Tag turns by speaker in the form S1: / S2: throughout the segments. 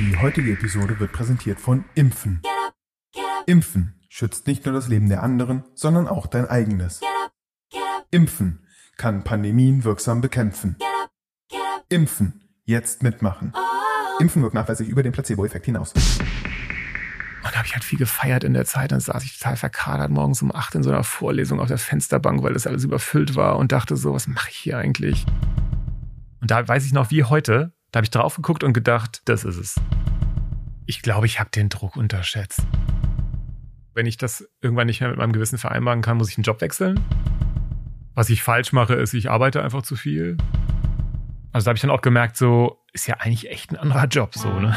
S1: Die heutige Episode wird präsentiert von Impfen. Impfen schützt nicht nur das Leben der anderen, sondern auch dein eigenes. Impfen kann Pandemien wirksam bekämpfen. Impfen. Jetzt mitmachen. Impfen wirkt nachweislich über den Placebo-Effekt hinaus.
S2: Und da habe ich halt viel gefeiert in der Zeit. Dann saß ich total verkadert morgens um acht in so einer Vorlesung auf der Fensterbank, weil das alles überfüllt war und dachte so, was mache ich hier eigentlich? Und da weiß ich noch wie heute, da habe ich drauf geguckt und gedacht, das ist es. Ich glaube, ich habe den Druck unterschätzt. Wenn ich das irgendwann nicht mehr mit meinem Gewissen vereinbaren kann, muss ich einen Job wechseln. Was ich falsch mache, ist, ich arbeite einfach zu viel. Also da habe ich dann auch gemerkt, so ist ja eigentlich echt ein anderer Job, so, ne?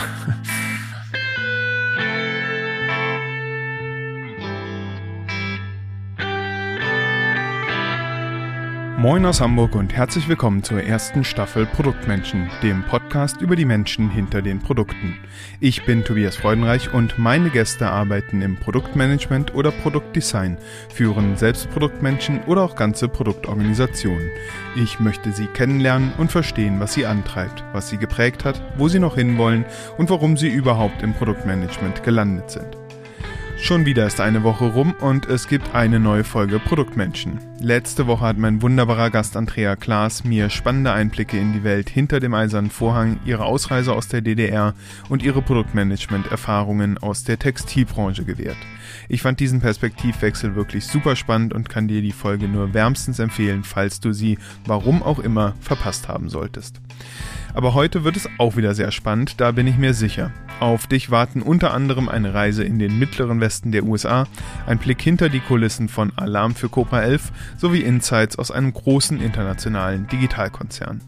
S1: Moin aus Hamburg und herzlich willkommen zur ersten Staffel Produktmenschen, dem Podcast über die Menschen hinter den Produkten. Ich bin Tobias Freudenreich und meine Gäste arbeiten im Produktmanagement oder Produktdesign, führen selbst Produktmenschen oder auch ganze Produktorganisationen. Ich möchte sie kennenlernen und verstehen, was sie antreibt, was sie geprägt hat, wo sie noch hinwollen und warum sie überhaupt im Produktmanagement gelandet sind. Schon wieder ist eine Woche rum und es gibt eine neue Folge Produktmenschen. Letzte Woche hat mein wunderbarer Gast Andrea Klaas mir spannende Einblicke in die Welt hinter dem eisernen Vorhang, ihre Ausreise aus der DDR und ihre Produktmanagement-Erfahrungen aus der Textilbranche gewährt. Ich fand diesen Perspektivwechsel wirklich super spannend und kann dir die Folge nur wärmstens empfehlen, falls du sie, warum auch immer, verpasst haben solltest. Aber heute wird es auch wieder sehr spannend, da bin ich mir sicher. Auf dich warten unter anderem eine Reise in den mittleren Westen der USA, ein Blick hinter die Kulissen von Alarm für Cobra 11 sowie Insights aus einem großen internationalen Digitalkonzern.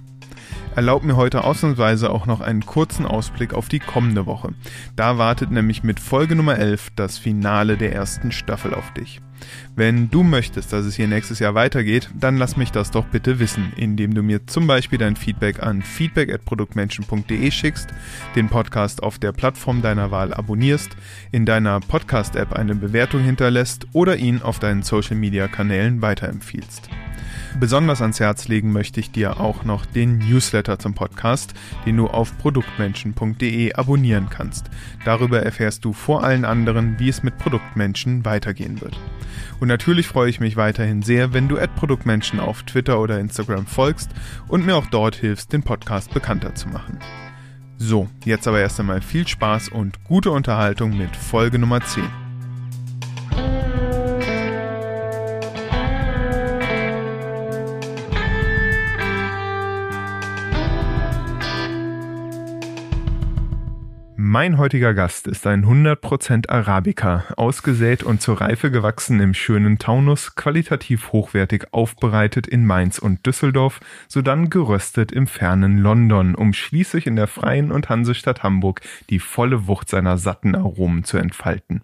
S1: Erlaub mir heute ausnahmsweise auch noch einen kurzen Ausblick auf die kommende Woche. Da wartet nämlich mit Folge Nummer 11 das Finale der ersten Staffel auf dich. Wenn du möchtest, dass es hier nächstes Jahr weitergeht, dann lass mich das doch bitte wissen, indem du mir zum Beispiel dein Feedback an feedback.produktmenschen.de schickst, den Podcast auf der Plattform deiner Wahl abonnierst, in deiner Podcast-App eine Bewertung hinterlässt oder ihn auf deinen Social-Media-Kanälen weiterempfiehlst. Besonders ans Herz legen möchte ich dir auch noch den Newsletter zum Podcast, den du auf produktmenschen.de abonnieren kannst. Darüber erfährst du vor allen anderen, wie es mit Produktmenschen weitergehen wird. Und natürlich freue ich mich weiterhin sehr, wenn du Produktmenschen auf Twitter oder Instagram folgst und mir auch dort hilfst, den Podcast bekannter zu machen. So, jetzt aber erst einmal viel Spaß und gute Unterhaltung mit Folge Nummer 10. Mein heutiger Gast ist ein 100% Arabica, ausgesät und zur Reife gewachsen im schönen Taunus, qualitativ hochwertig aufbereitet in Mainz und Düsseldorf, sodann geröstet im fernen London, um schließlich in der freien und Hansestadt Hamburg die volle Wucht seiner satten Aromen zu entfalten.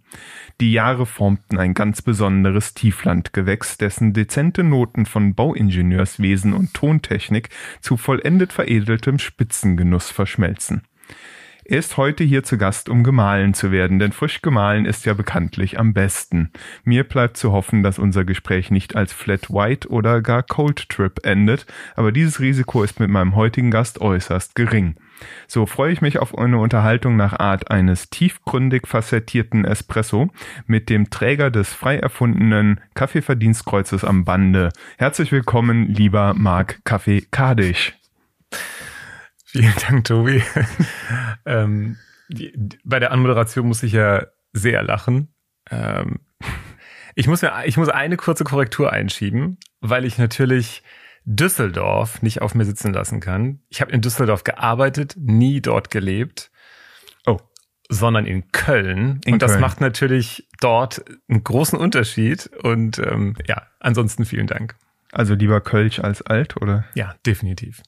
S1: Die Jahre formten ein ganz besonderes Tieflandgewächs, dessen dezente Noten von Bauingenieurswesen und Tontechnik zu vollendet veredeltem Spitzengenuss verschmelzen. Er ist heute hier zu Gast, um gemahlen zu werden, denn frisch gemahlen ist ja bekanntlich am besten. Mir bleibt zu hoffen, dass unser Gespräch nicht als Flat White oder gar Cold Trip endet, aber dieses Risiko ist mit meinem heutigen Gast äußerst gering. So freue ich mich auf eine Unterhaltung nach Art eines tiefgründig facettierten Espresso mit dem Träger des frei erfundenen Kaffeeverdienstkreuzes am Bande. Herzlich willkommen, lieber Marc Kaffee Kadisch.
S2: Vielen Dank, Tobi. ähm, die, bei der Anmoderation muss ich ja sehr lachen. Ähm, ich, muss mir, ich muss eine kurze Korrektur einschieben, weil ich natürlich Düsseldorf nicht auf mir sitzen lassen kann. Ich habe in Düsseldorf gearbeitet, nie dort gelebt. Oh. Sondern in Köln. In und das Köln. macht natürlich dort einen großen Unterschied. Und ähm, ja, ansonsten vielen Dank.
S1: Also lieber Kölsch als alt, oder?
S2: Ja, definitiv.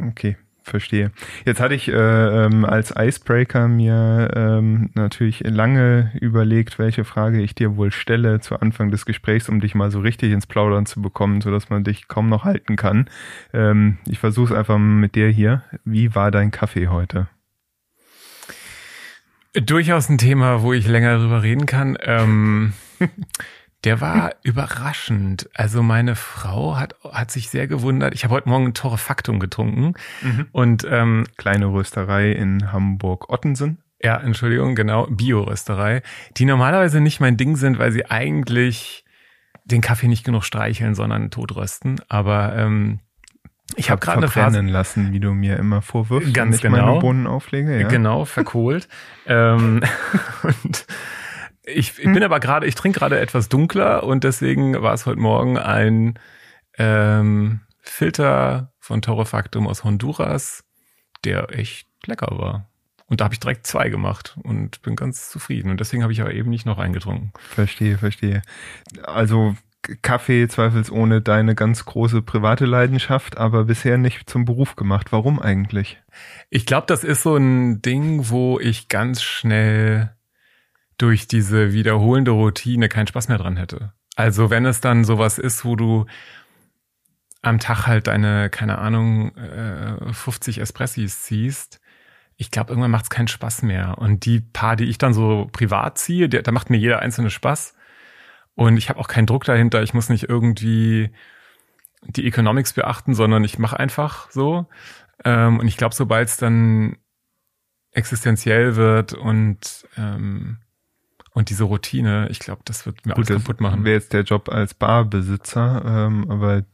S1: Okay. Verstehe. Jetzt hatte ich äh, ähm, als Icebreaker mir ähm, natürlich lange überlegt, welche Frage ich dir wohl stelle zu Anfang des Gesprächs, um dich mal so richtig ins Plaudern zu bekommen, so dass man dich kaum noch halten kann. Ähm, ich versuche es einfach mit dir hier. Wie war dein Kaffee heute?
S2: Durchaus ein Thema, wo ich länger drüber reden kann. Ähm, Der war überraschend. Also meine Frau hat, hat sich sehr gewundert. Ich habe heute Morgen ein Torrefaktum getrunken. Mhm. Und ähm,
S1: kleine Rösterei in Hamburg-Ottensen.
S2: Ja, Entschuldigung, genau, Bio-Rösterei, die normalerweise nicht mein Ding sind, weil sie eigentlich den Kaffee nicht genug streicheln, sondern totrösten. Aber ähm, ich habe gerade eine Phase
S1: lassen, wie du mir immer vorwirfst,
S2: ganz
S1: wenn ich
S2: genau,
S1: meine Bohnen auflege. Ja?
S2: Genau, verkohlt. ähm, und ich, ich bin hm. aber gerade, ich trinke gerade etwas dunkler und deswegen war es heute Morgen ein ähm, Filter von Torrefactum aus Honduras, der echt lecker war. Und da habe ich direkt zwei gemacht und bin ganz zufrieden. Und deswegen habe ich aber eben nicht noch eingetrunken.
S1: Verstehe, verstehe. Also Kaffee zweifelsohne deine ganz große private Leidenschaft, aber bisher nicht zum Beruf gemacht. Warum eigentlich?
S2: Ich glaube, das ist so ein Ding, wo ich ganz schnell durch diese wiederholende Routine keinen Spaß mehr dran hätte. Also wenn es dann sowas ist, wo du am Tag halt deine, keine Ahnung, 50 äh, Espressis ziehst, ich glaube, irgendwann macht es keinen Spaß mehr. Und die paar, die ich dann so privat ziehe, da macht mir jeder einzelne Spaß. Und ich habe auch keinen Druck dahinter. Ich muss nicht irgendwie die Economics beachten, sondern ich mache einfach so. Ähm, und ich glaube, sobald es dann existenziell wird und ähm, und diese Routine, ich glaube, das wird mir Gut, alles kaputt machen.
S1: Wäre jetzt der Job als Barbesitzer, ähm, aber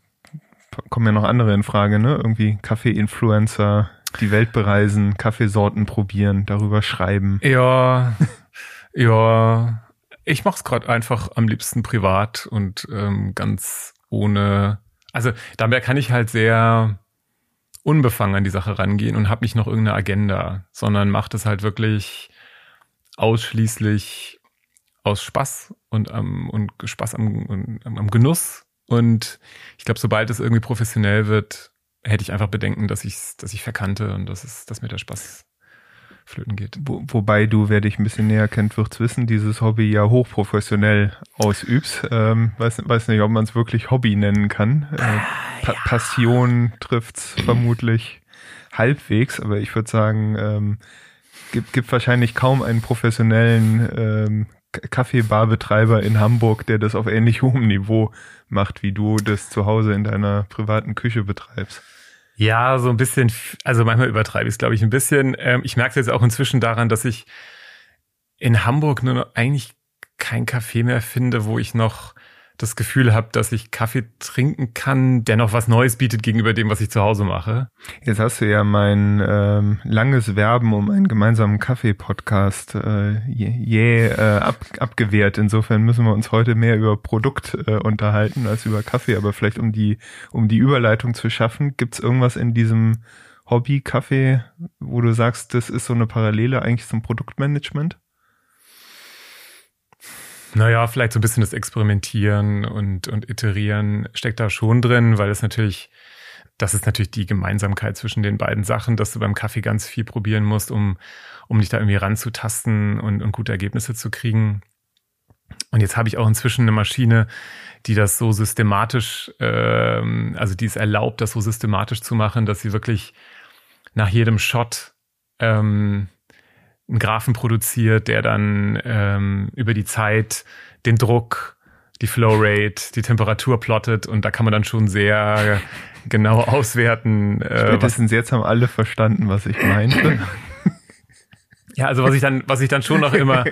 S1: kommen ja noch andere in Frage, ne? Irgendwie Kaffee-Influencer, die Welt bereisen, Kaffeesorten probieren, darüber schreiben.
S2: Ja, ja. Ich mache es gerade einfach am liebsten privat und ähm, ganz ohne. Also dabei kann ich halt sehr unbefangen an die Sache rangehen und habe nicht noch irgendeine Agenda, sondern macht es halt wirklich ausschließlich aus Spaß und am und Spaß am, am, am Genuss. Und ich glaube, sobald es irgendwie professionell wird, hätte ich einfach Bedenken, dass ich dass ich verkannte und dass es, dass mir der Spaß flöten geht.
S1: Wo, wobei du, wer dich ein bisschen näher kennt, wird's wissen, dieses Hobby ja hochprofessionell ausübst. Ähm, weiß, weiß nicht, ob man es wirklich Hobby nennen kann. Äh, pa ja. Passion trifft's vermutlich halbwegs, aber ich würde sagen, ähm, gibt, gibt wahrscheinlich kaum einen professionellen ähm, Kaffeebarbetreiber in Hamburg, der das auf ähnlich hohem Niveau macht, wie du das zu Hause in deiner privaten Küche betreibst.
S2: Ja, so ein bisschen, also manchmal übertreibe ich es, glaube ich, ein bisschen. Ähm, ich merke es jetzt auch inzwischen daran, dass ich in Hamburg nur noch eigentlich kein Café mehr finde, wo ich noch das Gefühl habe, dass ich Kaffee trinken kann, der noch was Neues bietet gegenüber dem, was ich zu Hause mache.
S1: Jetzt hast du ja mein ähm, langes Werben um einen gemeinsamen Kaffee-Podcast äh, je, äh, ab, abgewehrt. Insofern müssen wir uns heute mehr über Produkt äh, unterhalten als über Kaffee. Aber vielleicht um die um die Überleitung zu schaffen, gibt's irgendwas in diesem Hobby Kaffee, wo du sagst, das ist so eine Parallele eigentlich zum Produktmanagement?
S2: Naja, vielleicht so ein bisschen das Experimentieren und, und Iterieren steckt da schon drin, weil es natürlich, das ist natürlich die Gemeinsamkeit zwischen den beiden Sachen, dass du beim Kaffee ganz viel probieren musst, um, um dich da irgendwie ranzutasten und, und gute Ergebnisse zu kriegen. Und jetzt habe ich auch inzwischen eine Maschine, die das so systematisch, ähm, also die es erlaubt, das so systematisch zu machen, dass sie wirklich nach jedem Shot ähm, einen Graphen produziert, der dann ähm, über die Zeit den Druck, die Flowrate, die Temperatur plottet und da kann man dann schon sehr genau auswerten.
S1: Äh, Spätestens jetzt haben alle verstanden, was ich meinte.
S2: Ja, also was ich dann, was ich dann schon noch immer,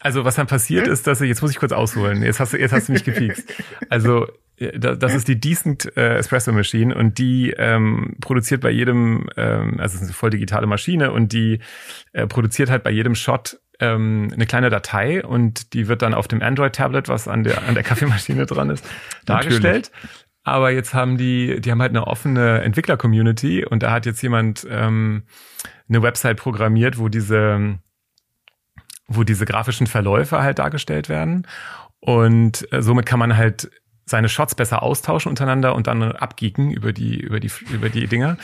S2: also was dann passiert ist, dass ich, jetzt muss ich kurz ausholen, jetzt hast du, jetzt hast du mich gepiekst. Also das ist die Decent äh, Espresso Machine und die ähm, produziert bei jedem, ähm, also es ist eine voll digitale Maschine und die äh, produziert halt bei jedem Shot ähm, eine kleine Datei und die wird dann auf dem Android-Tablet, was an der, an der Kaffeemaschine dran ist, dargestellt. Aber jetzt haben die, die haben halt eine offene Entwickler-Community und da hat jetzt jemand ähm, eine Website programmiert, wo diese, wo diese grafischen Verläufe halt dargestellt werden. Und äh, somit kann man halt seine Shots besser austauschen untereinander und dann abgeeken über die über die über die Dinger.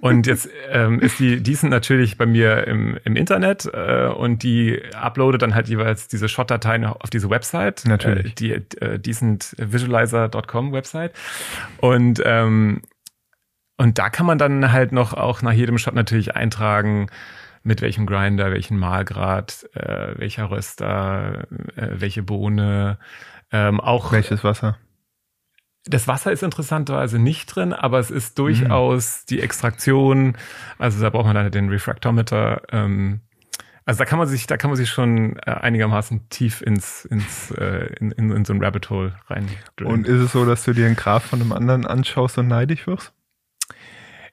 S2: Und jetzt ähm, ist die Decent natürlich bei mir im, im Internet äh, und die uploadet dann halt jeweils diese Shot-Dateien auf diese Website,
S1: natürlich
S2: äh, die äh, decentvisualizer.com Website und ähm, und da kann man dann halt noch auch nach jedem Shot natürlich eintragen mit welchem Grinder, welchen Mahlgrad, äh, welcher Röster, äh, welche Bohne, ähm, auch
S1: welches Wasser.
S2: Das Wasser ist interessanterweise nicht drin, aber es ist durchaus mhm. die Extraktion. Also da braucht man dann den Refractometer. Ähm, also da kann man sich, da kann man sich schon äh, einigermaßen tief ins, ins äh, in, in, in so ein Rabbit Hole rein.
S1: Und ist es so, dass du dir einen Graf von einem anderen anschaust und neidisch wirst?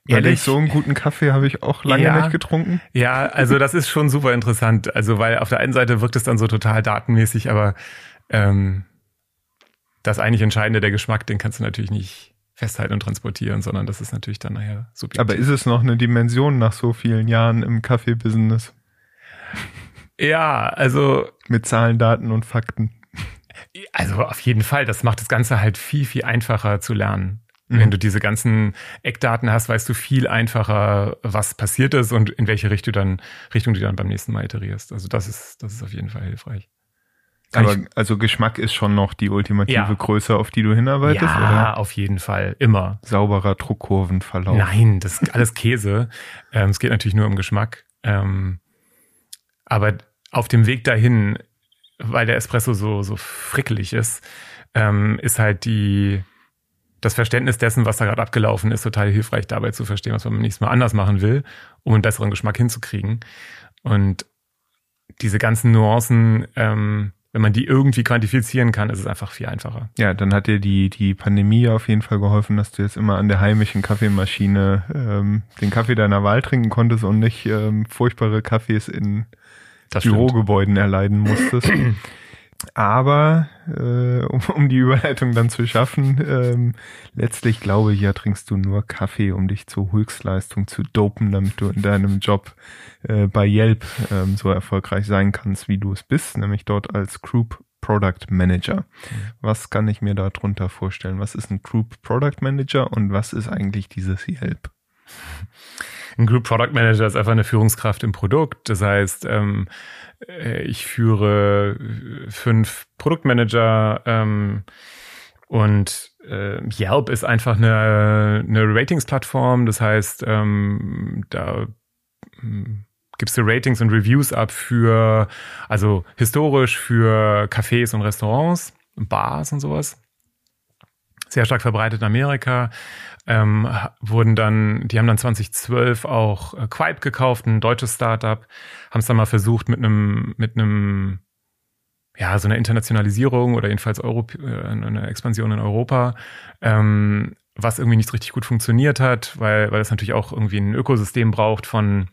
S1: Ehrlich? so einen guten Kaffee habe ich auch lange ja, nicht getrunken.
S2: Ja, also das ist schon super interessant. Also weil auf der einen Seite wirkt es dann so total datenmäßig, aber ähm, das eigentlich Entscheidende, der Geschmack, den kannst du natürlich nicht festhalten und transportieren, sondern das ist natürlich dann nachher
S1: subjektiv. Aber ist es noch eine Dimension nach so vielen Jahren im Kaffee-Business?
S2: Ja, also.
S1: Mit Zahlen, Daten und Fakten.
S2: Also auf jeden Fall, das macht das Ganze halt viel, viel einfacher zu lernen. Mhm. Wenn du diese ganzen Eckdaten hast, weißt du viel einfacher, was passiert ist und in welche Richtung, dann, Richtung du dann beim nächsten Mal iterierst. Also das ist, das ist auf jeden Fall hilfreich.
S1: Aber also Geschmack ist schon noch die ultimative ja. Größe, auf die du hinarbeitest, ja,
S2: oder? auf jeden Fall, immer.
S1: Sauberer Druckkurvenverlauf.
S2: Nein, das ist alles Käse. ähm, es geht natürlich nur um Geschmack. Ähm, aber auf dem Weg dahin, weil der Espresso so, so frickelig ist, ähm, ist halt die, das Verständnis dessen, was da gerade abgelaufen ist, total hilfreich dabei zu verstehen, was man beim nächsten Mal anders machen will, um einen besseren Geschmack hinzukriegen. Und diese ganzen Nuancen, ähm, wenn man die irgendwie quantifizieren kann, ist es einfach viel einfacher.
S1: Ja, dann hat dir die, die Pandemie auf jeden Fall geholfen, dass du jetzt immer an der heimischen Kaffeemaschine ähm, den Kaffee deiner Wahl trinken konntest und nicht ähm, furchtbare Kaffees in das Bürogebäuden erleiden musstest. Aber äh, um, um die Überleitung dann zu schaffen, ähm, letztlich glaube ich ja, trinkst du nur Kaffee, um dich zur Höchstleistung zu dopen, damit du in deinem Job äh, bei Yelp ähm, so erfolgreich sein kannst, wie du es bist, nämlich dort als Group Product Manager. Was kann ich mir darunter vorstellen? Was ist ein Group Product Manager und was ist eigentlich dieses Yelp?
S2: Ein Group Product Manager ist einfach eine Führungskraft im Produkt. Das heißt, ähm, äh, ich führe fünf Produktmanager ähm, und äh, Yelp ist einfach eine, eine Ratings-Plattform. Das heißt, ähm, da hm, gibst du Ratings und Reviews ab für, also historisch für Cafés und Restaurants, Bars und sowas. Sehr stark verbreitet in Amerika ähm, wurden dann, die haben dann 2012 auch äh, Quipe gekauft, ein deutsches Startup, haben es dann mal versucht mit einem, mit einem, ja, so einer Internationalisierung oder jedenfalls Europ äh, eine Expansion in Europa, ähm, was irgendwie nicht richtig gut funktioniert hat, weil, weil es natürlich auch irgendwie ein Ökosystem braucht von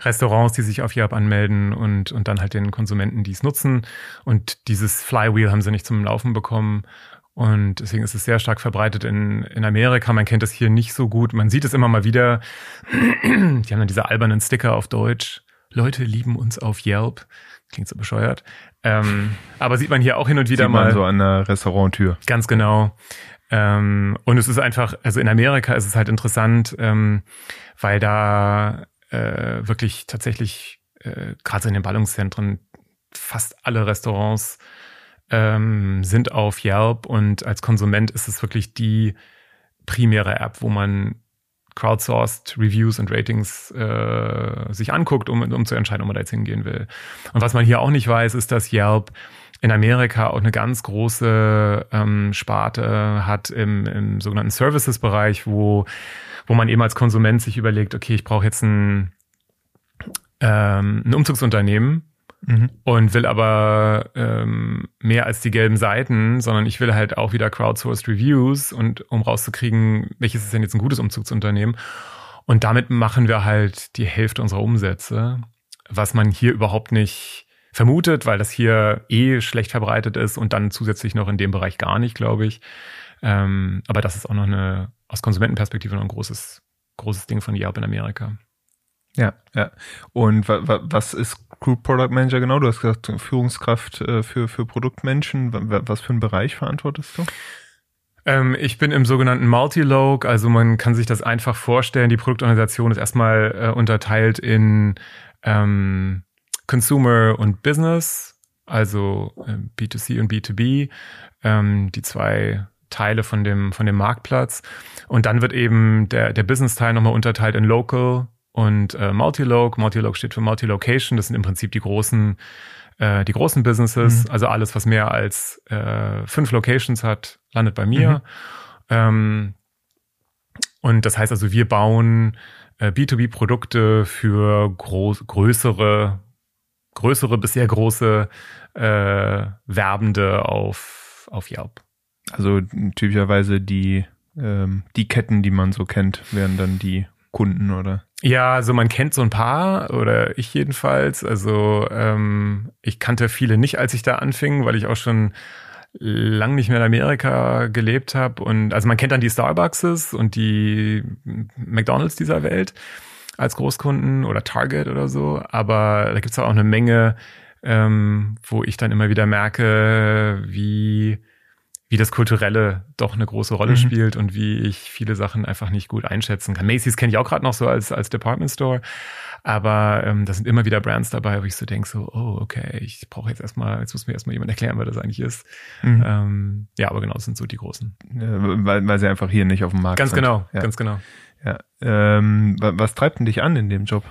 S2: Restaurants, die sich auf Yelp anmelden und, und dann halt den Konsumenten, die es nutzen. Und dieses Flywheel haben sie nicht zum Laufen bekommen. Und deswegen ist es sehr stark verbreitet in, in Amerika. Man kennt es hier nicht so gut. Man sieht es immer mal wieder. Die haben dann diese albernen Sticker auf Deutsch. Leute lieben uns auf Yelp. Klingt so bescheuert. Ähm, aber sieht man hier auch hin und wieder sieht man mal.
S1: so an der Restauranttür.
S2: Ganz genau. Ähm, und es ist einfach, also in Amerika ist es halt interessant, ähm, weil da äh, wirklich tatsächlich, äh, gerade so in den Ballungszentren, fast alle Restaurants ähm, sind auf Yelp und als Konsument ist es wirklich die primäre App, wo man crowdsourced Reviews und Ratings äh, sich anguckt, um, um zu entscheiden, ob man da jetzt hingehen will. Und was man hier auch nicht weiß, ist, dass Yelp in Amerika auch eine ganz große ähm, Sparte hat im, im sogenannten Services-Bereich, wo, wo man eben als Konsument sich überlegt, okay, ich brauche jetzt ein, ähm, ein Umzugsunternehmen, Mhm. Und will aber ähm, mehr als die gelben Seiten, sondern ich will halt auch wieder crowdsourced Reviews und um rauszukriegen, welches ist denn jetzt ein gutes Umzugsunternehmen. Und damit machen wir halt die Hälfte unserer Umsätze, was man hier überhaupt nicht vermutet, weil das hier eh schlecht verbreitet ist und dann zusätzlich noch in dem Bereich gar nicht, glaube ich. Ähm, aber das ist auch noch eine aus Konsumentenperspektive noch ein großes, großes Ding von Yelp in Amerika.
S1: Ja, ja. Und wa, wa, was ist Group Product Manager genau? Du hast gesagt, Führungskraft äh, für, für Produktmenschen. Was für einen Bereich verantwortest du?
S2: Ähm, ich bin im sogenannten Multilog, also man kann sich das einfach vorstellen. Die Produktorganisation ist erstmal äh, unterteilt in ähm, Consumer und Business, also äh, B2C und B2B, ähm, die zwei Teile von dem, von dem Marktplatz. Und dann wird eben der, der Business-Teil nochmal unterteilt in Local und äh, Multiloc. Multiloc steht für Multilocation. Das sind im Prinzip die großen, äh, die großen Businesses. Mhm. Also alles, was mehr als äh, fünf Locations hat, landet bei mir. Mhm. Ähm, und das heißt also, wir bauen äh, B2B-Produkte für groß, größere, größere bis sehr große äh, Werbende auf, auf Yelp.
S1: Also typischerweise die, ähm, die Ketten, die man so kennt, wären dann die Kunden, oder?
S2: Ja, also man kennt so ein paar, oder ich jedenfalls. Also ähm, ich kannte viele nicht, als ich da anfing, weil ich auch schon lang nicht mehr in Amerika gelebt habe. Und also man kennt dann die Starbuckses und die McDonalds dieser Welt als Großkunden oder Target oder so. Aber da gibt's auch eine Menge, ähm, wo ich dann immer wieder merke, wie wie das Kulturelle doch eine große Rolle mhm. spielt und wie ich viele Sachen einfach nicht gut einschätzen kann. Macy's kenne ich auch gerade noch so als, als Department Store, aber ähm, da sind immer wieder Brands dabei, wo ich so denke, so, oh, okay, ich brauche jetzt erstmal, jetzt muss mir erstmal jemand erklären, was das eigentlich ist. Mhm. Ähm, ja, aber genau, das sind so die großen.
S1: Ja, weil, weil sie einfach hier nicht auf dem Markt
S2: ganz
S1: sind.
S2: Ganz genau,
S1: ja.
S2: ganz genau.
S1: Ja. Ähm, was treibt denn dich an in dem Job?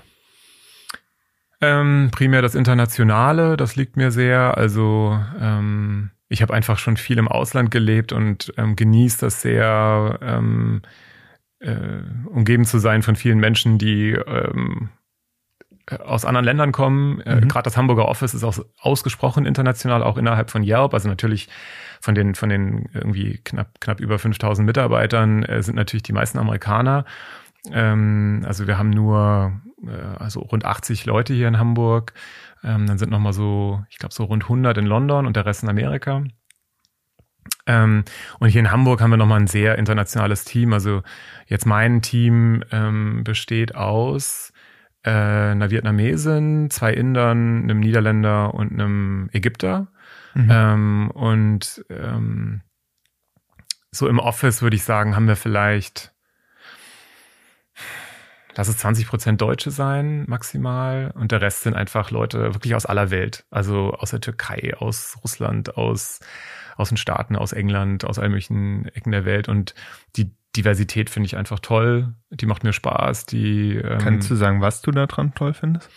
S2: Ähm, primär das Internationale, das liegt mir sehr. Also ähm, ich habe einfach schon viel im Ausland gelebt und ähm, genieße das sehr, ähm, äh, umgeben zu sein von vielen Menschen, die ähm, aus anderen Ländern kommen. Äh, mhm. Gerade das Hamburger Office ist auch ausgesprochen international, auch innerhalb von Yelp. Also natürlich von den von den irgendwie knapp knapp über 5000 Mitarbeitern äh, sind natürlich die meisten Amerikaner. Ähm, also wir haben nur äh, also rund 80 Leute hier in Hamburg. Ähm, dann sind noch mal so, ich glaube so rund 100 in London und der Rest in Amerika. Ähm, und hier in Hamburg haben wir noch mal ein sehr internationales Team. Also jetzt mein Team ähm, besteht aus äh, einer Vietnamesin, zwei Indern, einem Niederländer und einem Ägypter. Mhm. Ähm, und ähm, so im Office würde ich sagen, haben wir vielleicht lass es 20 Prozent Deutsche sein, maximal. Und der Rest sind einfach Leute wirklich aus aller Welt. Also aus der Türkei, aus Russland, aus, aus den Staaten, aus England, aus allen möglichen Ecken der Welt. Und die Diversität finde ich einfach toll. Die macht mir Spaß. Die,
S1: ähm, Kannst du sagen, was du da dran toll findest?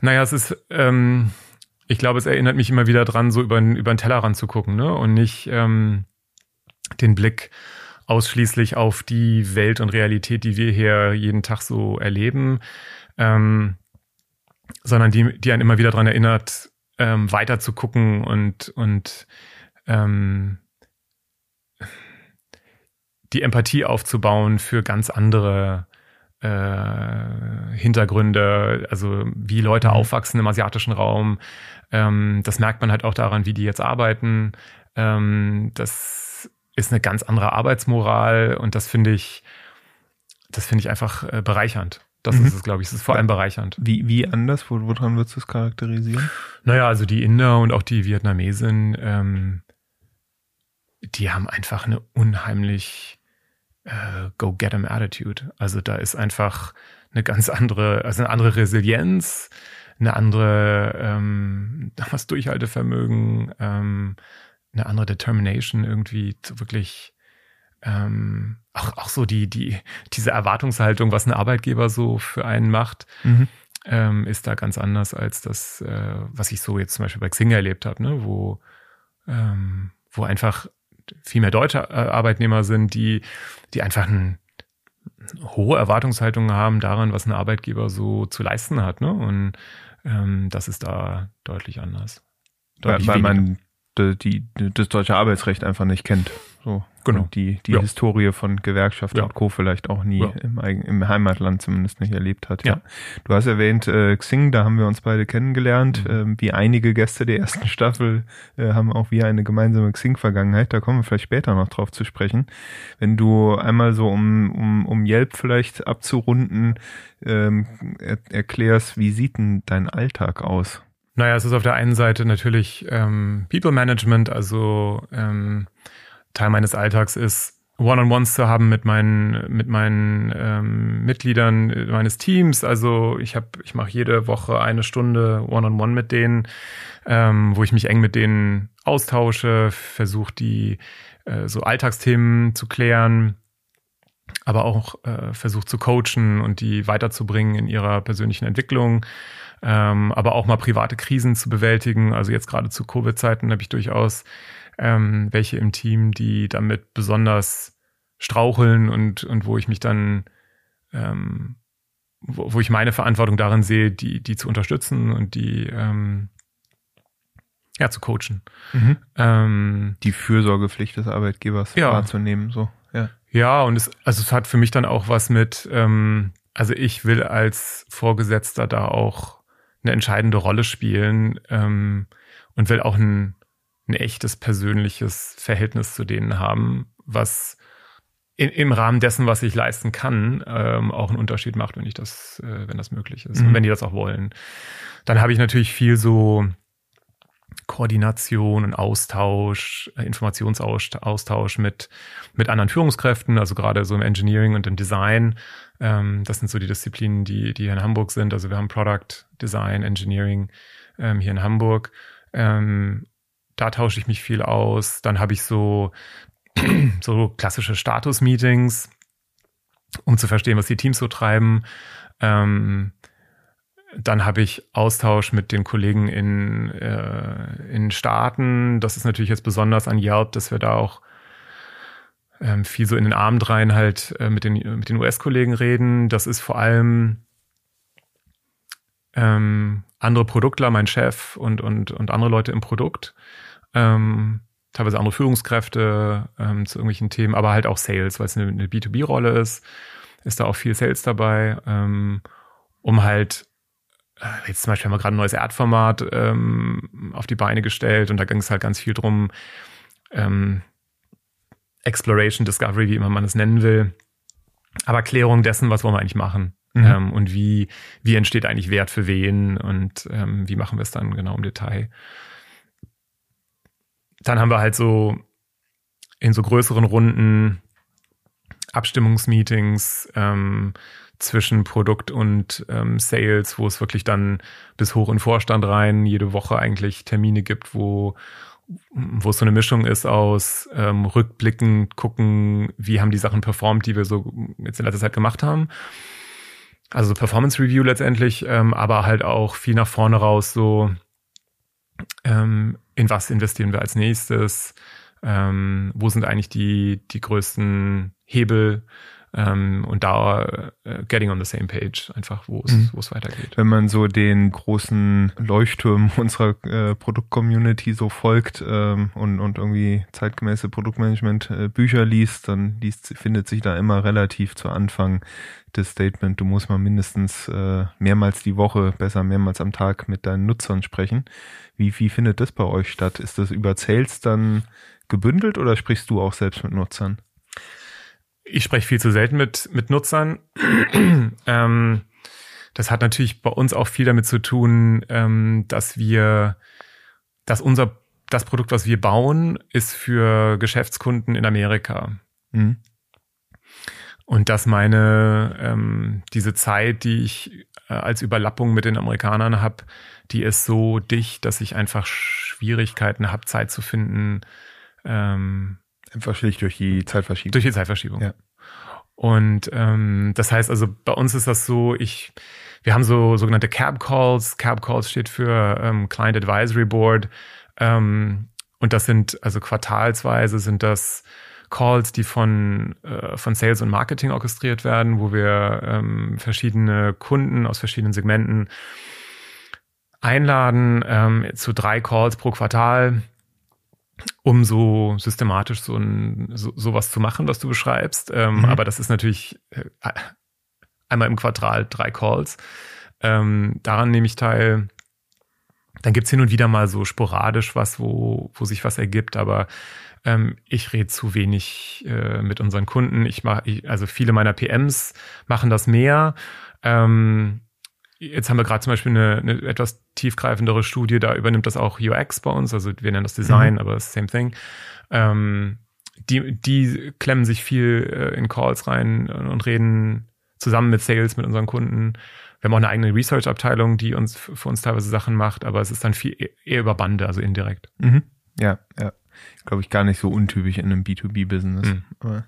S2: Naja, es ist, ähm, ich glaube, es erinnert mich immer wieder dran, so über, über den Tellerrand zu gucken, ne? Und nicht ähm, den Blick ausschließlich auf die Welt und Realität, die wir hier jeden Tag so erleben, ähm, sondern die, die einen immer wieder daran erinnert, ähm, weiter zu gucken und, und ähm, die Empathie aufzubauen für ganz andere äh, Hintergründe, also wie Leute mhm. aufwachsen im asiatischen Raum. Ähm, das merkt man halt auch daran, wie die jetzt arbeiten. Ähm, das ist eine ganz andere Arbeitsmoral und das finde ich, das finde ich einfach äh, bereichernd. Das mhm. ist es, glaube ich. Es ist vor allem bereichernd.
S1: Wie, wie anders? Wo, woran würdest du es charakterisieren?
S2: Naja, also die Inder und auch die Vietnamesen, ähm, die haben einfach eine unheimlich äh, Go-Get-em Attitude. Also da ist einfach eine ganz andere, also eine andere Resilienz, eine andere, ähm, was Durchhaltevermögen, ähm, eine andere Determination irgendwie zu wirklich ähm, auch, auch so die, die, diese Erwartungshaltung, was ein Arbeitgeber so für einen macht, mhm. ähm, ist da ganz anders als das, äh, was ich so jetzt zum Beispiel bei Xing erlebt habe, ne? wo, ähm, wo einfach viel mehr deutsche äh, Arbeitnehmer sind, die, die einfach ein, hohe Erwartungshaltungen haben daran, was ein Arbeitgeber so zu leisten hat. Ne? Und ähm, das ist da deutlich anders.
S1: Deutlich weil, weil man die, das deutsche Arbeitsrecht einfach nicht kennt. So. Genau. Und die, die ja. Historie von Gewerkschaften ja. und Co. vielleicht auch nie ja. im, im Heimatland zumindest nicht erlebt hat. Ja. Du hast erwähnt äh, Xing, da haben wir uns beide kennengelernt. Mhm. Ähm, wie einige Gäste der ersten Staffel äh, haben auch wir eine gemeinsame Xing-Vergangenheit. Da kommen wir vielleicht später noch drauf zu sprechen. Wenn du einmal so um, um, um Yelp vielleicht abzurunden ähm, er, erklärst, wie sieht denn dein Alltag aus?
S2: Naja, es ist auf der einen Seite natürlich ähm, People Management, also ähm, Teil meines Alltags ist, One-on-Ones zu haben mit meinen mit meinen ähm, Mitgliedern meines Teams. Also ich habe ich mache jede Woche eine Stunde One-on-One -on -One mit denen, ähm, wo ich mich eng mit denen austausche, versuche die äh, so Alltagsthemen zu klären. aber auch äh, versucht zu coachen und die weiterzubringen in ihrer persönlichen Entwicklung, ähm, aber auch mal private Krisen zu bewältigen. Also jetzt gerade zu Covid-Zeiten habe ich durchaus ähm, welche im Team, die damit besonders straucheln und, und wo ich mich dann, ähm, wo, wo ich meine Verantwortung darin sehe, die, die zu unterstützen und die ähm, ja, zu coachen.
S1: Mhm. Ähm, die Fürsorgepflicht des Arbeitgebers
S2: ja.
S1: wahrzunehmen, so.
S2: Ja, ja und es, also es hat für mich dann auch was mit, ähm, also ich will als Vorgesetzter da auch eine entscheidende Rolle spielen ähm, und will auch ein, ein echtes persönliches Verhältnis zu denen haben, was in, im Rahmen dessen, was ich leisten kann, ähm, auch einen Unterschied macht, wenn ich das, äh, wenn das möglich ist mhm. und wenn die das auch wollen. Dann habe ich natürlich viel so Koordination und Austausch, äh, Informationsaustausch mit, mit anderen Führungskräften, also gerade so im Engineering und im Design. Ähm, das sind so die Disziplinen, die, die hier in Hamburg sind. Also wir haben Product Design, Engineering ähm, hier in Hamburg. Ähm, da tausche ich mich viel aus. Dann habe ich so, so klassische Status-Meetings, um zu verstehen, was die Teams so treiben. Ähm, dann habe ich Austausch mit den Kollegen in, äh, in Staaten. Das ist natürlich jetzt besonders an Yelp, dass wir da auch ähm, viel so in den Abend rein halt äh, mit den, mit den US-Kollegen reden. Das ist vor allem ähm, andere Produktler, mein Chef und, und, und andere Leute im Produkt. Ähm, teilweise andere Führungskräfte ähm, zu irgendwelchen Themen, aber halt auch Sales, weil es eine, eine B2B-Rolle ist, ist da auch viel Sales dabei, ähm, um halt jetzt zum Beispiel haben wir gerade ein neues Erdformat ähm, auf die Beine gestellt und da ging es halt ganz viel drum, ähm, Exploration, Discovery, wie immer man es nennen will, aber Klärung dessen, was wollen wir eigentlich machen mhm. ähm, und wie, wie entsteht eigentlich Wert für wen und ähm, wie machen wir es dann genau im Detail. Dann haben wir halt so in so größeren Runden Abstimmungsmeetings, ähm, zwischen Produkt und ähm, Sales, wo es wirklich dann bis hoch in Vorstand rein jede Woche eigentlich Termine gibt, wo wo es so eine Mischung ist aus ähm, Rückblicken, gucken, wie haben die Sachen performt, die wir so jetzt in letzter Zeit gemacht haben. Also Performance Review letztendlich, ähm, aber halt auch viel nach vorne raus, so ähm, in was investieren wir als nächstes, ähm, wo sind eigentlich die, die größten Hebel, ähm, und da äh, getting on the same page, einfach wo es, mhm. wo es weitergeht.
S1: Wenn man so den großen Leuchtturm unserer äh, Produktcommunity so folgt ähm, und, und irgendwie zeitgemäße Produktmanagement äh, Bücher liest, dann liest, findet sich da immer relativ zu Anfang das Statement, du musst mal mindestens äh, mehrmals die Woche, besser mehrmals am Tag mit deinen Nutzern sprechen. Wie, wie findet das bei euch statt? Ist das über Sales dann gebündelt oder sprichst du auch selbst mit Nutzern?
S2: Ich spreche viel zu selten mit, mit Nutzern. ähm, das hat natürlich bei uns auch viel damit zu tun, ähm, dass wir, dass unser, das Produkt, was wir bauen, ist für Geschäftskunden in Amerika. Mhm. Und dass meine, ähm, diese Zeit, die ich äh, als Überlappung mit den Amerikanern habe, die ist so dicht, dass ich einfach Schwierigkeiten habe, Zeit zu finden, ähm,
S1: Schlicht durch die Zeitverschiebung.
S2: Durch die Zeitverschiebung. Ja. Und ähm, das heißt also, bei uns ist das so, ich, wir haben so sogenannte Cab Calls. Cab Calls steht für ähm, Client Advisory Board. Ähm, und das sind, also quartalsweise sind das Calls, die von, äh, von Sales und Marketing orchestriert werden, wo wir ähm, verschiedene Kunden aus verschiedenen Segmenten einladen ähm, zu drei Calls pro Quartal um so systematisch so, ein, so sowas zu machen, was du beschreibst. Ähm, mhm. Aber das ist natürlich äh, einmal im Quartal drei Calls. Ähm, daran nehme ich teil. Dann gibt's hin und wieder mal so sporadisch was, wo, wo sich was ergibt, aber ähm, ich rede zu wenig äh, mit unseren Kunden. Ich mache, also viele meiner PMs machen das mehr. Ähm, Jetzt haben wir gerade zum Beispiel eine, eine etwas tiefgreifendere Studie, da übernimmt das auch UX bei uns, also wir nennen das Design, mhm. aber same thing. Ähm, die, die klemmen sich viel äh, in Calls rein und reden zusammen mit Sales, mit unseren Kunden. Wir haben auch eine eigene Research-Abteilung, die uns für uns teilweise Sachen macht, aber es ist dann viel e-, eher über Bande, also indirekt.
S1: Mhm. Ja, ja. glaube ich, gar nicht so untypisch in einem B2B-Business. Mhm.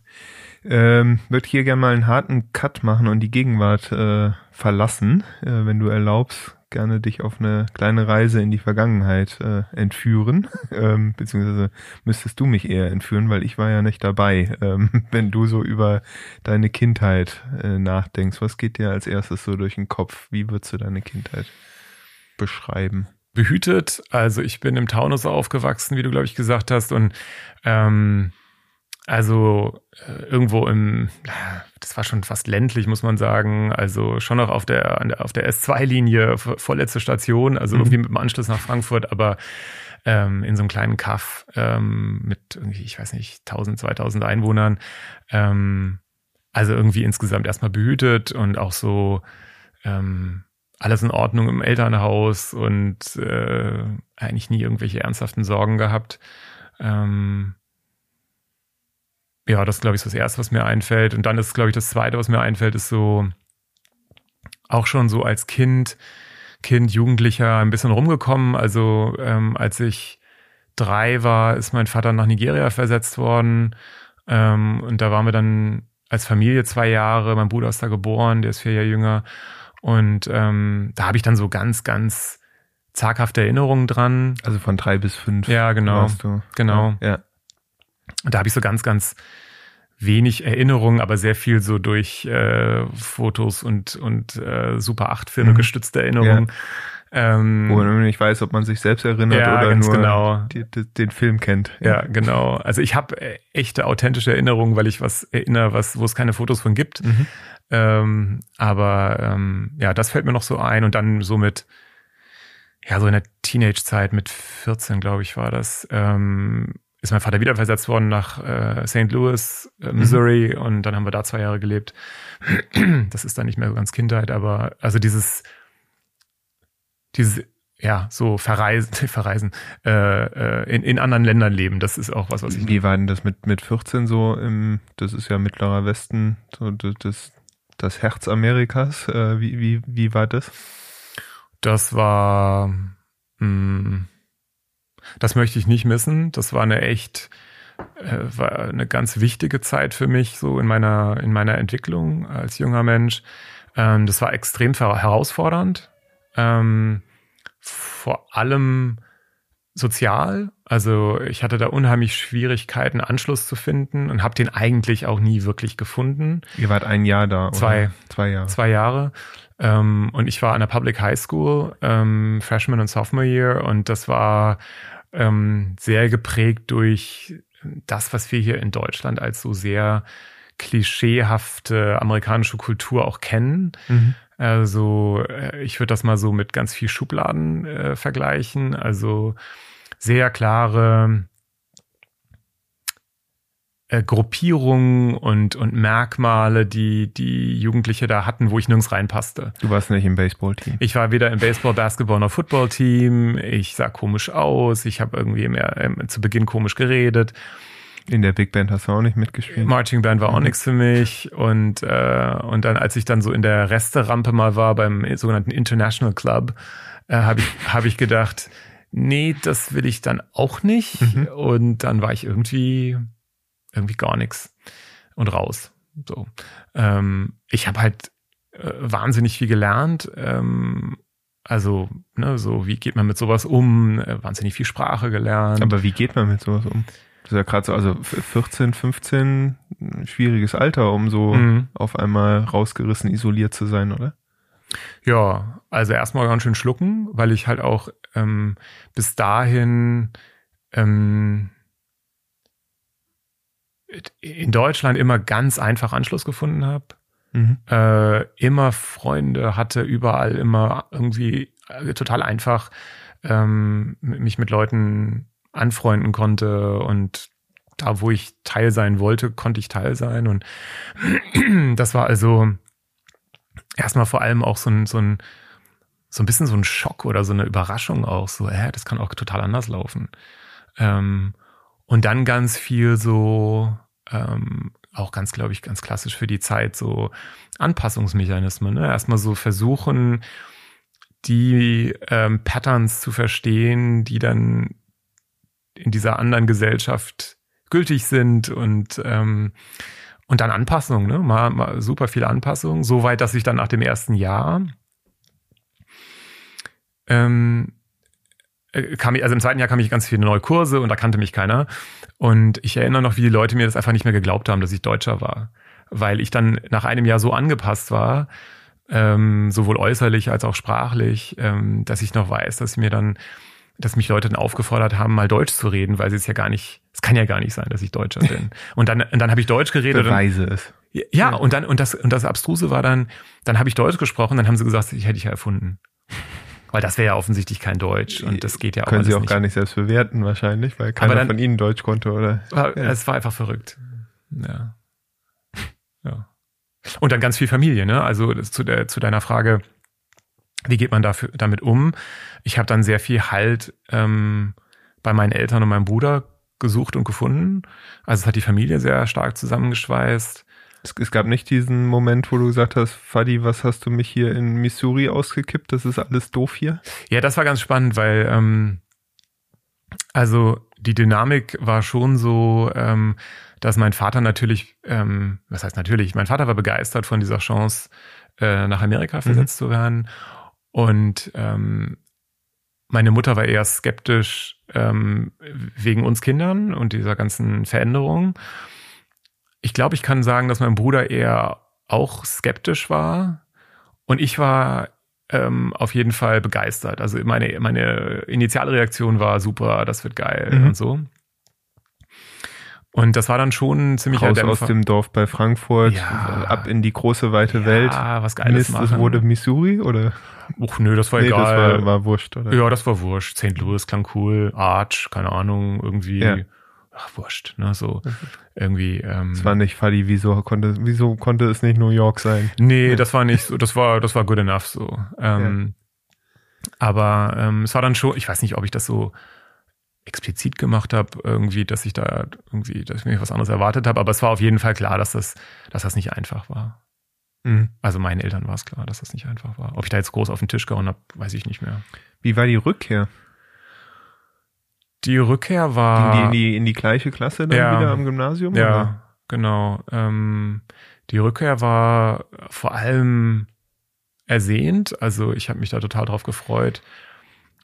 S1: Ähm, würde hier gerne mal einen harten Cut machen und die Gegenwart äh, verlassen, äh, wenn du erlaubst, gerne dich auf eine kleine Reise in die Vergangenheit äh, entführen, ähm, beziehungsweise müsstest du mich eher entführen, weil ich war ja nicht dabei. Ähm, wenn du so über deine Kindheit äh, nachdenkst, was geht dir als erstes so durch den Kopf? Wie würdest du deine Kindheit beschreiben?
S2: Behütet, also ich bin im Taunus aufgewachsen, wie du glaube ich gesagt hast, und ähm, also äh, irgendwo im, das war schon fast ländlich, muss man sagen. Also schon noch auf der, auf der S2-Linie, vorletzte Station, also mhm. irgendwie mit dem Anschluss nach Frankfurt, aber ähm, in so einem kleinen Kaff ähm, mit irgendwie, ich weiß nicht, 1000, 2000 Einwohnern. Ähm, also irgendwie insgesamt erstmal behütet und auch so ähm, alles in Ordnung im Elternhaus und äh, eigentlich nie irgendwelche ernsthaften Sorgen gehabt. Ähm, ja, das glaube ich ist das erste, was mir einfällt. Und dann ist, glaube ich, das zweite, was mir einfällt, ist so auch schon so als Kind, Kind, Jugendlicher ein bisschen rumgekommen. Also ähm, als ich drei war, ist mein Vater nach Nigeria versetzt worden. Ähm, und da waren wir dann als Familie zwei Jahre. Mein Bruder ist da geboren, der ist vier Jahre jünger. Und ähm, da habe ich dann so ganz, ganz zaghafte Erinnerungen dran.
S1: Also von drei bis fünf.
S2: Ja, genau. Genau.
S1: Ja.
S2: Und da habe ich so ganz, ganz wenig Erinnerungen, aber sehr viel so durch äh, Fotos und, und äh, Super 8 Filme mhm. gestützte Erinnerungen.
S1: Ja. Ähm, Wo man nicht weiß, ob man sich selbst erinnert ja, oder nur
S2: genau.
S1: die, die, den Film kennt.
S2: Ja, genau. Also ich habe äh, echte authentische Erinnerungen, weil ich was erinnere, was, wo es keine Fotos von gibt. Mhm. Ähm, aber ähm, ja, das fällt mir noch so ein und dann so mit ja, so in der Teenage-Zeit mit 14, glaube ich, war das, ähm, ist mein Vater wieder versetzt worden nach äh, St. Louis, äh, Missouri mhm. und dann haben wir da zwei Jahre gelebt. Das ist dann nicht mehr so ganz Kindheit, aber also dieses, dieses, ja, so verreisen, verreisen, äh, äh, in, in anderen Ländern leben, das ist auch was, was ich.
S1: Wie war denn das mit, mit 14 so im, das ist ja mittlerer Westen, so das, das Herz Amerikas, äh, wie, wie, wie war das?
S2: Das war, mh, hm, das möchte ich nicht missen. Das war eine echt, äh, war eine ganz wichtige Zeit für mich, so in meiner, in meiner Entwicklung als junger Mensch. Ähm, das war extrem herausfordernd. Ähm, vor allem sozial. Also ich hatte da unheimlich Schwierigkeiten, Anschluss zu finden und habe den eigentlich auch nie wirklich gefunden.
S1: Ihr wart ein Jahr da,
S2: oder? Zwei.
S1: Zwei Jahre.
S2: Zwei Jahre. Ähm, und ich war an der Public High School, ähm, Freshman und Sophomore Year und das war ähm, sehr geprägt durch das, was wir hier in Deutschland als so sehr klischeehafte amerikanische Kultur auch kennen. Mhm. Also äh, ich würde das mal so mit ganz viel Schubladen äh, vergleichen. Also sehr klare äh, Gruppierungen und, und Merkmale, die die Jugendliche da hatten, wo ich nirgends reinpasste.
S1: Du warst nicht im Baseballteam.
S2: Ich war weder im Baseball, Basketball noch Footballteam. Ich sah komisch aus. Ich habe irgendwie mehr ähm, zu Beginn komisch geredet.
S1: In der Big Band hast du auch nicht mitgespielt.
S2: Marching Band war auch mhm. nichts für mich. Und, äh, und dann, als ich dann so in der Resterampe mal war beim sogenannten International Club, äh, habe ich, hab ich gedacht, nee, das will ich dann auch nicht. Mhm. Und dann war ich irgendwie irgendwie gar nichts und raus. So. Ähm, ich habe halt äh, wahnsinnig viel gelernt. Ähm, also, ne, so, wie geht man mit sowas um? Äh, wahnsinnig viel Sprache gelernt.
S1: Aber wie geht man mit sowas um? Das ist ja gerade so, also 14, 15, schwieriges Alter, um so mhm. auf einmal rausgerissen, isoliert zu sein, oder?
S2: Ja, also erstmal ganz schön schlucken, weil ich halt auch ähm, bis dahin ähm, in Deutschland immer ganz einfach Anschluss gefunden habe. Mhm. Äh, immer Freunde hatte, überall immer irgendwie äh, total einfach ähm, mich mit Leuten anfreunden konnte und da, wo ich Teil sein wollte, konnte ich Teil sein. Und das war also erstmal vor allem auch so ein, so ein, so ein bisschen so ein Schock oder so eine Überraschung auch. So, hä, das kann auch total anders laufen. Ähm, und dann ganz viel so ähm, auch ganz, glaube ich, ganz klassisch für die Zeit, so Anpassungsmechanismen. Ne? Erstmal so versuchen, die ähm, Patterns zu verstehen, die dann in dieser anderen Gesellschaft gültig sind und ähm, und dann Anpassung, ne? Mal, mal super viele Anpassungen, so weit, dass ich dann nach dem ersten Jahr ähm, äh, kam ich, also im zweiten Jahr kam ich ganz viele neue Kurse und da kannte mich keiner. Und ich erinnere noch, wie die Leute mir das einfach nicht mehr geglaubt haben, dass ich Deutscher war. Weil ich dann nach einem Jahr so angepasst war, ähm, sowohl äußerlich als auch sprachlich, ähm, dass ich noch weiß, dass mir dann, dass mich Leute dann aufgefordert haben, mal Deutsch zu reden, weil sie es ja gar nicht, es kann ja gar nicht sein, dass ich Deutscher bin. Und dann, und dann habe ich Deutsch geredet.
S1: Beweise es.
S2: Ja, ja, und dann, und das, und das Abstruse war dann, dann habe ich Deutsch gesprochen, dann haben sie gesagt, ich hätte ich ja erfunden. Weil das wäre ja offensichtlich kein Deutsch und das geht ja auch
S1: Können Sie auch
S2: nicht.
S1: gar nicht selbst bewerten wahrscheinlich, weil keiner
S2: dann-
S1: von Ihnen Deutsch konnte, oder?
S2: War,
S1: Ja.
S2: Es war einfach verrückt. Ja. Ja. Und dann ganz viel Familie, ne? Also das zu, der, zu deiner Frage, wie geht man dafür, damit um? Ich habe dann sehr viel Halt ähm, bei meinen Eltern und meinem Bruder gesucht und gefunden. Also es hat die Familie sehr stark zusammengeschweißt.
S1: Es, es gab nicht diesen Moment, wo du gesagt hast, Fadi, was hast du mich hier in Missouri ausgekippt? Das ist alles doof hier.
S2: Ja, das war ganz spannend, weil ähm, also die Dynamik war schon so, ähm, dass mein Vater natürlich, ähm, was heißt natürlich, mein Vater war begeistert von dieser Chance, äh, nach Amerika versetzt zu werden. Und ähm, meine Mutter war eher skeptisch ähm, wegen uns Kindern und dieser ganzen Veränderung. Ich glaube, ich kann sagen, dass mein Bruder eher auch skeptisch war. Und ich war ähm, auf jeden Fall begeistert. Also meine, meine initiale Reaktion war super, das wird geil
S1: Mhm.
S2: und so. Und das war dann schon ein ziemlicher
S1: Raus
S2: Dämpfer.
S1: aus dem Dorf bei Frankfurt,
S2: Ja.
S1: ab in die große weite Welt.
S2: Ja, was Geiles
S1: Mist,
S2: machen.
S1: wurde Missouri oder?
S2: Uch, nö, das war
S1: nee, das
S2: egal.
S1: war, war wurscht, oder?
S2: ja, das war wurscht. St. Louis klang cool. Arch, keine Ahnung, irgendwie.
S1: Ja.
S2: Ach, wurscht, ne, so irgendwie. Ähm,
S1: Es war nicht Fadi, wieso konnte, wieso konnte es nicht New York sein?
S2: Nee, das war nicht so, das war, das war good enough so. Ähm, Aber ähm, es war dann schon, ich weiß nicht, ob ich das so explizit gemacht habe, irgendwie, dass ich da irgendwie, dass ich mir was anderes erwartet habe, aber es war auf jeden Fall klar, dass das, dass das nicht einfach war.
S1: Mhm.
S2: Also meinen Eltern war es klar, dass das nicht einfach war. Ob ich da jetzt groß auf den Tisch gehauen habe, weiß ich nicht mehr.
S1: Wie war die Rückkehr?
S2: Die Rückkehr
S1: Ging
S2: war.
S1: die in die, in die gleiche Klasse dann
S2: Ja.
S1: wieder am Gymnasium? oder?
S2: Ja, genau. Ähm, die Rückkehr war vor allem ersehnt. Also ich habe mich da total drauf gefreut.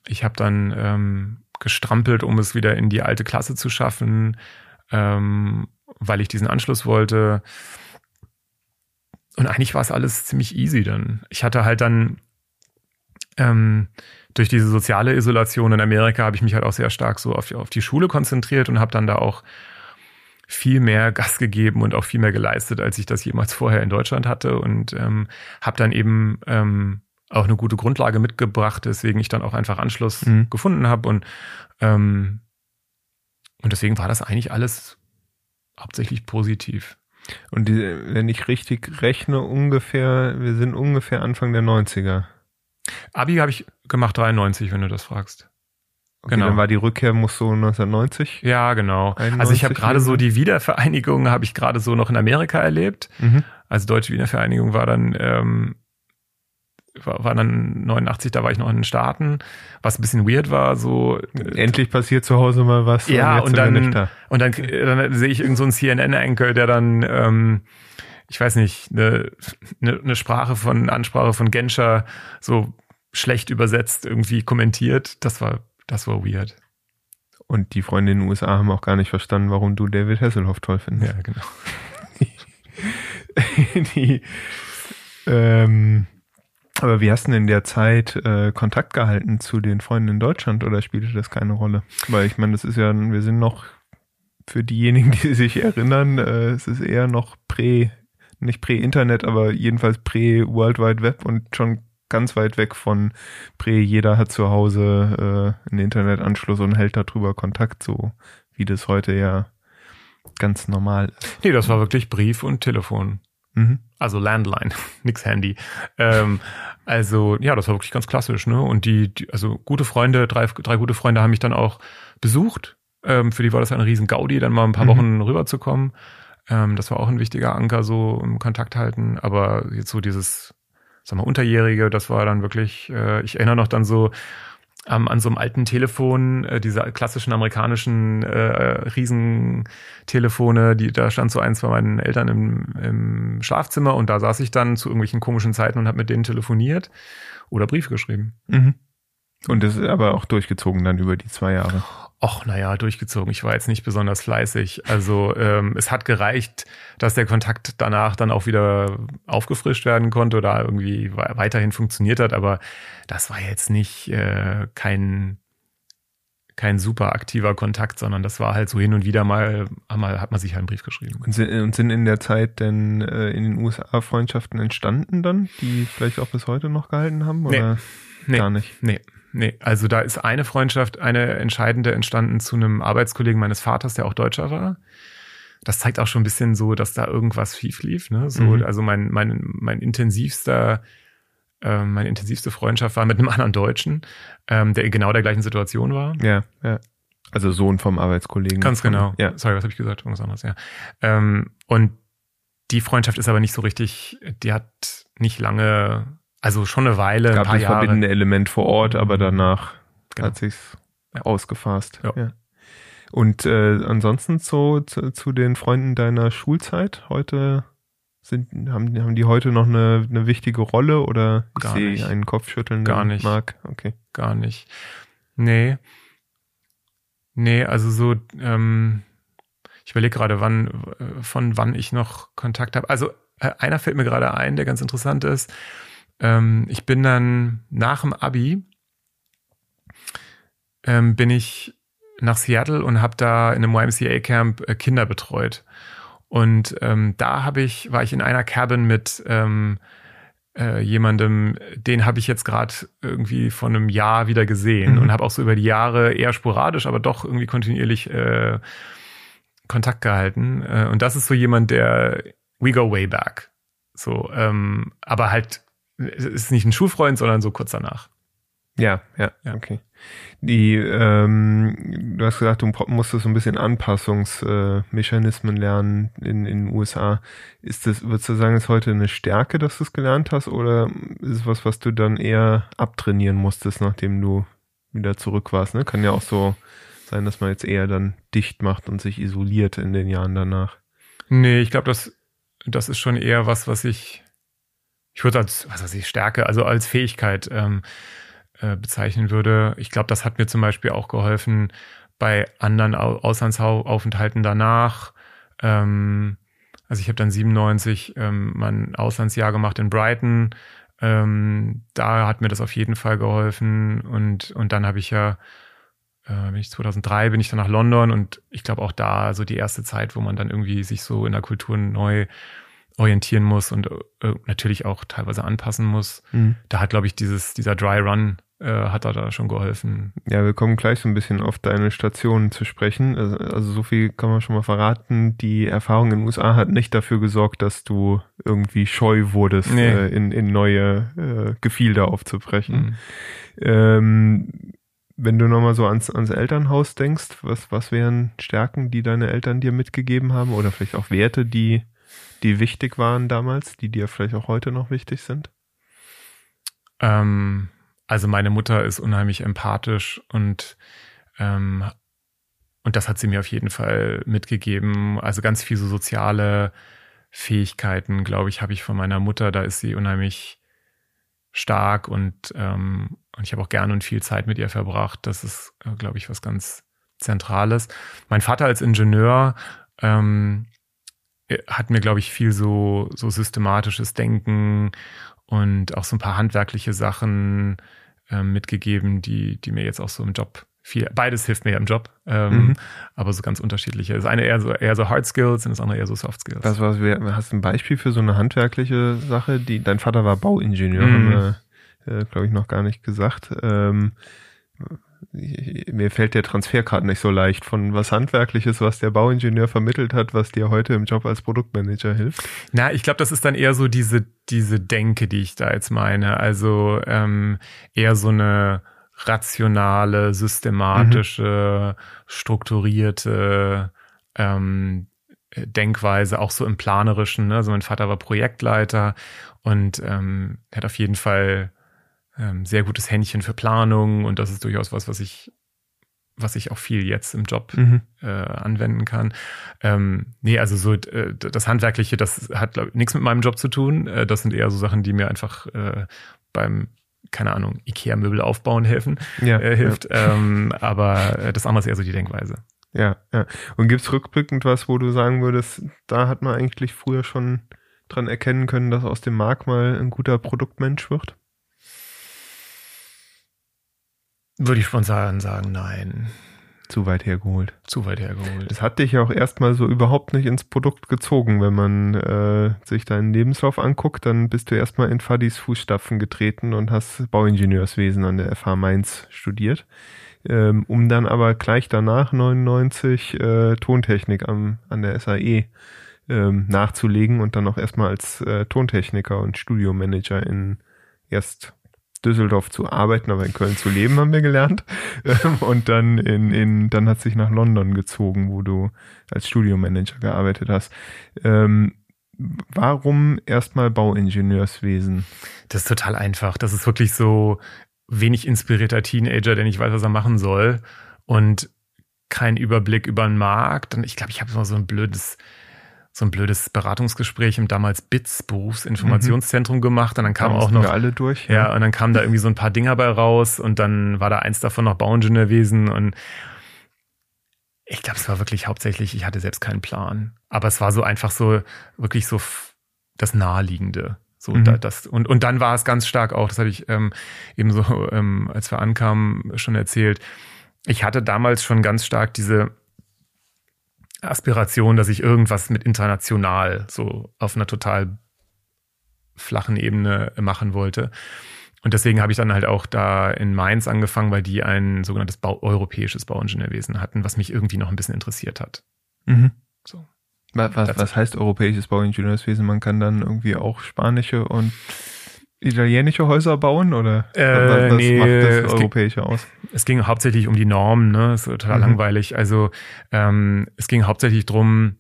S2: Ich habe dann ähm, gestrampelt, um es wieder in die alte Klasse zu schaffen, ähm, weil ich diesen Anschluss wollte. Und eigentlich war es alles ziemlich easy dann. Ich hatte halt dann ähm, durch diese soziale Isolation in Amerika habe ich mich halt auch sehr stark so auf, auf die Schule konzentriert und habe dann da auch viel mehr Gas gegeben und auch viel mehr geleistet, als ich das jemals vorher in Deutschland hatte und ähm, habe dann eben ähm, auch eine gute Grundlage mitgebracht, weswegen ich dann auch einfach Anschluss
S1: Mhm.
S2: gefunden habe und ähm, und deswegen war das eigentlich alles hauptsächlich positiv.
S1: Und die, wenn ich richtig rechne, ungefähr, wir sind ungefähr Anfang der 90er.
S2: Abi habe ich gemacht 93, wenn du das fragst.
S1: Okay,
S2: Genau.
S1: dann war die Rückkehr, muss so 1990.
S2: Ja, genau.
S1: 91
S2: also ich habe gerade so die Wiedervereinigung habe ich gerade so noch in Amerika erlebt.
S1: Mhm.
S2: Also deutsche Wiedervereinigung war dann ähm, war, war dann 89, da war ich noch in den Staaten, was ein bisschen weird war, so äh,
S1: Endlich passiert zu Hause mal was.
S2: Ja, und
S1: wir
S2: dann-
S1: da.
S2: und dann, äh, dann sehe ich irgend so einen CNN-Anchor, der dann ähm, ich weiß nicht, eine, eine, eine Sprache von eine Ansprache von Genscher so schlecht übersetzt irgendwie kommentiert. Das war das war weird.
S1: Und die Freunde in den USA haben auch gar nicht verstanden, warum du David Hasselhoff toll findest.
S2: Ja, genau.
S1: die, ähm, aber wie hast du denn in der Zeit äh, Kontakt gehalten zu den Freunden in Deutschland oder spielte das keine Rolle? Weil ich meine, das ist ja, wir sind noch für diejenigen, die sich erinnern, äh, es ist eher noch prä, nicht prä-Internet, aber jedenfalls prä-World Wide Web und schon ganz weit weg von prä, jeder hat zu Hause äh, einen Internetanschluss und hält darüber Kontakt, so wie das heute ja ganz normal ist.
S2: Nee, das war wirklich Brief und Telefon.
S1: Mhm.
S2: Also Landline, nix Handy. Ähm, also ja, das war wirklich ganz klassisch, ne? Und die, die also gute Freunde, drei, drei gute Freunde haben mich dann auch besucht. Ähm, für die war das ein riesen Gaudi, dann mal ein paar
S1: Mhm.
S2: Wochen rüberzukommen. Ähm, das war auch ein wichtiger Anker, so im Kontakt halten. Aber jetzt so dieses, sag mal, Unterjährige, das war dann wirklich, äh, ich erinnere noch dann so ähm, an so einem alten Telefon, äh, diese klassischen amerikanischen äh, Riesentelefone, die da stand so eins bei meinen Eltern im, im Schlafzimmer und da saß ich dann zu irgendwelchen komischen Zeiten und habe mit denen telefoniert oder Briefe geschrieben.
S1: Mhm. Und das ist aber auch durchgezogen dann über die zwei Jahre.
S2: Och, naja, durchgezogen. Ich war jetzt nicht besonders fleißig. Also ähm, es hat gereicht, dass der Kontakt danach dann auch wieder aufgefrischt werden konnte oder irgendwie weiterhin funktioniert hat. Aber das war jetzt nicht äh, kein kein super aktiver Kontakt, sondern das war halt so hin und wieder mal, mal hat man sich halt einen Brief geschrieben.
S1: Und sind, und sind in der Zeit denn äh, in den USA Freundschaften entstanden dann, die vielleicht auch bis heute noch gehalten haben? Oder
S2: nee,
S1: gar nicht?
S2: Nee, Nee, also da ist eine Freundschaft, eine entscheidende entstanden zu einem Arbeitskollegen meines Vaters, der auch Deutscher war. Das zeigt auch schon ein bisschen so, dass da irgendwas schief lief. Ne? So, mhm. Also mein, mein, mein intensivster, äh, meine intensivste Freundschaft war mit einem anderen Deutschen, ähm, der in genau der gleichen Situation war.
S1: Ja, ja. Also Sohn vom Arbeitskollegen.
S2: Ganz genau. Ja. Sorry, was habe ich gesagt? Irgendwas anderes, ja. Ähm, und die Freundschaft ist aber nicht so richtig, die hat nicht lange also schon eine Weile,
S1: gab
S2: ein
S1: das
S2: Jahre.
S1: verbindende Element vor Ort, aber
S2: Mhm.
S1: danach
S2: Genau.
S1: hat sich's
S2: Ja.
S1: ausgefasst.
S2: Ja.
S1: Und äh, ansonsten so zu, zu den Freunden deiner Schulzeit heute sind haben, haben die heute noch eine, eine wichtige Rolle oder ich
S2: Gar
S1: sehe
S2: nicht.
S1: einen Kopfschütteln
S2: Gar nicht.
S1: Mark. Okay.
S2: Gar nicht. Nee. Nee, also so, ähm, ich überlege gerade, wann, äh, von wann ich noch Kontakt habe. Also äh, einer fällt mir gerade ein, der ganz interessant ist. Ähm, ich bin dann nach dem Abi ähm, bin ich nach Seattle und habe da in einem YMCA-Camp äh, Kinder betreut. Und ähm, da habe ich, war ich in einer Cabin mit ähm, äh, jemandem, den habe ich jetzt gerade irgendwie vor einem Jahr wieder gesehen
S1: Mhm.
S2: und habe auch so über die Jahre eher sporadisch, aber doch irgendwie kontinuierlich äh, Kontakt gehalten. Äh, und das ist so jemand, der we go way back. So, ähm, aber halt ist nicht ein Schulfreund, sondern so kurz danach.
S1: Ja, ja,
S2: Ja.
S1: okay. Die, ähm, du hast gesagt, du musstest so ein bisschen Anpassungsmechanismen lernen in, in den USA. Ist das, würdest du sagen, ist heute eine Stärke, dass du es gelernt hast, oder ist es was, was du dann eher abtrainieren musstest, nachdem du wieder zurück warst? Ne? Kann ja auch so sein, dass man jetzt eher dann dicht macht und sich isoliert in den Jahren danach.
S2: Nee, ich glaube, das, das ist schon eher was, was ich, ich würde als, was weiß ich, Stärke, also als Fähigkeit ähm, äh, bezeichnen würde. Ich glaube, das hat mir zum Beispiel auch geholfen bei anderen Au Auslandsaufenthalten danach. Ähm, also ich habe dann 97 ähm, mein Auslandsjahr gemacht in Brighton. Ähm, da hat mir das auf jeden Fall geholfen. Und, und dann habe ich ja, äh, bin ich 2003 bin ich dann nach London und ich glaube auch da so die erste Zeit, wo man dann irgendwie sich so in der Kultur neu orientieren muss und äh, natürlich auch teilweise anpassen muss. Da hat, glaube ich, dieses, dieser Dry Run äh, hat da, da schon geholfen.
S1: Ja, wir kommen gleich so ein bisschen auf deine Stationen zu sprechen. Also, also so viel kann man schon mal verraten. Die Erfahrung in den USA hat nicht dafür gesorgt, dass du irgendwie scheu wurdest,
S2: Nee.
S1: äh, in, in neue äh, Gefilde aufzubrechen.
S2: Mhm.
S1: Ähm, wenn du nochmal so ans, ans Elternhaus denkst, was, was wären Stärken, die deine Eltern dir mitgegeben haben? Oder vielleicht auch Werte, die, die wichtig waren damals, die dir vielleicht auch heute noch wichtig sind?
S2: Ähm, also meine Mutter ist unheimlich empathisch und ähm, und das hat sie mir auf jeden Fall mitgegeben. Also ganz viel so soziale Fähigkeiten, glaube ich, habe ich von meiner Mutter. Da ist sie unheimlich stark und ähm, und ich habe auch gerne und viel Zeit mit ihr verbracht. Das ist, äh, glaube ich, was ganz Zentrales. Mein Vater als Ingenieur ähm, hat mir, glaube ich, viel so so systematisches Denken und auch so ein paar handwerkliche Sachen ähm, mitgegeben, die, die mir jetzt auch so im Job viel, beides hilft mir im Job, ähm,
S1: Mhm.
S2: aber so ganz unterschiedliche. Das eine eher so, eher so Hard Skills und das andere eher so Soft Skills.
S1: Was, wer- hast du ein Beispiel für so eine handwerkliche Sache? Die, dein Vater war Bauingenieur,
S2: Mhm.
S1: haben wir, äh, glaube ich, noch gar nicht gesagt. Ähm, mir fällt der Transfer gerade nicht so leicht von was Handwerkliches, was der Bauingenieur vermittelt hat, was dir heute im Job als Produktmanager hilft.
S2: Na, ich glaube, das ist dann eher so diese, diese Denke, die ich da jetzt meine. Also ähm, eher so eine rationale, systematische, strukturierte ähm, Denkweise, auch so im Planerischen. Ne? Also mein Vater war Projektleiter und ähm, er hat auf jeden Fall ähm, sehr gutes Händchen für Planung und das ist durchaus was, was ich was ich auch viel jetzt im Job mhm. äh, anwenden kann. Ähm, nee, also so äh, das Handwerkliche, das hat glaub, nichts mit meinem Job zu tun. Äh, das sind eher so Sachen, die mir einfach äh, beim keine Ahnung, Ikea-Möbel aufbauen helfen, ja, äh, hilft. Ja. Ähm, aber äh, das andere ist eher so die Denkweise.
S1: Ja, ja. Und gibt's rückblickend was, wo du sagen würdest, da hat man eigentlich früher schon dran erkennen können, dass aus dem Markt mal ein guter Produktmensch wird?
S2: Würde ich spontan sagen, nein.
S1: Zu weit hergeholt.
S2: Zu weit hergeholt.
S1: Das hat dich ja auch erstmal so überhaupt nicht ins Produkt gezogen. Wenn man äh, sich deinen Lebenslauf anguckt, dann bist du erstmal in Fadis Fußstapfen getreten und hast Bauingenieurswesen an der FH Mainz studiert. Ähm, um dann aber gleich danach 99 äh, Tontechnik am, an der SAE ähm, nachzulegen und dann auch erstmal als äh, Tontechniker und Studiomanager in erst Düsseldorf zu arbeiten, aber in Köln zu leben, haben wir gelernt. Ähm, und dann in, in, dann hat sich nach London gezogen, wo du als Studiomanager gearbeitet hast. Ähm, warum erstmal Bauingenieurswesen?
S2: Das ist total einfach. Das ist wirklich so wenig inspirierter Teenager, der nicht weiß, was er machen soll. Und kein Überblick über den Markt. Und ich glaube, ich habe so ein blödes so ein blödes Beratungsgespräch im damals BITS Berufsinformationszentrum mhm. gemacht und dann kam auch noch
S1: alle durch
S2: ja. ja. und dann kamen da irgendwie so ein paar Dinger bei raus und dann war da eins davon noch Bauingenieurwesen und ich glaube es war wirklich hauptsächlich ich hatte selbst keinen Plan aber es war so einfach so wirklich so das naheliegende so mhm. da, das und und dann war es ganz stark auch das habe ich ähm, eben so ähm, als wir ankamen schon erzählt ich hatte damals schon ganz stark diese Aspiration, dass ich irgendwas mit international so auf einer total flachen Ebene machen wollte. Und deswegen habe ich dann halt auch da in Mainz angefangen, weil die ein sogenanntes Bau europäisches Bauingenieurwesen hatten, was mich irgendwie noch ein bisschen interessiert hat.
S1: Mhm. So. Was, was, was heißt europäisches Bauingenieurswesen? Man kann dann irgendwie auch spanische und italienische Häuser bauen oder
S2: äh,
S1: was,
S2: nee,
S1: macht das Europäische aus?
S2: Es ging hauptsächlich um die Normen, ne? Das ist total mhm. langweilig. Also ähm, es ging hauptsächlich drum,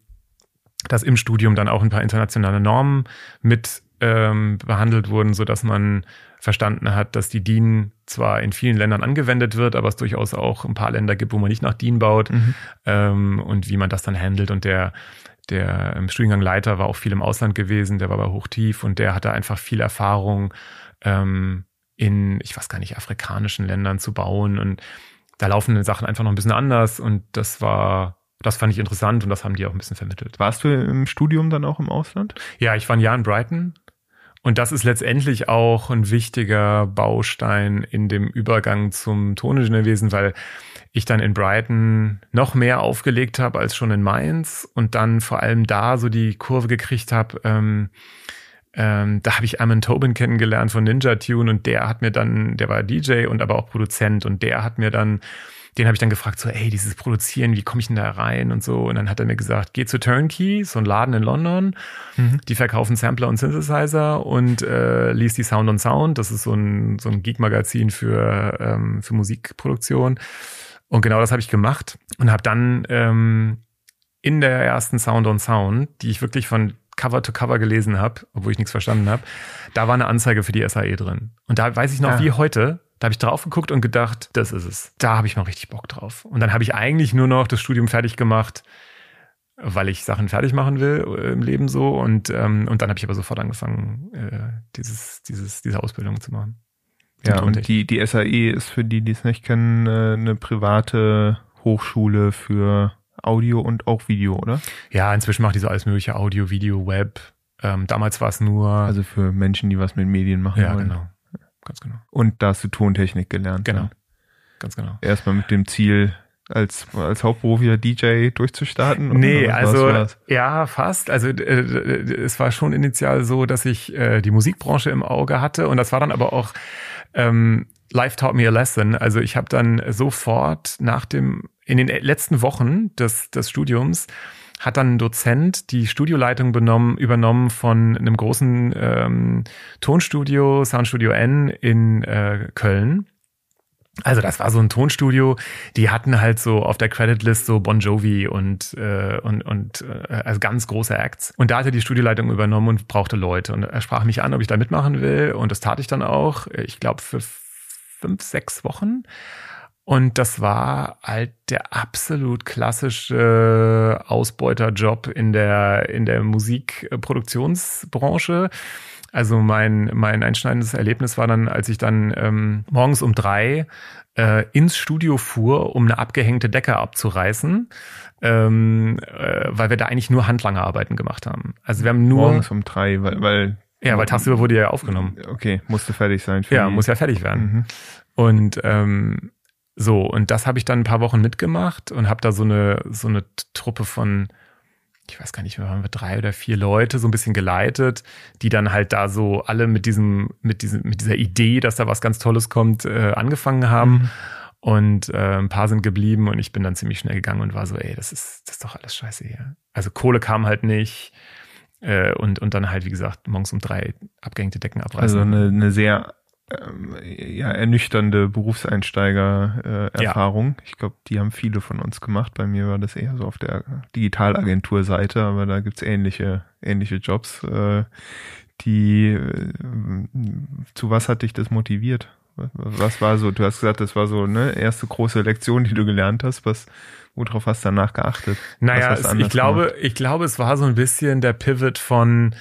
S2: dass im Studium dann auch ein paar internationale Normen mit ähm, behandelt wurden, so dass man verstanden hat, dass die DIN zwar in vielen Ländern angewendet wird, aber es durchaus auch ein paar Länder gibt, wo man nicht nach DIN baut mhm. ähm, und wie man das dann handelt. Und der der ähm, Studiengangleiter war auch viel im Ausland gewesen, der war bei Hochtief und der hatte einfach viel Erfahrung ähm, in, ich weiß gar nicht, afrikanischen Ländern zu bauen und da laufen die Sachen einfach noch ein bisschen anders und das war, das fand ich interessant und das haben die auch ein bisschen vermittelt.
S1: Warst du im Studium dann auch im Ausland?
S2: Ja, ich war ein Jahr in Brighton und das ist letztendlich auch ein wichtiger Baustein in dem Übergang zum Toningenieurwesen, weil ich dann in Brighton noch mehr aufgelegt habe als schon in Mainz und dann vor allem da so die Kurve gekriegt habe. Ähm, ähm, da habe ich Amon Tobin kennengelernt von Ninja Tune und der hat mir dann, der war DJ und aber auch Produzent und der hat mir dann den habe ich dann gefragt, so, ey, dieses Produzieren, wie komme ich denn da rein und so. Und dann hat er mir gesagt, geh zu Turnkey, so ein Laden in London. Mhm. Die verkaufen Sampler und Synthesizer und äh, liest die Sound on Sound. Das ist so ein, so ein Geek-Magazin für, ähm, für Musikproduktion. Und genau das habe ich gemacht und habe dann ähm, in der ersten Sound on Sound, die ich wirklich von Cover to Cover gelesen habe, obwohl ich nichts verstanden habe, da war eine Anzeige für die SAE drin. Und da weiß ich noch ja. wie heute, da habe ich drauf geguckt und gedacht, das ist es. Da habe ich mal richtig Bock drauf. Und dann habe ich eigentlich nur noch das Studium fertig gemacht, weil ich Sachen fertig machen will äh, im Leben so. Und, ähm, und dann habe ich aber sofort angefangen, äh, dieses, dieses, diese Ausbildung zu machen.
S1: Ja, und die, die SAE ist für die, die es nicht kennen, äh, eine private Hochschule für Audio und auch Video, oder?
S2: Ja, inzwischen macht die so alles mögliche Audio, Video, Web. Ähm, damals war es nur.
S1: Also für Menschen, die was mit Medien machen
S2: ja,
S1: wollen.
S2: Ja, genau. Ganz genau.
S1: Und da hast du Tontechnik gelernt.
S2: Genau. Dann. Ganz genau.
S1: Erstmal mit dem Ziel, als, als hauptberuflicher DJ durchzustarten?
S2: Nee, also ja, fast. Also äh, es war schon initial so, dass ich äh, die Musikbranche im Auge hatte und das war dann aber auch ähm, Life taught me a lesson. Also ich habe dann sofort nach dem, in den letzten Wochen des, des Studiums, hat dann ein Dozent die Studioleitung benommen, übernommen von einem großen ähm, Tonstudio, Soundstudio N in äh, Köln. Also das war so ein Tonstudio, die hatten halt so auf der Creditlist so Bon Jovi und, äh, und, und äh, also ganz große Acts. Und da hatte die Studioleitung übernommen und brauchte Leute. Und er sprach mich an, ob ich da mitmachen will. Und das tat ich dann auch, ich glaube, für fünf, sechs Wochen. Und das war halt der absolut klassische Ausbeuterjob in der, in der Musikproduktionsbranche. Also mein, mein einschneidendes Erlebnis war dann, als ich dann ähm, morgens um drei äh, ins Studio fuhr, um eine abgehängte Decke abzureißen, ähm, äh, weil wir da eigentlich nur Handlangerarbeiten gemacht haben. Also wir haben nur
S1: morgens um drei, weil, weil
S2: ja, weil tagsüber wurde ja aufgenommen.
S1: Okay, musste fertig sein.
S2: ja, die. muss ja fertig werden. Mhm. Und ähm, so, und das habe ich dann ein paar Wochen mitgemacht und habe da so eine, so eine Truppe von, ich weiß gar nicht waren wir drei oder vier Leute so ein bisschen geleitet, die dann halt da so alle mit diesem, mit diesem, mit dieser Idee, dass da was ganz Tolles kommt, äh, angefangen haben. Mhm. Und äh, ein paar sind geblieben und ich bin dann ziemlich schnell gegangen und war so, ey, das ist, das ist doch alles scheiße hier. Also Kohle kam halt nicht. Äh, und, und dann halt, wie gesagt, morgens um drei abgehängte Decken abreißen.
S1: Also eine, eine sehr ähm, ja, ernüchternde Berufseinsteiger-Erfahrung. Äh, ich glaube, die haben viele von uns gemacht. Bei mir war das eher so auf der Digitalagenturseite, aber da gibt's ähnliche, ähnliche Jobs. Äh, die äh, zu was hat dich das motiviert? Was war so, du hast gesagt, das war so eine erste große Lektion, die du gelernt hast. Was, worauf hast du danach geachtet?
S2: Naja, es, ich glaube, gemacht? ich glaube, es war so ein bisschen der Pivot von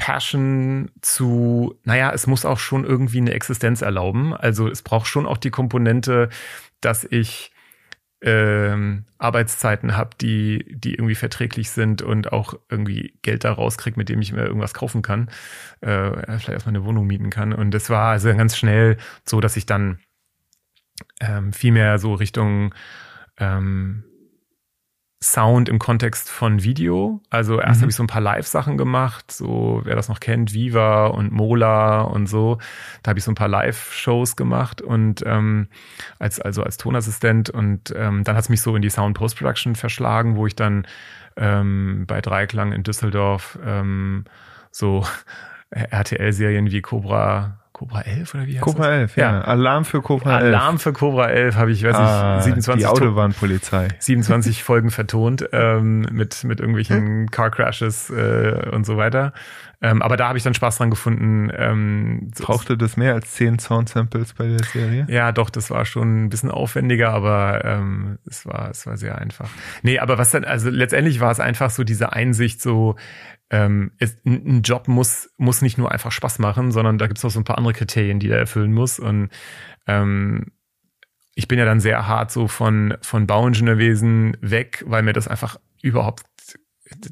S2: Passion zu, naja, es muss auch schon irgendwie eine Existenz erlauben. Also es braucht schon auch die Komponente, dass ich ähm, Arbeitszeiten habe, die, die irgendwie verträglich sind und auch irgendwie Geld da rauskriege, mit dem ich mir irgendwas kaufen kann, äh, vielleicht erstmal eine Wohnung mieten kann. Und das war also ganz schnell so, dass ich dann ähm, viel mehr so Richtung ähm, Sound im Kontext von Video. Also erst mhm. habe ich so ein paar Live-Sachen gemacht, so wer das noch kennt, Viva und Mola und so. Da habe ich so ein paar Live-Shows gemacht und ähm, als also als Tonassistent und ähm, dann hat es mich so in die Sound Post-Production verschlagen, wo ich dann ähm, bei Dreiklang in Düsseldorf ähm, so RTL-Serien wie Cobra Cobra 11 oder wie heißt
S1: Cobra das? 11, ja. ja. Alarm für Cobra 11.
S2: Alarm für Cobra 11 habe ich, weiß ah, ich, 27
S1: die Autobahnpolizei.
S2: 27 Folgen vertont ähm, mit mit irgendwelchen Car Crashes äh, und so weiter. Ähm, aber da habe ich dann Spaß dran gefunden. Ähm,
S1: Brauchte das mehr als 10 Sound Samples bei der Serie?
S2: Ja, doch, das war schon ein bisschen aufwendiger, aber ähm, es war es war sehr einfach. Nee, aber was dann also letztendlich war es einfach so diese Einsicht so ähm, ist, ein Job muss, muss nicht nur einfach Spaß machen, sondern da gibt es auch so ein paar andere Kriterien, die er erfüllen muss. Und ähm, ich bin ja dann sehr hart so von, von Bauingenieurwesen weg, weil mir das einfach überhaupt,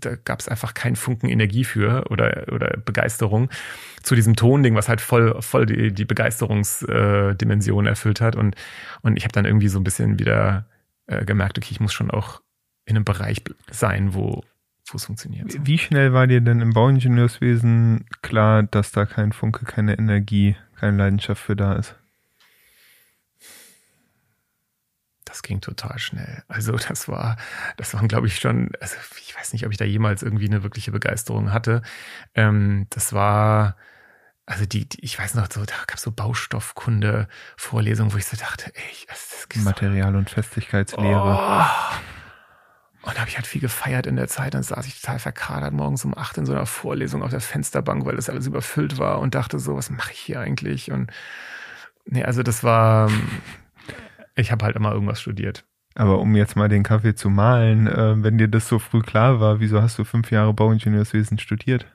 S2: da gab es einfach keinen Funken Energie für oder, oder Begeisterung zu diesem Tonding, was halt voll, voll die, die Begeisterungsdimension äh, erfüllt hat. Und, und ich habe dann irgendwie so ein bisschen wieder äh, gemerkt, okay, ich muss schon auch in einem Bereich sein, wo, wo es funktioniert.
S1: So. Wie schnell war dir denn im Bauingenieurswesen klar, dass da kein Funke, keine Energie, keine Leidenschaft für da ist?
S2: Das ging total schnell. Also das war, das waren glaube ich schon, also ich weiß nicht, ob ich da jemals irgendwie eine wirkliche Begeisterung hatte. Ähm, das war, also die, die, ich weiß noch, so, da gab es so Baustoffkunde-Vorlesungen, wo ich so dachte, ey, das,
S1: das Material- und Festigkeitslehre. Oh,
S2: und da habe ich halt viel gefeiert in der Zeit. Dann saß ich total verkadert morgens um acht in so einer Vorlesung auf der Fensterbank, weil das alles überfüllt war und dachte so, was mache ich hier eigentlich? Und nee, also das war, ich habe halt immer irgendwas studiert.
S1: Aber um jetzt mal den Kaffee zu malen, äh, wenn dir das so früh klar war, wieso hast du fünf Jahre Bauingenieurswesen studiert?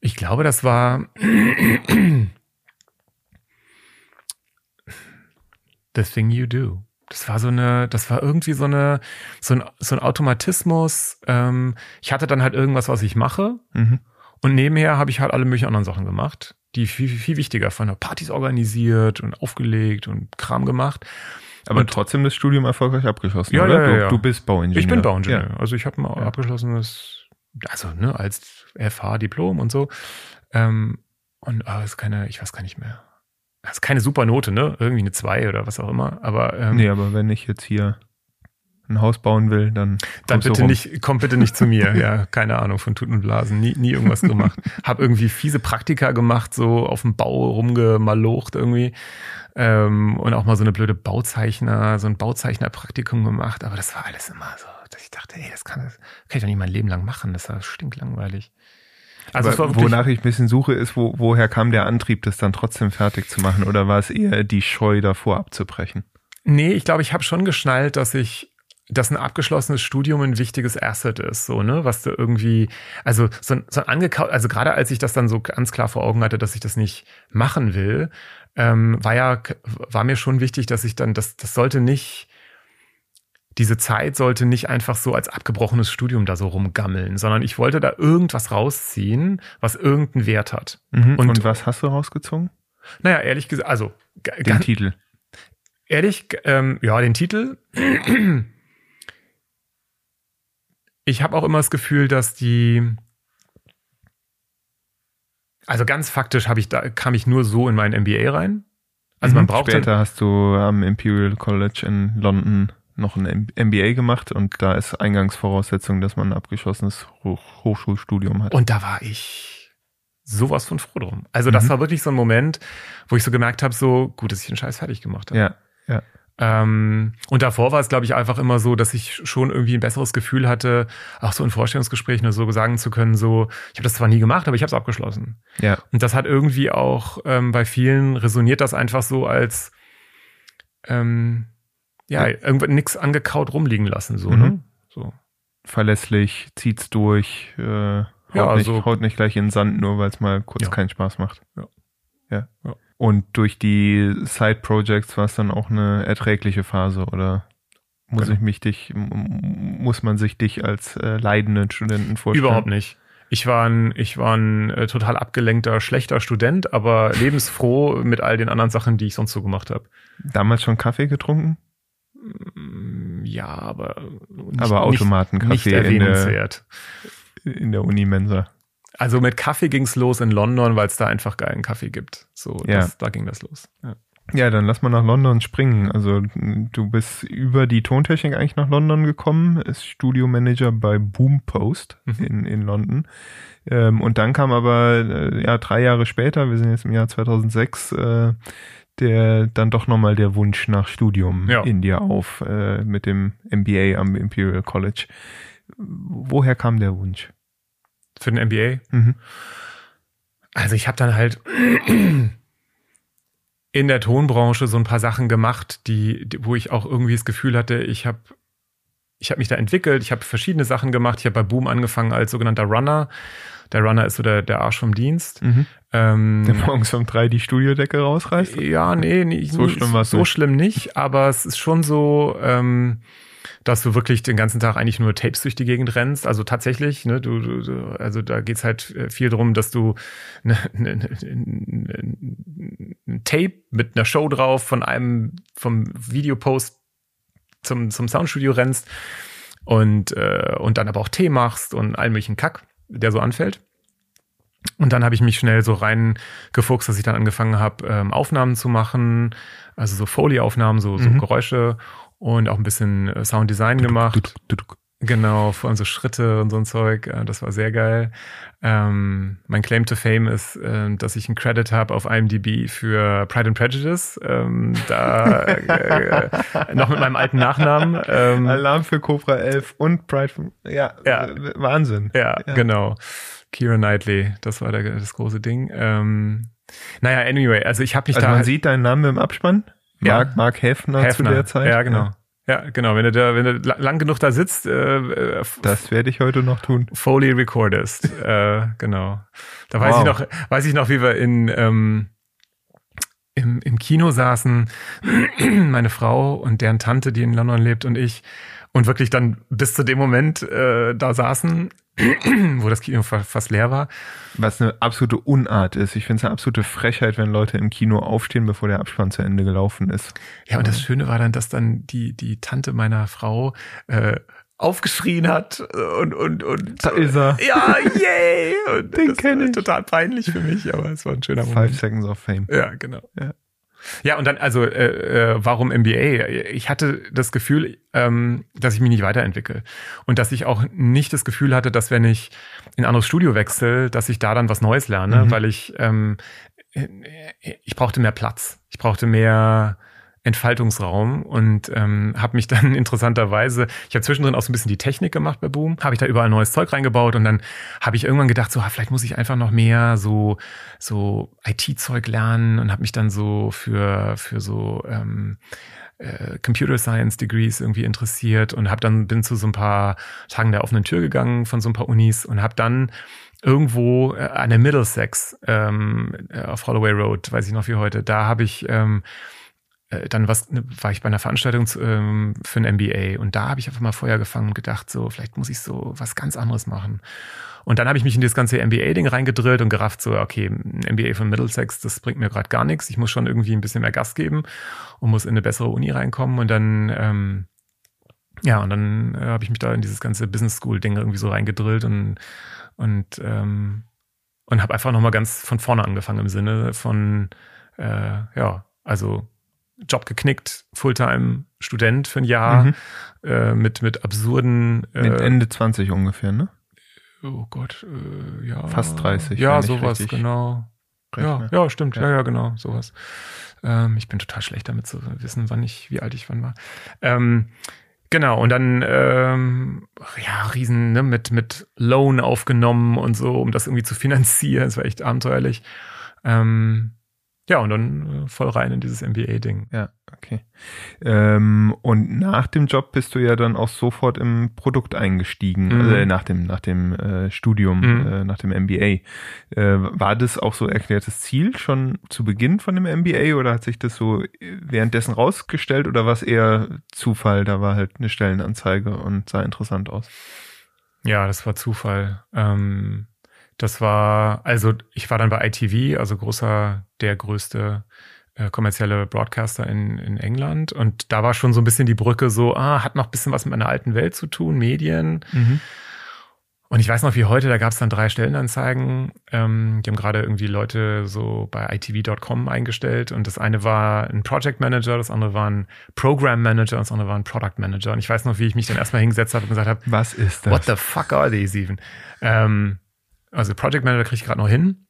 S2: Ich glaube, das war the thing you do. Das war so eine, das war irgendwie so eine, so ein, so ein Automatismus. Ähm, ich hatte dann halt irgendwas, was ich mache. Mhm. Und nebenher habe ich halt alle möglichen anderen Sachen gemacht, die viel, viel, viel wichtiger von der Partys organisiert und aufgelegt und Kram gemacht.
S1: Aber und trotzdem das Studium erfolgreich abgeschlossen,
S2: ja,
S1: oder?
S2: Ja, ja,
S1: du, du, bist Bauingenieur.
S2: Ich bin Bauingenieur. Ja. Also ich habe mal ja. abgeschlossenes, also ne, als FH-Diplom und so. Ähm, und ah, ist keine, ich weiß gar nicht mehr. Das ist keine super Note, ne? Irgendwie eine 2 oder was auch immer. Aber, ähm,
S1: nee, aber wenn ich jetzt hier ein Haus bauen will, dann
S2: dann bitte nicht, komm bitte nicht zu mir. Ja, keine Ahnung von Tuten und Blasen, nie, nie irgendwas gemacht. Hab irgendwie fiese Praktika gemacht, so auf dem Bau rumgemalocht irgendwie ähm, und auch mal so eine blöde Bauzeichner, so ein Bauzeichnerpraktikum gemacht, aber das war alles immer so, dass ich dachte, ey, das kann, das kann ich doch nicht mein Leben lang machen, das war stinklangweilig.
S1: Also aber wonach ich ein bisschen suche, ist, wo, woher kam der Antrieb, das dann trotzdem fertig zu machen? Oder war es eher die Scheu davor abzubrechen?
S2: Nee, ich glaube, ich habe schon geschnallt, dass ich dass ein abgeschlossenes Studium ein wichtiges Asset ist, so, ne, was du irgendwie, also so, so angekaut, also gerade als ich das dann so ganz klar vor Augen hatte, dass ich das nicht machen will, ähm, war ja, war mir schon wichtig, dass ich dann, das, das sollte nicht, diese Zeit sollte nicht einfach so als abgebrochenes Studium da so rumgammeln, sondern ich wollte da irgendwas rausziehen, was irgendeinen Wert hat.
S1: Mhm. Und, und, was hast du rausgezogen?
S2: Naja, ehrlich gesagt, also
S1: den Titel.
S2: Ehrlich, ähm, ja, den Titel. Ich habe auch immer das Gefühl, dass die also ganz faktisch habe ich da kam ich nur so in mein MBA rein. Also mhm. man braucht
S1: später hast du am Imperial College in London noch ein MBA gemacht und da ist Eingangsvoraussetzung, dass man ein abgeschlossenes Hoch Hochschulstudium hat.
S2: Und da war ich sowas von froh drum. Also das mhm. war wirklich so ein Moment, wo ich so gemerkt habe, so gut, dass ich den Scheiß fertig gemacht habe.
S1: Ja, ja.
S2: Ähm, und davor war es, glaube ich, einfach immer so, dass ich schon irgendwie ein besseres Gefühl hatte, auch so in Vorstellungsgesprächen oder so sagen zu können, so, ich habe das zwar nie gemacht, aber ich habe es abgeschlossen.
S1: Ja.
S2: Und das hat irgendwie auch ähm, bei vielen resoniert das einfach so als ähm, ja, irgendwann nichts angekaut rumliegen lassen, so, ne? mhm. ne? So.
S1: Verlässlich, zieht's durch, äh, haut, ja, nicht, so. haut nicht gleich in den Sand, nur weil es mal kurz ja. keinen Spaß macht.
S2: Ja.
S1: ja. ja. Und durch die Side-Projects war es dann auch eine erträgliche Phase, oder? Muss genau. ich mich dich, muss man sich dich als äh, leidenden Studenten vorstellen?
S2: Überhaupt nicht. Ich war ein, ich war ein äh, total abgelenkter, schlechter Student, aber lebensfroh mit all den anderen Sachen, die ich sonst so gemacht habe.
S1: Damals schon Kaffee getrunken?
S2: Mm, ja, aber
S1: nicht, aber Automatenkaffee in der, in der Unimensa.
S2: Also mit Kaffee ging's los in London, weil es da einfach geilen Kaffee gibt. So, ja. das, da ging das los. Ja.
S1: ja, dann lass mal nach London springen. Also du bist über die Tontechnik eigentlich nach London gekommen, ist Studiomanager bei Boom Post mhm. in, in London. Ähm, und dann kam aber äh, ja drei Jahre später, wir sind jetzt im Jahr 2006, äh, der dann doch nochmal der Wunsch nach Studium ja. in dir auf äh, mit dem MBA am Imperial College. Woher kam der Wunsch?
S2: Für den MBA? Mhm. Also ich habe dann halt in der Tonbranche so ein paar Sachen gemacht, die, die wo ich auch irgendwie das Gefühl hatte, ich habe ich habe mich da entwickelt, ich habe verschiedene Sachen gemacht. Ich habe bei Boom angefangen als sogenannter Runner. Der Runner ist so der, der Arsch vom Dienst. Mhm.
S1: Ähm, der morgens um drei die Studiodecke rausreißt?
S2: Ja, nee, nee so schlimm war So nicht. schlimm nicht, aber es ist schon so, ähm, dass du wirklich den ganzen Tag eigentlich nur Tapes durch die Gegend rennst. Also tatsächlich, ne, du, du also da geht's halt äh, viel darum, dass du ne, ne, ne, ein Tape mit einer Show drauf von einem vom Videopost zum zum Soundstudio rennst und äh, und dann aber auch Tee machst und allen möglichen Kack, der so anfällt. Und dann habe ich mich schnell so reingefuchst, dass ich dann angefangen habe, ähm, Aufnahmen zu machen, also so Foley-Aufnahmen, so, so mhm. Geräusche und auch ein bisschen äh, Sounddesign gemacht. Genau, vor allem so Schritte und so ein Zeug. Äh, das war sehr geil. Ähm, mein Claim to Fame ist, äh, dass ich einen Credit habe auf IMDb für Pride and Prejudice. Ähm, da äh, noch mit meinem alten Nachnamen.
S1: Ähm, Alarm für Cobra 11 und Pride. From, ja, ja, Wahnsinn.
S2: Ja, ja, genau. Kira Knightley, das war der, das große Ding. Ähm, naja, anyway, also ich habe mich
S1: also
S2: da.
S1: Man sieht deinen Namen im Abspann? Mark, ja. Mark Hefner, Hefner, zu der Zeit.
S2: Ja, genau. Ja. genau. Wenn du da, wenn du lang genug da sitzt, äh,
S1: äh das werde ich heute noch tun.
S2: Foley recordest, äh, genau. Da weiß wow. ich noch, weiß ich noch, wie wir in ähm, im, im Kino saßen, meine Frau und deren Tante, die in London lebt, und ich, und wirklich dann bis zu dem Moment äh, da saßen wo das Kino fast leer war.
S1: Was eine absolute Unart ist. Ich finde es eine absolute Frechheit, wenn Leute im Kino aufstehen, bevor der Abspann zu Ende gelaufen ist.
S2: Ja, und das Schöne war dann, dass dann die, die Tante meiner Frau äh, aufgeschrien hat und und und
S1: da ist er.
S2: Ja, yay! Und Den kenne ich. Total peinlich für mich, aber es war ein schöner
S1: Moment. Five Seconds of Fame.
S2: Ja, genau. Ja. Ja, und dann, also, äh, äh, warum MBA? Ich hatte das Gefühl, ähm, dass ich mich nicht weiterentwickle. Und dass ich auch nicht das Gefühl hatte, dass wenn ich in ein anderes Studio wechsle, dass ich da dann was Neues lerne, mhm. weil ich, ähm, ich brauchte mehr Platz. Ich brauchte mehr, Entfaltungsraum und ähm, habe mich dann interessanterweise, ich habe zwischendrin auch so ein bisschen die Technik gemacht bei Boom, habe ich da überall neues Zeug reingebaut und dann habe ich irgendwann gedacht, so ah, vielleicht muss ich einfach noch mehr so so IT-Zeug lernen und habe mich dann so für für so ähm, äh, Computer Science Degrees irgendwie interessiert und habe dann bin zu so ein paar Tagen der offenen Tür gegangen von so ein paar Unis und habe dann irgendwo äh, an der Middlesex ähm, äh, auf Holloway Road, weiß ich noch wie heute, da habe ich ähm, äh, dann was, ne, war ich bei einer Veranstaltung ähm, für ein MBA und da habe ich einfach mal Feuer gefangen und gedacht, so, vielleicht muss ich so was ganz anderes machen. Und dann habe ich mich in das ganze MBA-Ding reingedrillt und gerafft, so, okay, ein MBA von Middlesex, das bringt mir gerade gar nichts. Ich muss schon irgendwie ein bisschen mehr Gas geben und muss in eine bessere Uni reinkommen. Und dann, ähm, ja, und dann äh, habe ich mich da in dieses ganze Business School-Ding irgendwie so reingedrillt und, und, ähm, und habe einfach nochmal ganz von vorne angefangen im Sinne von, äh, ja, also Job geknickt, Fulltime-Student für ein Jahr mhm. äh, mit, mit absurden.
S1: Äh, mit Ende 20 ungefähr, ne?
S2: Oh Gott, äh, ja.
S1: Fast 30.
S2: Ja, sowas, genau. Ja, ja, stimmt, ja. ja, ja, genau, sowas. Ähm, ich bin total schlecht damit zu wissen, wann ich, wie alt ich wann war. Ähm, genau, und dann ähm, ja, riesen, ne, mit, mit Loan aufgenommen und so, um das irgendwie zu finanzieren. Das war echt abenteuerlich. Ähm, ja, und dann äh, voll rein in dieses MBA-Ding.
S1: Ja, okay. Ähm, und nach dem Job bist du ja dann auch sofort im Produkt eingestiegen, mhm. äh, nach dem, nach dem äh, Studium, mhm. äh, nach dem MBA. Äh, war das auch so erklärtes Ziel schon zu Beginn von dem MBA oder hat sich das so währenddessen rausgestellt oder war es eher Zufall? Da war halt eine Stellenanzeige und sah interessant aus.
S2: Ja, das war Zufall. Ähm das war, also ich war dann bei ITV, also großer, der größte äh, kommerzielle Broadcaster in, in England. Und da war schon so ein bisschen die Brücke so, ah, hat noch ein bisschen was mit meiner alten Welt zu tun, Medien. Mhm. Und ich weiß noch wie heute, da gab es dann drei Stellenanzeigen. Ähm, die haben gerade irgendwie Leute so bei itv.com eingestellt. Und das eine war ein Project Manager, das andere war ein Program Manager und das andere war ein Product Manager. Und ich weiß noch, wie ich mich dann erstmal hingesetzt habe und gesagt habe,
S1: was ist das?
S2: What the fuck are these even? Ähm, also Project Manager kriege ich gerade noch hin.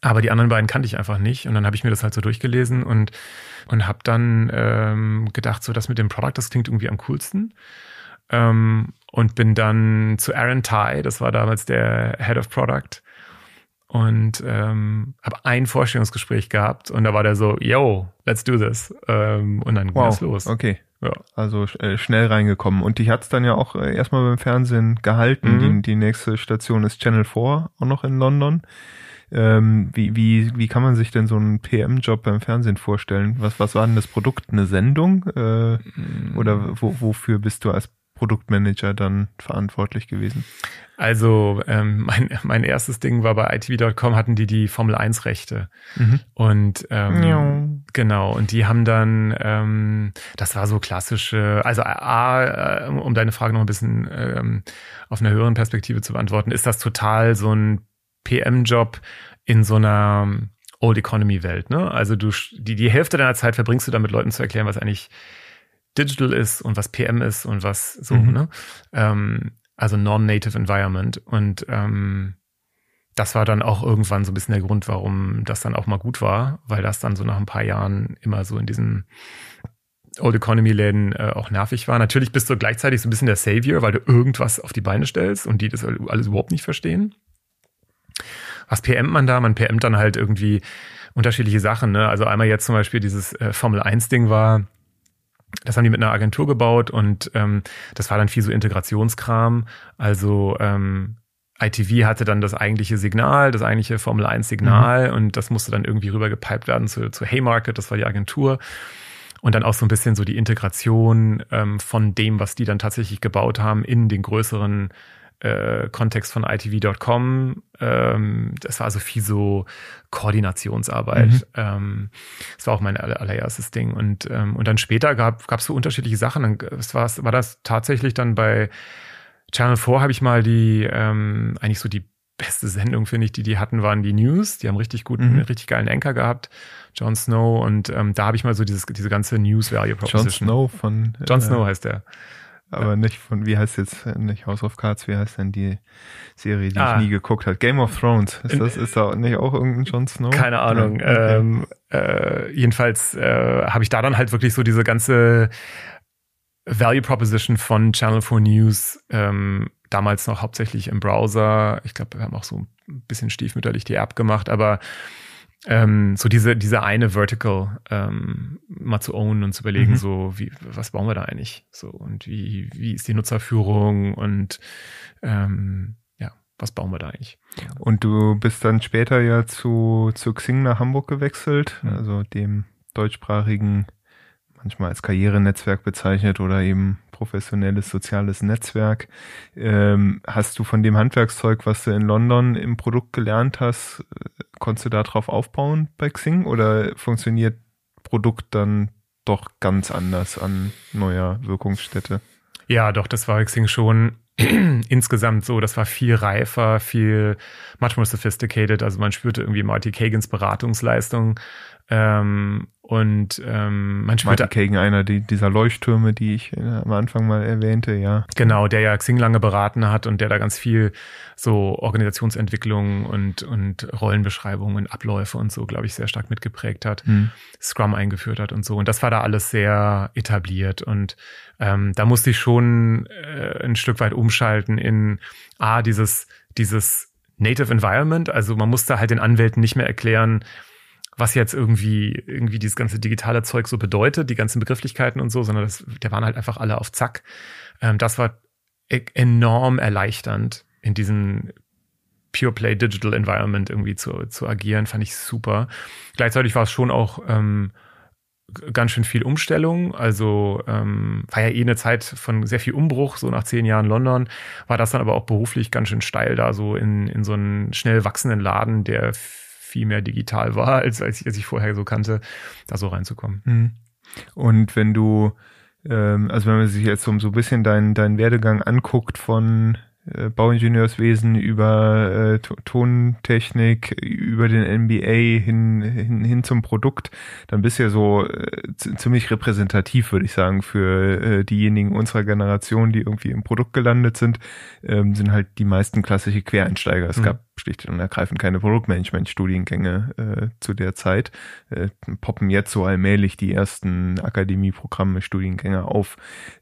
S2: Aber die anderen beiden kannte ich einfach nicht. Und dann habe ich mir das halt so durchgelesen und, und habe dann ähm, gedacht, so das mit dem Product, das klingt irgendwie am coolsten. Ähm, und bin dann zu Aaron Ty, das war damals der Head of Product. Und ähm, habe ein Vorstellungsgespräch gehabt und da war der so, yo, let's do this. Ähm, und dann
S1: wow, ging los. Okay. Ja. Also äh, schnell reingekommen. Und die hat's dann ja auch äh, erstmal beim Fernsehen gehalten. Mhm. Die, die nächste Station ist Channel 4, auch noch in London. Ähm, wie, wie, wie kann man sich denn so einen PM-Job beim Fernsehen vorstellen? Was, was war denn das Produkt? Eine Sendung? Äh, mhm. Oder wo, wofür bist du als Produktmanager dann verantwortlich gewesen?
S2: Also ähm, mein, mein erstes Ding war bei ITV.com hatten die die Formel 1 Rechte mhm. und ähm, ja. genau und die haben dann ähm, das war so klassische also a, um deine Frage noch ein bisschen ähm, auf einer höheren Perspektive zu beantworten ist das total so ein PM-Job in so einer Old Economy Welt ne also du die die Hälfte deiner Zeit verbringst du damit Leuten zu erklären was eigentlich Digital ist und was PM ist und was so, mhm. ne? Ähm, also Non-Native Environment. Und ähm, das war dann auch irgendwann so ein bisschen der Grund, warum das dann auch mal gut war, weil das dann so nach ein paar Jahren immer so in diesen Old Economy Läden äh, auch nervig war. Natürlich bist du gleichzeitig so ein bisschen der Savior, weil du irgendwas auf die Beine stellst und die das alles überhaupt nicht verstehen. Was PMt man da? Man PMt dann halt irgendwie unterschiedliche Sachen. Ne? Also einmal jetzt zum Beispiel dieses äh, Formel 1 Ding war, das haben die mit einer Agentur gebaut und ähm, das war dann viel so Integrationskram. Also ähm, ITV hatte dann das eigentliche Signal, das eigentliche Formel 1 Signal mhm. und das musste dann irgendwie rübergepiped werden zu, zu Haymarket, das war die Agentur. Und dann auch so ein bisschen so die Integration ähm, von dem, was die dann tatsächlich gebaut haben, in den größeren äh, Kontext von ITV.com. Ähm, das war also viel so Koordinationsarbeit. Mhm. Ähm, das war auch mein allererstes Ding. Und, ähm, und dann später gab es so unterschiedliche Sachen. Dann das war, war das tatsächlich dann bei Channel 4 habe ich mal die, ähm, eigentlich so die beste Sendung, finde ich, die die hatten, waren die News. Die haben richtig guten, mhm. richtig geilen Anchor gehabt, Jon Snow. Und ähm, da habe ich mal so dieses, diese ganze News Value
S1: Proposition. Jon Snow von.
S2: Jon äh, Snow heißt der.
S1: Aber ja. nicht von, wie heißt jetzt, nicht House of Cards, wie heißt denn die Serie, die ah. ich nie geguckt habe? Game of Thrones. Ist das, ist da nicht auch irgendein Jon Snow?
S2: Keine Ahnung. Okay. ähm, äh, jedenfalls äh, habe ich da dann halt wirklich so diese ganze Value Proposition von Channel 4 News ähm, damals noch hauptsächlich im Browser. Ich glaube, wir haben auch so ein bisschen stiefmütterlich die App gemacht, aber ähm, so diese, diese eine Vertical ähm, mal zu ownen und zu überlegen, mhm. so, wie, was bauen wir da eigentlich? So, und wie, wie ist die Nutzerführung und ähm, ja, was bauen wir da eigentlich?
S1: Und du bist dann später ja zu, zu Xing nach Hamburg gewechselt, mhm. also dem deutschsprachigen manchmal als Karrierenetzwerk bezeichnet oder eben professionelles soziales Netzwerk. Ähm, hast du von dem Handwerkszeug, was du in London im Produkt gelernt hast, äh, konntest du darauf aufbauen bei Xing oder funktioniert Produkt dann doch ganz anders an neuer Wirkungsstätte?
S2: Ja, doch, das war Xing schon insgesamt so, das war viel reifer, viel much more sophisticated. Also man spürte irgendwie Marty Kagans Beratungsleistung ähm, und ähm, man
S1: spürt. Martin Kagan, einer die, dieser Leuchttürme, die ich äh, am Anfang mal erwähnte, ja.
S2: Genau, der ja Xing lange beraten hat und der da ganz viel so Organisationsentwicklung und, und Rollenbeschreibungen und Abläufe und so, glaube ich, sehr stark mitgeprägt hat, hm. Scrum eingeführt hat und so. Und das war da alles sehr etabliert. Und ähm, da musste ich schon äh, ein Stück weit umschalten in A, dieses, dieses Native Environment. Also man musste halt den Anwälten nicht mehr erklären, was jetzt irgendwie, irgendwie dieses ganze digitale Zeug so bedeutet, die ganzen Begrifflichkeiten und so, sondern das, der waren halt einfach alle auf Zack. Ähm, das war e enorm erleichternd, in diesem Pure Play Digital Environment irgendwie zu, zu agieren, fand ich super. Gleichzeitig war es schon auch ähm, ganz schön viel Umstellung. Also ähm, war ja eh eine Zeit von sehr viel Umbruch, so nach zehn Jahren London, war das dann aber auch beruflich ganz schön steil, da so in, in so einen schnell wachsenden Laden, der viel mehr digital war, als, als, ich, als ich vorher so kannte, da so reinzukommen. Mhm.
S1: Und wenn du, ähm, also wenn man sich jetzt so, so ein bisschen deinen deinen Werdegang anguckt von äh, Bauingenieurswesen über äh, Tontechnik, über den MBA hin, hin, hin zum Produkt, dann bist du ja so äh, ziemlich repräsentativ, würde ich sagen, für äh, diejenigen unserer Generation, die irgendwie im Produkt gelandet sind, ähm, sind halt die meisten klassische Quereinsteiger. Es mhm. gab schlicht und ergreifend keine Produktmanagement-Studiengänge äh, zu der Zeit. Äh, poppen jetzt so allmählich die ersten Akademieprogramme, Studiengänge auf.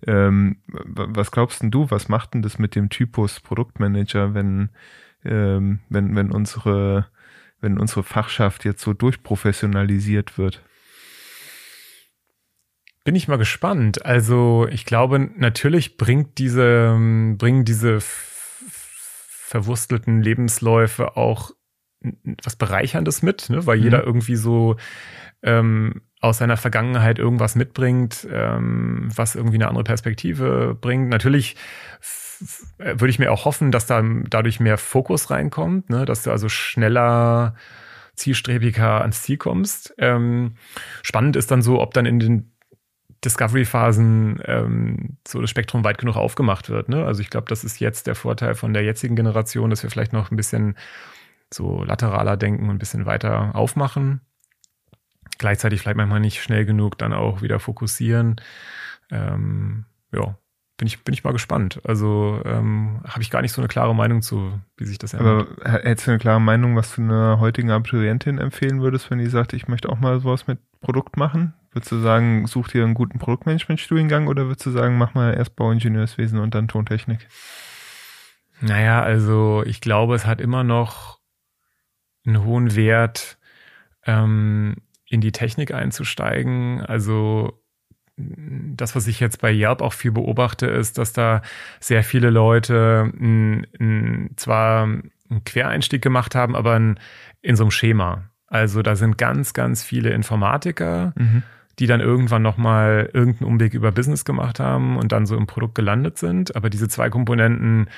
S1: Ähm, was glaubst denn du, was macht denn das mit dem Typus Produktmanager, wenn, ähm, wenn, wenn unsere, wenn unsere Fachschaft jetzt so durchprofessionalisiert wird?
S2: Bin ich mal gespannt. Also ich glaube, natürlich bringt diese, bringen diese verwurstelten Lebensläufe auch was Bereicherndes mit, ne? weil mhm. jeder irgendwie so ähm, aus seiner Vergangenheit irgendwas mitbringt, ähm, was irgendwie eine andere Perspektive bringt. Natürlich würde ich mir auch hoffen, dass da dadurch mehr Fokus reinkommt, ne? dass du also schneller, zielstrebiger ans Ziel kommst. Ähm, spannend ist dann so, ob dann in den Discovery-Phasen ähm, so das Spektrum weit genug aufgemacht wird. Ne? Also ich glaube, das ist jetzt der Vorteil von der jetzigen Generation, dass wir vielleicht noch ein bisschen so lateraler denken und ein bisschen weiter aufmachen. Gleichzeitig vielleicht manchmal nicht schnell genug dann auch wieder fokussieren. Ähm, ja, bin ich, bin ich mal gespannt. Also ähm, habe ich gar nicht so eine klare Meinung zu, wie sich das
S1: ändert. Aber hättest du eine klare Meinung, was du einer heutigen Abiturientin empfehlen würdest, wenn die sagt, ich möchte auch mal sowas mit Produkt machen? Würdest du sagen, such dir einen guten Produktmanagement-Studiengang oder würdest du sagen, mach mal erst Bauingenieurswesen und dann Tontechnik?
S2: Naja, also ich glaube, es hat immer noch einen hohen Wert, ähm, in die Technik einzusteigen. Also das, was ich jetzt bei Yelp auch viel beobachte, ist, dass da sehr viele Leute n, n, zwar einen Quereinstieg gemacht haben, aber in, in so einem Schema. Also da sind ganz, ganz viele Informatiker, mhm. Die dann irgendwann nochmal irgendeinen Umweg über Business gemacht haben und dann so im Produkt gelandet sind. Aber diese zwei Komponenten,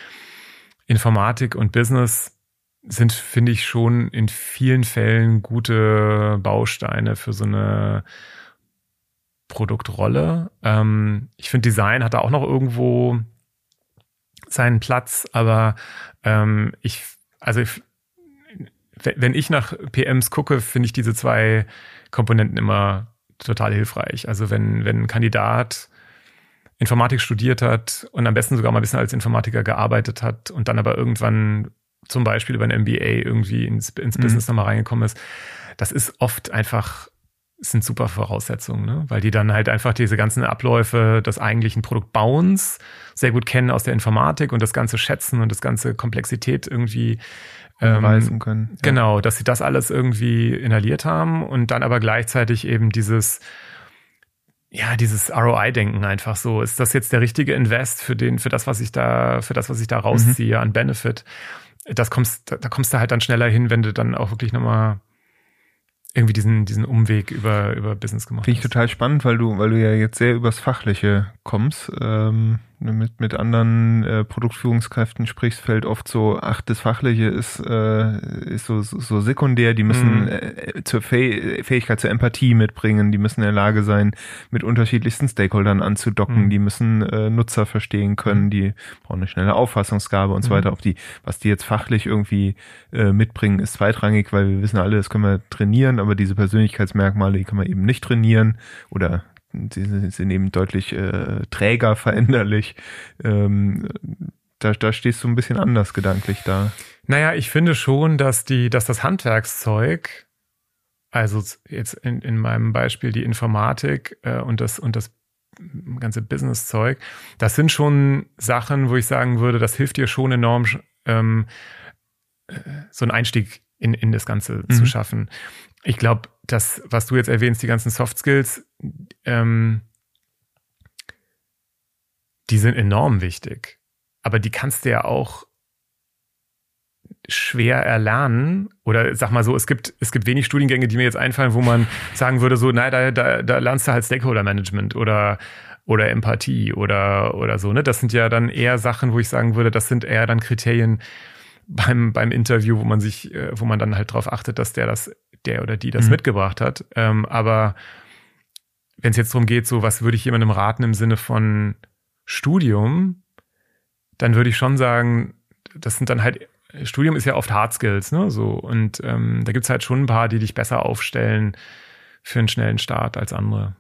S2: Informatik und Business, sind, finde ich, schon in vielen Fällen gute Bausteine für so eine Produktrolle. Ähm, ich finde, Design hat da auch noch irgendwo seinen Platz, aber ähm, ich also wenn ich nach PMs gucke, finde ich diese zwei Komponenten immer total hilfreich. Also wenn, wenn ein Kandidat Informatik studiert hat und am besten sogar mal ein bisschen als Informatiker gearbeitet hat und dann aber irgendwann zum Beispiel über ein MBA irgendwie ins, ins mhm. Business nochmal reingekommen ist, das ist oft einfach, sind super Voraussetzungen, ne? weil die dann halt einfach diese ganzen Abläufe des eigentlichen Produktbauens sehr gut kennen aus der Informatik und das ganze schätzen und das ganze Komplexität irgendwie
S1: ähm, können. Ja.
S2: Genau, dass sie das alles irgendwie inhaliert haben und dann aber gleichzeitig eben dieses ja, dieses ROI-Denken einfach so. Ist das jetzt der richtige Invest für den, für das, was ich da, für das, was ich da rausziehe mhm. an Benefit? Das kommst, da, da kommst du halt dann schneller hin, wenn du dann auch wirklich nochmal irgendwie diesen, diesen Umweg über, über Business gemacht
S1: Finde ich total spannend, weil du, weil du ja jetzt sehr übers Fachliche kommst. Ähm, mit, mit anderen äh, Produktführungskräften sprichst, fällt oft so, ach, das Fachliche ist, äh, ist so, so sekundär, die müssen mhm. äh, zur Fäh Fähigkeit zur Empathie mitbringen, die müssen in der Lage sein, mit unterschiedlichsten Stakeholdern anzudocken, mhm. die müssen äh, Nutzer verstehen können, mhm. die brauchen eine schnelle Auffassungsgabe und so mhm. weiter. Auf die, was die jetzt fachlich irgendwie äh, mitbringen, ist zweitrangig, weil wir wissen alle, das können wir trainieren, aber diese Persönlichkeitsmerkmale, die können wir eben nicht trainieren oder sie sind eben deutlich äh, träger veränderlich. Ähm, da, da stehst du ein bisschen anders gedanklich da.
S2: Naja, ich finde schon, dass die, dass das Handwerkszeug, also jetzt in, in meinem Beispiel die Informatik äh, und das und das ganze Business-Zeug, das sind schon Sachen, wo ich sagen würde, das hilft dir schon enorm, ähm, äh, so einen Einstieg in, in das Ganze mhm. zu schaffen. Ich glaube, das, was du jetzt erwähnst, die ganzen Soft Skills, ähm, die sind enorm wichtig. Aber die kannst du ja auch schwer erlernen. Oder sag mal so, es gibt, es gibt wenig Studiengänge, die mir jetzt einfallen, wo man sagen würde, so, nein, da, da, da lernst du halt Stakeholder Management oder, oder Empathie oder, oder so. Ne? Das sind ja dann eher Sachen, wo ich sagen würde, das sind eher dann Kriterien beim, beim Interview, wo man sich, äh, wo man dann halt darauf achtet, dass der das der oder die das mhm. mitgebracht hat. Ähm, aber wenn es jetzt darum geht, so was würde ich jemandem raten im Sinne von Studium, dann würde ich schon sagen, das sind dann halt, Studium ist ja oft Hard Skills, ne? So, und ähm, da gibt's halt schon ein paar, die dich besser aufstellen für einen schnellen Start als andere.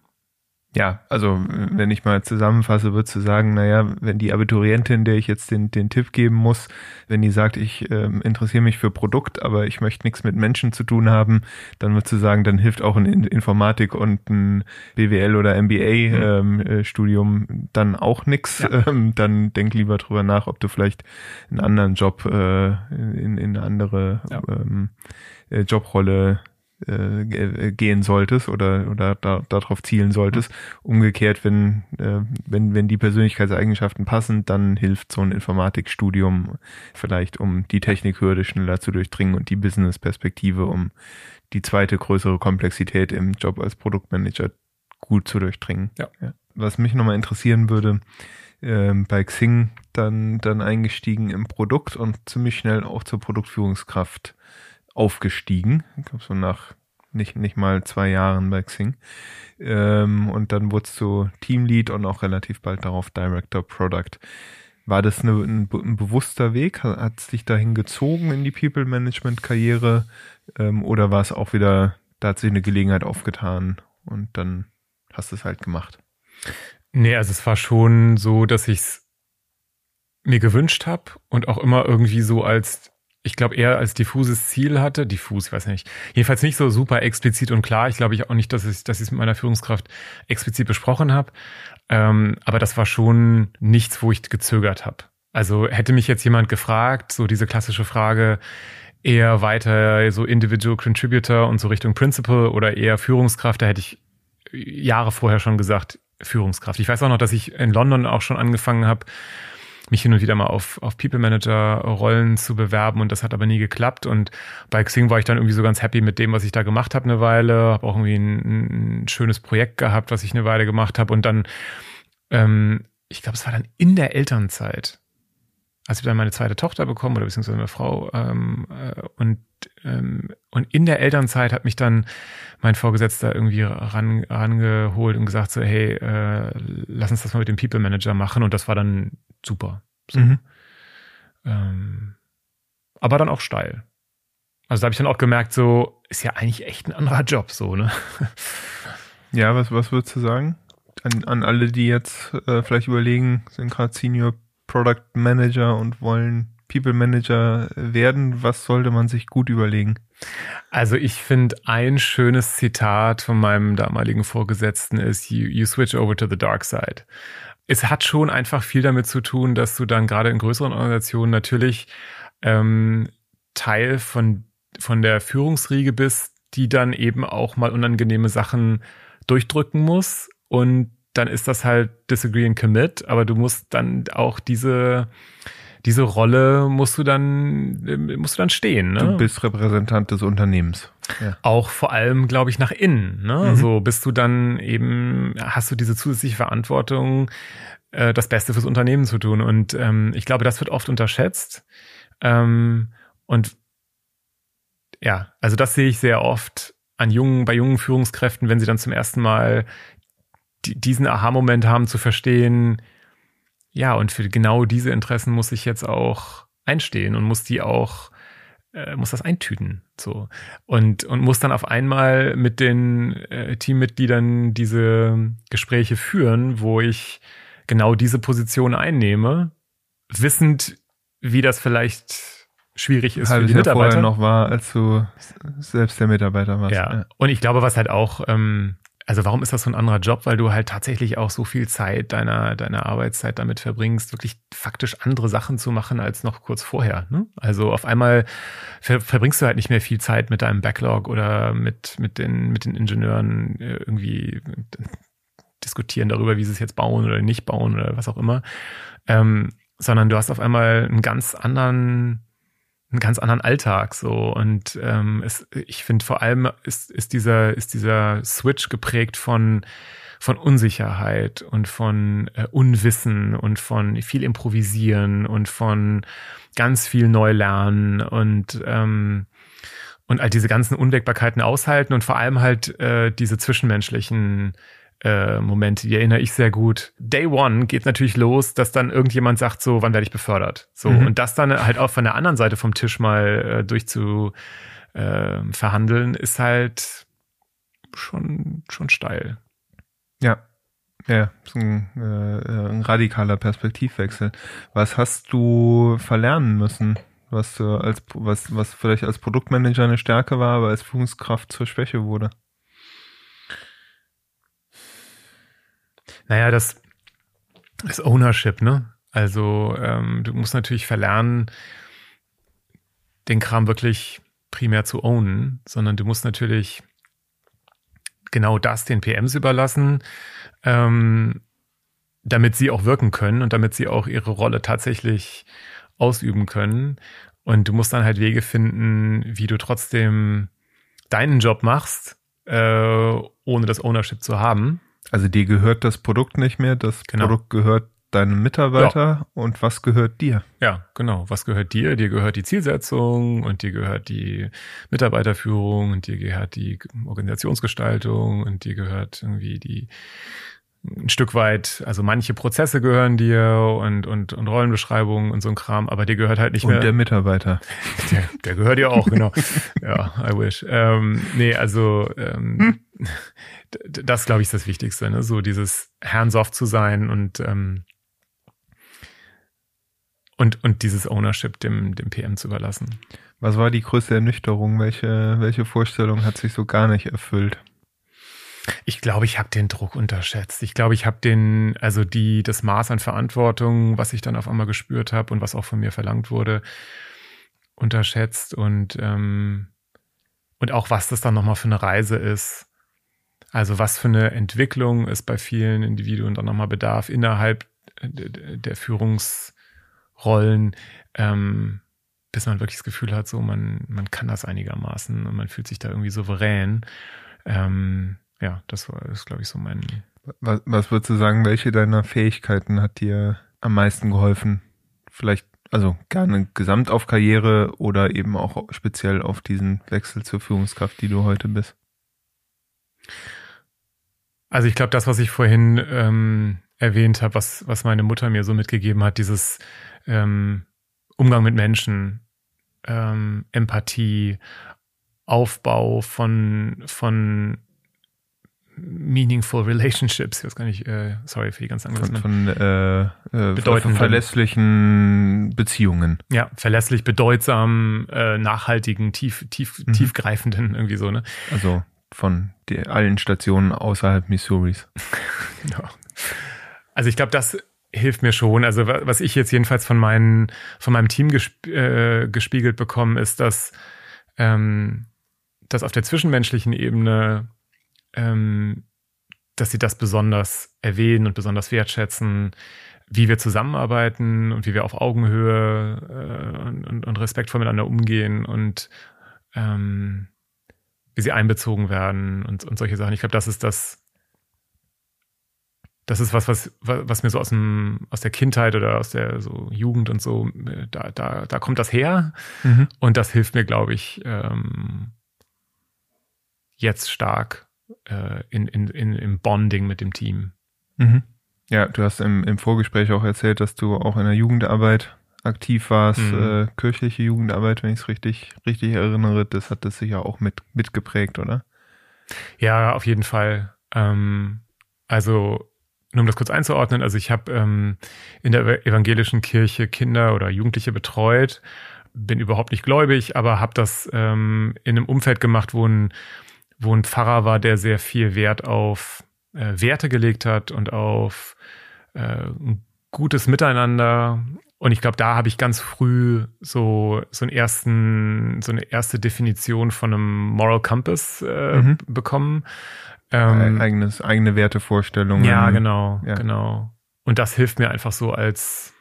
S1: Ja, also wenn ich mal zusammenfasse, würdest du sagen, naja, wenn die Abiturientin, der ich jetzt den, den Tipp geben muss, wenn die sagt, ich ähm, interessiere mich für Produkt, aber ich möchte nichts mit Menschen zu tun haben, dann würdest du sagen, dann hilft auch ein Informatik und ein BWL oder MBA-Studium mhm. ähm, äh, dann auch nichts. Ja. Ähm, dann denk lieber drüber nach, ob du vielleicht einen anderen Job äh, in, in eine andere ja. ähm, äh, Jobrolle äh, äh, gehen solltest oder oder da, darauf zielen solltest. Umgekehrt, wenn äh, wenn wenn die Persönlichkeitseigenschaften passen, dann hilft so ein Informatikstudium vielleicht, um die Technikhürde schneller zu durchdringen und die Business-Perspektive, um die zweite größere Komplexität im Job als Produktmanager gut zu durchdringen. Ja. ja. Was mich nochmal interessieren würde, ähm, bei Xing dann dann eingestiegen im Produkt und ziemlich schnell auch zur Produktführungskraft aufgestiegen. Ich glaube, so nach nicht, nicht mal zwei Jahren bei Xing. Ähm, und dann wurdest du Teamlead und auch relativ bald darauf Director Product. War das eine, ein, ein, bewusster Weg? Hat es dich dahin gezogen in die People Management Karriere? Ähm, oder war es auch wieder, da hat sich eine Gelegenheit aufgetan und dann hast du es halt gemacht?
S2: Nee, also es war schon so, dass ich es mir gewünscht habe und auch immer irgendwie so als ich glaube, eher als diffuses Ziel hatte. Diffus, ich weiß nicht. Jedenfalls nicht so super explizit und klar. Ich glaube ich auch nicht, dass ich dass ich es mit meiner Führungskraft explizit besprochen habe. Ähm, aber das war schon nichts, wo ich gezögert habe. Also hätte mich jetzt jemand gefragt, so diese klassische Frage, eher weiter so Individual Contributor und so Richtung Principal oder eher Führungskraft, da hätte ich Jahre vorher schon gesagt, Führungskraft. Ich weiß auch noch, dass ich in London auch schon angefangen habe, mich hin und wieder mal auf, auf People Manager Rollen zu bewerben und das hat aber nie geklappt. Und bei Xing war ich dann irgendwie so ganz happy mit dem, was ich da gemacht habe eine Weile, habe auch irgendwie ein, ein, schönes Projekt gehabt, was ich eine Weile gemacht habe und dann, ähm, ich glaube, es war dann in der Elternzeit, als ich dann meine zweite Tochter bekommen oder beziehungsweise eine Frau ähm, äh, und ähm, und in der Elternzeit hat mich dann mein Vorgesetzter irgendwie ran, rangeholt und gesagt so hey äh, lass uns das mal mit dem People Manager machen und das war dann super so. mhm. ähm, aber dann auch steil. Also da habe ich dann auch gemerkt, so ist ja eigentlich echt ein anderer Job, so, ne?
S1: Ja, was, was würdest du sagen? An, an alle, die jetzt äh, vielleicht überlegen, sind gerade Senior Product Manager und wollen People Manager werden, was sollte man sich gut überlegen?
S2: Also ich finde ein schönes Zitat von meinem damaligen Vorgesetzten ist, you, you switch over to the dark side. Es hat schon einfach viel damit zu tun, dass du dann gerade in größeren Organisationen natürlich ähm, Teil von, von der Führungsriege bist, die dann eben auch mal unangenehme Sachen durchdrücken muss. Und dann ist das halt Disagree and Commit, aber du musst dann auch diese, diese Rolle musst du dann, musst du dann stehen. Ne?
S1: Du bist Repräsentant des Unternehmens.
S2: Ja. Auch vor allem, glaube ich, nach innen. Ne? Mhm. So bist du dann eben, hast du diese zusätzliche Verantwortung, äh, das Beste fürs Unternehmen zu tun. Und ähm, ich glaube, das wird oft unterschätzt. Ähm, und ja, also das sehe ich sehr oft an jungen, bei jungen Führungskräften, wenn sie dann zum ersten Mal die, diesen Aha-Moment haben zu verstehen, ja, und für genau diese Interessen muss ich jetzt auch einstehen und muss die auch, äh, muss das eintüten, so. Und, und muss dann auf einmal mit den äh, Teammitgliedern diese Gespräche führen, wo ich genau diese Position einnehme, wissend, wie das vielleicht schwierig ist
S1: Halbes für die Mitarbeiter. noch war, als du selbst der Mitarbeiter warst.
S2: Ja. ja. Und ich glaube, was halt auch, ähm, also warum ist das so ein anderer Job? Weil du halt tatsächlich auch so viel Zeit deiner, deiner Arbeitszeit damit verbringst, wirklich faktisch andere Sachen zu machen als noch kurz vorher. Ne? Also auf einmal ver verbringst du halt nicht mehr viel Zeit mit deinem Backlog oder mit, mit, den, mit den Ingenieuren äh, irgendwie diskutieren darüber, wie sie es jetzt bauen oder nicht bauen oder was auch immer. Ähm, sondern du hast auf einmal einen ganz anderen einen ganz anderen Alltag so. Und ähm, es, ich finde vor allem ist, ist dieser ist dieser Switch geprägt von von Unsicherheit und von äh, Unwissen und von viel improvisieren und von ganz viel neu lernen und ähm, und all diese ganzen Unwägbarkeiten aushalten und vor allem halt äh, diese zwischenmenschlichen äh, Momente, die erinnere ich sehr gut. Day One geht natürlich los, dass dann irgendjemand sagt, so, wann werde ich befördert? So, mhm. und das dann halt auch von der anderen Seite vom Tisch mal äh, durch zu äh, verhandeln, ist halt schon, schon steil.
S1: Ja. Ja, ist ein, äh, ein radikaler Perspektivwechsel. Was hast du verlernen müssen? Was du als was, was vielleicht als Produktmanager eine Stärke war, aber als Führungskraft zur Schwäche wurde?
S2: Naja, das, das Ownership, ne? Also ähm, du musst natürlich verlernen, den Kram wirklich primär zu ownen, sondern du musst natürlich genau das den PMs überlassen, ähm, damit sie auch wirken können und damit sie auch ihre Rolle tatsächlich ausüben können. Und du musst dann halt Wege finden, wie du trotzdem deinen Job machst, äh, ohne das Ownership zu haben.
S1: Also dir gehört das Produkt nicht mehr, das genau. Produkt gehört deinem Mitarbeiter ja. und was gehört dir?
S2: Ja, genau. Was gehört dir? Dir gehört die Zielsetzung und dir gehört die Mitarbeiterführung und dir gehört die Organisationsgestaltung und dir gehört irgendwie die ein Stück weit, also manche Prozesse gehören dir und, und, und Rollenbeschreibungen und so ein Kram, aber dir gehört halt nicht
S1: und
S2: mehr.
S1: Und der Mitarbeiter.
S2: Der, der gehört dir auch, genau. ja, I wish. Ähm, nee, also ähm, hm. das, glaube ich, ist das Wichtigste, ne? So dieses hands-off zu sein und ähm, und, und dieses Ownership dem, dem PM zu überlassen.
S1: Was war die größte Ernüchterung? Welche, welche Vorstellung hat sich so gar nicht erfüllt?
S2: Ich glaube, ich habe den Druck unterschätzt. Ich glaube, ich habe den, also die, das Maß an Verantwortung, was ich dann auf einmal gespürt habe und was auch von mir verlangt wurde, unterschätzt und ähm, und auch was das dann nochmal für eine Reise ist. Also was für eine Entwicklung es bei vielen Individuen dann nochmal bedarf innerhalb der Führungsrollen, ähm, bis man wirklich das Gefühl hat, so man man kann das einigermaßen und man fühlt sich da irgendwie souverän. Ähm, ja, das war, das glaube ich, so mein.
S1: Was, was würdest du sagen, welche deiner Fähigkeiten hat dir am meisten geholfen? Vielleicht, also gerne gesamt auf Karriere oder eben auch speziell auf diesen Wechsel zur Führungskraft, die du heute bist?
S2: Also ich glaube, das, was ich vorhin ähm, erwähnt habe, was, was meine Mutter mir so mitgegeben hat, dieses ähm, Umgang mit Menschen, ähm, Empathie, Aufbau von, von meaningful relationships, ich weiß gar nicht, äh, sorry für die ganz
S1: Von, von äh, äh,
S2: Bedeutenden.
S1: verlässlichen Beziehungen.
S2: ja, verlässlich, bedeutsam, äh, nachhaltigen, tief, tief,
S1: Mhm.
S2: tiefgreifenden, irgendwie so, ne?
S1: Also von die, allen Stationen außerhalb Missouris.
S2: Genau. Also ich glaube, das hilft mir schon. Also wa- was ich jetzt jedenfalls von, meinen, von meinem Team gesp äh, gespiegelt bekomme, ist, dass, ähm, dass auf der zwischenmenschlichen Ebene, ähm, dass sie das besonders erwähnen und besonders wertschätzen, wie wir zusammenarbeiten und wie wir auf Augenhöhe äh, und, und, und respektvoll miteinander umgehen und ähm, wie sie einbezogen werden und, und solche Sachen. Ich glaube, das ist das, das ist was, was, was mir so aus dem, aus der Kindheit oder aus der so Jugend und so, äh, da, da, da kommt das her.
S1: Mhm.
S2: Und das hilft mir, glaube ich, ähm, jetzt stark äh, in, in, in, im Bonding mit dem Team.
S1: Mhm. Ja, du hast im, im Vorgespräch auch erzählt, dass du auch in der Jugendarbeit aktiv warst,
S2: Mhm.
S1: äh, kirchliche Jugendarbeit, wenn ich es richtig, richtig erinnere. Das hat das sicher auch mit, mitgeprägt, oder?
S2: Ja, auf jeden Fall. Ähm, also, nur um das kurz einzuordnen, also ich habe ähm, in der evangelischen Kirche Kinder oder Jugendliche betreut, bin überhaupt nicht gläubig, aber habe das ähm, in einem Umfeld gemacht, wo ein, wo ein Pfarrer war, der sehr viel Wert auf äh, Werte gelegt hat und auf äh, ein gutes Miteinander. Und ich glaube, da habe ich ganz früh so so einen ersten so eine erste Definition von einem Moral Compass äh,
S1: Mhm.
S2: bekommen. Ähm,
S1: Eigenes, eigene Wertevorstellungen.
S2: ja, genau,
S1: ja.
S2: genau. Und das hilft mir einfach so als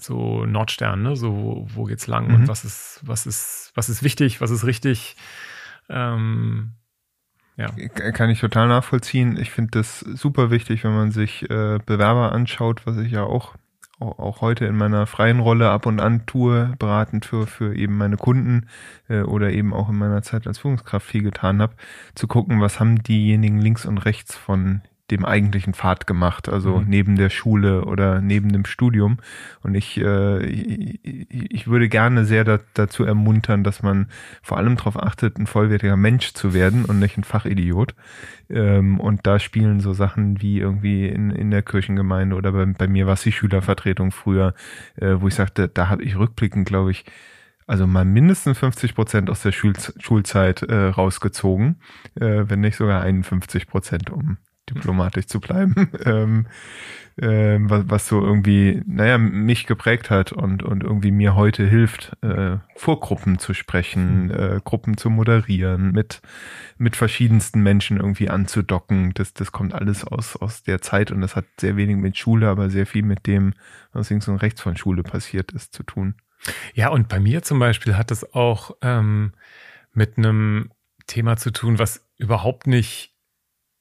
S2: so Nordstern, ne? So, wo, wo geht's lang
S1: Mhm.
S2: und was ist, was ist, was ist wichtig, was ist richtig. Ähm, ja.
S1: Kann ich total nachvollziehen. Ich finde das super wichtig, wenn man sich äh, Bewerber anschaut, was ich ja auch, auch auch heute in meiner freien Rolle ab und an tue, beratend für, für eben meine Kunden äh, oder eben auch in meiner Zeit als Führungskraft viel getan habe, zu gucken, was haben diejenigen links und rechts von dem eigentlichen Pfad gemacht, also
S2: Mhm.
S1: neben der Schule oder neben dem Studium. Und ich, äh, ich, ich würde gerne sehr da, dazu ermuntern, dass man vor allem darauf achtet, ein vollwertiger Mensch zu werden und nicht ein Fachidiot. Ähm, und da spielen so Sachen wie irgendwie in, in der Kirchengemeinde oder bei, bei mir war es die Schülervertretung früher, äh, wo ich sagte, da habe ich rückblickend, glaube ich, also mal mindestens 50 Prozent aus der Schul Schulzeit äh, rausgezogen, äh, wenn nicht sogar 51 Prozent, um diplomatisch zu bleiben, ähm, ähm, was, was so irgendwie, naja, mich geprägt hat und, und irgendwie mir heute hilft, äh, vor Gruppen zu sprechen, äh, Gruppen zu moderieren, mit, mit verschiedensten Menschen irgendwie anzudocken. Das, das kommt alles aus, aus der Zeit und das hat sehr wenig mit Schule, aber sehr viel mit dem, was links und rechts von Schule passiert ist, zu tun.
S2: Ja, und bei mir zum Beispiel hat das auch ähm, mit einem Thema zu tun, was überhaupt nicht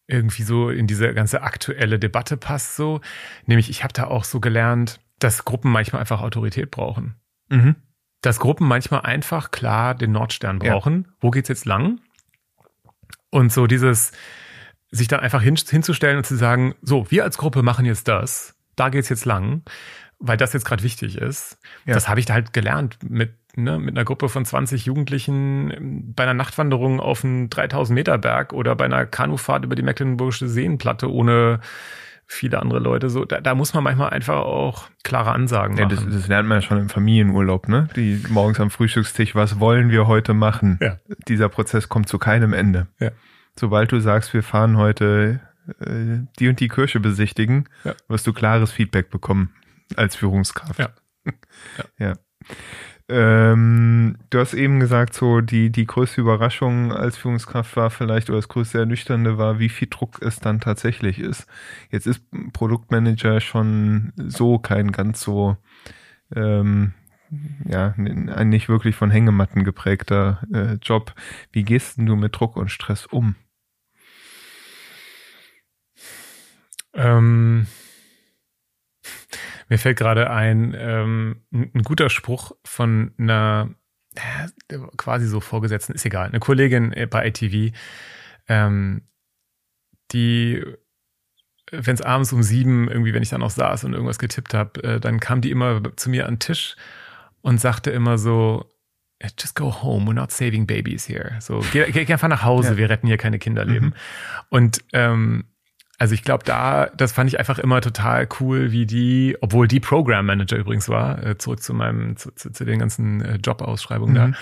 S2: irgendwie so in diese ganze aktuelle Debatte passt so. Nämlich, ich habe da auch so gelernt, dass Gruppen manchmal einfach Autorität brauchen.
S1: Mhm.
S2: Dass Gruppen manchmal einfach klar den Nordstern
S1: Ja.
S2: brauchen. Wo geht's jetzt lang? Und so dieses, sich dann einfach hin, hinzustellen und zu sagen, so, wir als Gruppe machen jetzt das, da geht's jetzt lang, weil das jetzt gerade wichtig ist.
S1: Ja.
S2: Das habe ich da halt gelernt mit, ne, mit einer Gruppe von 20 Jugendlichen ähm, bei einer Nachtwanderung auf einen 3000 Meter Berg oder bei einer Kanufahrt über die Mecklenburgische Seenplatte ohne viele andere Leute. So, da, da muss man manchmal einfach auch klare Ansagen
S1: Ja,
S2: machen.
S1: das, das lernt man ja schon im Familienurlaub, ne? Die morgens am Frühstückstisch, was wollen wir heute machen?
S2: Ja.
S1: Dieser Prozess kommt zu keinem Ende.
S2: Ja.
S1: Sobald du sagst, wir fahren heute äh, die und die Kirche besichtigen,
S2: Ja.
S1: wirst du klares Feedback bekommen als Führungskraft.
S2: Ja.
S1: ja. Ähm, du hast eben gesagt, so die, die größte Überraschung als Führungskraft war vielleicht, oder das größte Ernüchternde war, wie viel Druck es dann tatsächlich ist. Jetzt ist Produktmanager schon so kein ganz so, ähm, ja, ein nicht wirklich von Hängematten geprägter äh, Job. Wie gehst denn du mit Druck und Stress um?
S2: Ähm, mir fällt gerade ein, ähm, ein guter Spruch von einer äh, quasi so Vorgesetzten, ist egal, eine Kollegin äh, bei ITV, ähm, die, wenn es abends um sieben irgendwie, wenn ich dann noch saß und irgendwas getippt habe, äh, dann kam die immer zu mir an den Tisch und sagte immer so, just go home, we're not saving babies here. So, geh, geh einfach nach Hause, ja. wir retten hier keine Kinderleben. Mhm. Und ähm, also ich glaube, da, das fand ich einfach immer total cool, wie die, obwohl die Program Manager übrigens war, äh, zurück zu meinem, zu, zu, zu den ganzen äh, Jobausschreibungen mhm. da,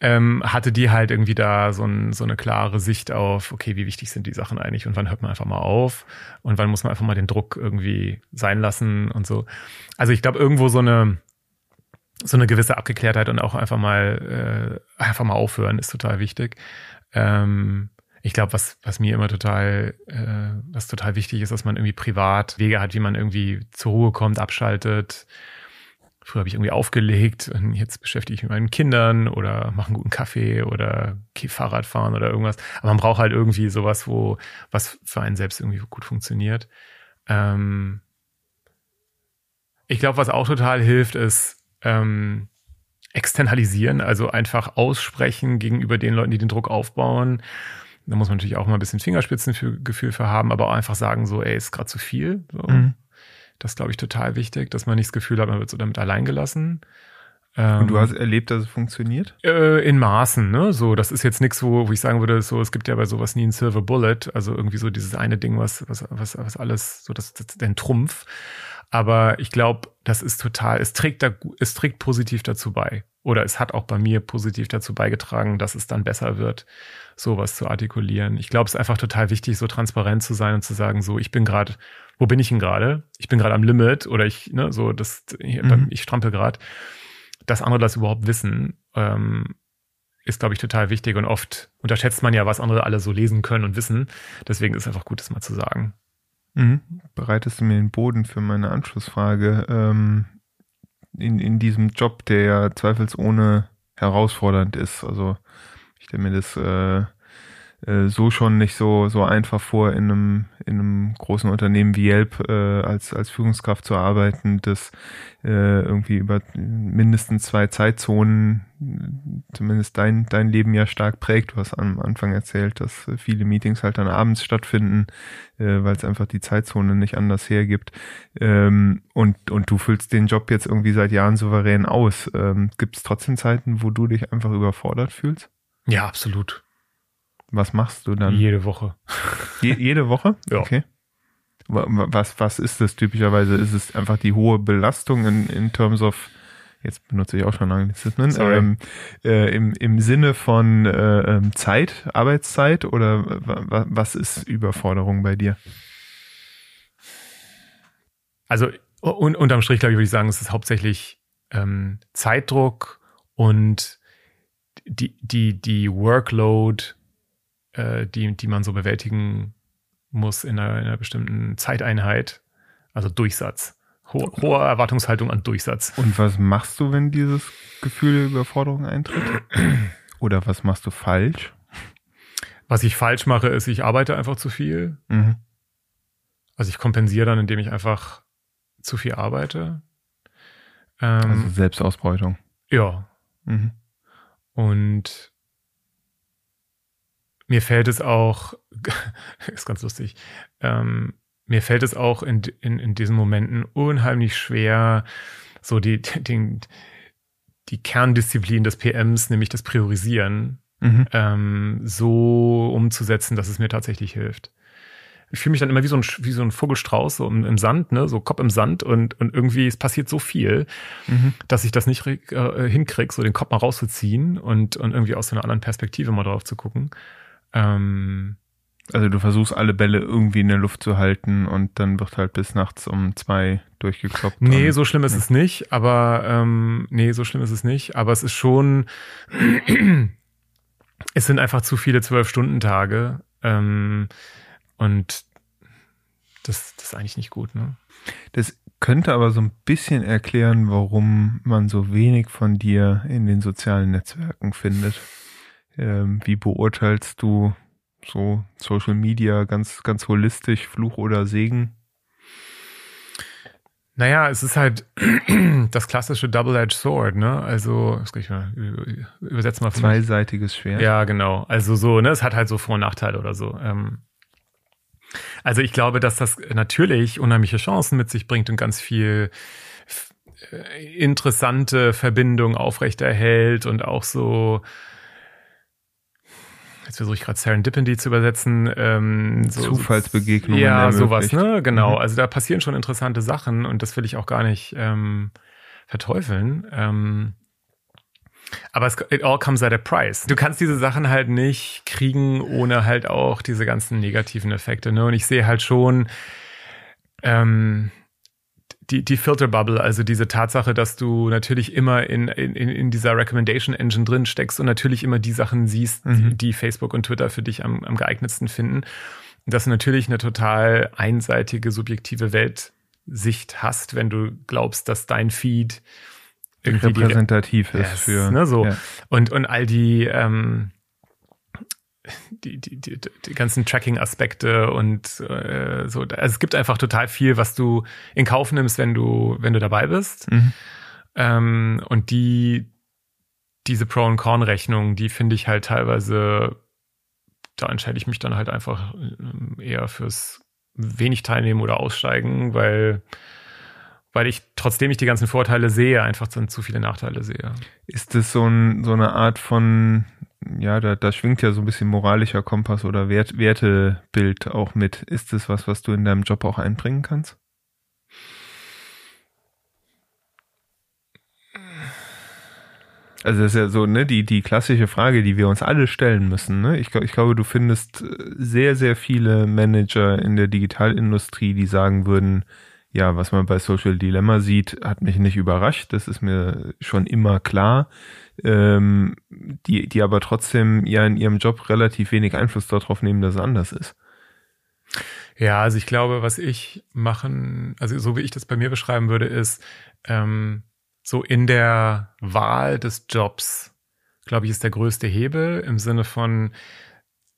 S2: ähm, hatte die halt irgendwie da so, ein, so eine klare Sicht auf, okay, wie wichtig sind die Sachen eigentlich und wann hört man einfach mal auf und wann muss man einfach mal den Druck irgendwie sein lassen und so. Also ich glaube, irgendwo so eine, so eine gewisse Abgeklärtheit und auch einfach mal, äh, einfach mal aufhören ist total wichtig. Ähm, ich glaube, was, was mir immer total, äh, was total wichtig ist, dass man irgendwie privat Wege hat, wie man irgendwie zur Ruhe kommt, abschaltet. Früher habe ich irgendwie aufgelegt und jetzt beschäftige ich mich mit meinen Kindern oder mache einen guten Kaffee oder gehe Fahrrad fahren oder irgendwas. Aber man braucht halt irgendwie sowas, wo, was für einen selbst irgendwie gut funktioniert. Ähm ich glaube, was auch total hilft, ist, ähm, externalisieren, also einfach aussprechen gegenüber den Leuten, die den Druck aufbauen. Da muss man natürlich auch mal ein bisschen Fingerspitzengefühl für haben, aber auch einfach sagen, so, ey, ist gerade zu viel. So. Mhm. Das glaube ich total wichtig, dass man nicht das Gefühl hat, man wird so damit allein gelassen.
S1: Und du ähm, hast erlebt, dass es funktioniert?
S2: Äh, in Maßen, ne? So, das ist jetzt nichts, wo, wo ich sagen würde, so, es gibt ja bei sowas nie ein Silver Bullet, also irgendwie so dieses eine Ding, was, was, was, was alles, so das, das den Trumpf. Aber ich glaube, das ist total, es trägt da, es trägt positiv dazu bei. Oder es hat auch bei mir positiv dazu beigetragen, dass es dann besser wird, sowas zu artikulieren. Ich glaube, es ist einfach total wichtig, so transparent zu sein und zu sagen, so, ich bin gerade, wo bin ich denn gerade? Ich bin gerade am Limit oder ich, ne, so, das, ich, mhm. ich strampel gerade. Dass andere das überhaupt wissen, ähm, ist, glaube ich, total wichtig und oft unterschätzt man ja, was andere alle so lesen können und wissen. Deswegen ist es einfach gut, das mal zu sagen.
S1: Mhm. Bereitest du mir den Boden für meine Anschlussfrage? Ähm, in, in diesem Job, der ja zweifelsohne herausfordernd ist. Also ich stelle mir das äh, äh, so schon nicht so so einfach vor, in einem in einem großen Unternehmen wie Yelp äh, als als Führungskraft zu arbeiten, das äh, irgendwie über mindestens zwei Zeitzonen zumindest dein dein Leben ja stark prägt. Du hast am Anfang erzählt, dass viele Meetings halt dann abends stattfinden, äh, weil es einfach die Zeitzone nicht anders hergibt. Ähm, und und du füllst den Job jetzt irgendwie seit Jahren souverän aus. Ähm, Gibt es trotzdem Zeiten, wo du dich einfach überfordert fühlst?
S2: Ja, absolut.
S1: Was machst du dann?
S2: Jede Woche.
S1: Je, jede Woche?
S2: Ja.
S1: Okay. Was, was ist das typischerweise? Ist es einfach die hohe Belastung in, in terms of, jetzt benutze ich auch schon Anglizismen, ähm, äh, im, im Sinne von äh, ähm, Zeit, Arbeitszeit oder was ist Überforderung bei dir?
S2: Also un, unterm Strich, glaube ich, würde ich sagen, es ist hauptsächlich ähm, Zeitdruck und die, die, die Workload äh, die, die man so bewältigen muss in einer, in einer bestimmten Zeiteinheit. Also Durchsatz. Ho hohe Erwartungshaltung an Durchsatz.
S1: Und was machst du, wenn dieses Gefühl der Überforderung eintritt? Oder was machst du falsch?
S2: Was ich falsch mache, ist, ich arbeite einfach zu viel. Mhm. Also ich kompensiere dann, indem ich einfach zu viel arbeite.
S1: Ähm, also Selbstausbeutung.
S2: Ja. Mhm. Und mir fällt es auch, ist ganz lustig, ähm, mir fällt es auch in, in, in diesen Momenten unheimlich schwer, so die, die, die Kerndisziplin des PMs, nämlich das Priorisieren, mhm. ähm, so umzusetzen, dass es mir tatsächlich hilft. Ich fühle mich dann immer wie so ein, wie so ein Vogelstrauß so im, im Sand, ne, so Kopf im Sand und, und irgendwie, es passiert so viel, mhm. dass ich das nicht äh, hinkriege, so den Kopf mal rauszuziehen und, und irgendwie aus so einer anderen Perspektive mal drauf zu gucken. Ähm,
S1: also du versuchst alle Bälle irgendwie in der Luft zu halten und dann wird halt bis nachts um zwei durchgekloppt.
S2: Nee, so schlimm ist ja. es nicht, aber ähm, nee, so schlimm ist es nicht. Aber es ist schon, es sind einfach zu viele Zwölf-Stunden-Tage. Ähm, und das, das ist eigentlich nicht gut, ne?
S1: Das könnte aber so ein bisschen erklären, warum man so wenig von dir in den sozialen Netzwerken findet. Ähm, wie beurteilst du so Social Media ganz, ganz holistisch, Fluch oder Segen?
S2: Naja, es ist halt das klassische Double-Edged Sword, ne? Also, das kann ich mal übersetzen mal.
S1: Zweiseitiges Schwert.
S2: Ja, genau. Also so, ne? Es hat halt so Vor- und Nachteile oder so. Ähm, also ich glaube, dass das natürlich unheimliche Chancen mit sich bringt und ganz viel äh, interessante Verbindungen aufrechterhält und auch so jetzt versuche ich gerade Serendipity zu übersetzen. Ähm,
S1: so, Zufallsbegegnungen.
S2: Ja, sowas, ne? Genau. Mhm. Also da passieren schon interessante Sachen und das will ich auch gar nicht ähm, verteufeln. Ähm, aber es, it all comes at a price. Du kannst diese Sachen halt nicht kriegen, ohne halt auch diese ganzen negativen Effekte. Ne? Und ich sehe halt schon ähm, die, die Filterbubble, also diese Tatsache, dass du natürlich immer in, in, in dieser Recommendation Engine drin steckst und natürlich immer die Sachen siehst, mhm. die, die, Facebook und Twitter für dich am, am geeignetsten finden. Dass du natürlich eine total einseitige, subjektive Weltsicht hast, wenn du glaubst, dass dein Feed
S1: irgendwie repräsentativ
S2: die, ist yes, für ne, so ja. und und all die ähm, die, die, die, die ganzen Tracking-Aspekte und äh, so. Also es gibt einfach total viel, was du in Kauf nimmst, wenn du, wenn du dabei bist. Mhm. Ähm, und die, diese Pro- und Con-Rechnung, die finde ich halt teilweise, da entscheide ich mich dann halt einfach äh, eher fürs wenig teilnehmen oder aussteigen, weil weil ich, trotzdem ich die ganzen Vorteile sehe, einfach dann zu viele Nachteile sehe.
S1: Ist das so, ein, so eine Art von, ja, da, da schwingt ja so ein bisschen moralischer Kompass oder Wert, Wertebild auch mit. Ist das was, was du in deinem Job auch einbringen kannst? Also das ist ja so, ne, die, die klassische Frage, die wir uns alle stellen müssen. Ne? Ich, ich glaube, du findest sehr, sehr viele Manager in der Digitalindustrie, die sagen würden, ja, was man bei Social Dilemma sieht, hat mich nicht überrascht. Das ist mir schon immer klar. Ähm, die, die aber trotzdem ja in ihrem Job relativ wenig Einfluss darauf nehmen, dass es anders ist.
S2: Ja, also ich glaube, was ich machen, also so wie ich das bei mir beschreiben würde, ist ähm, so in der Wahl des Jobs, glaube ich, ist der größte Hebel im Sinne von,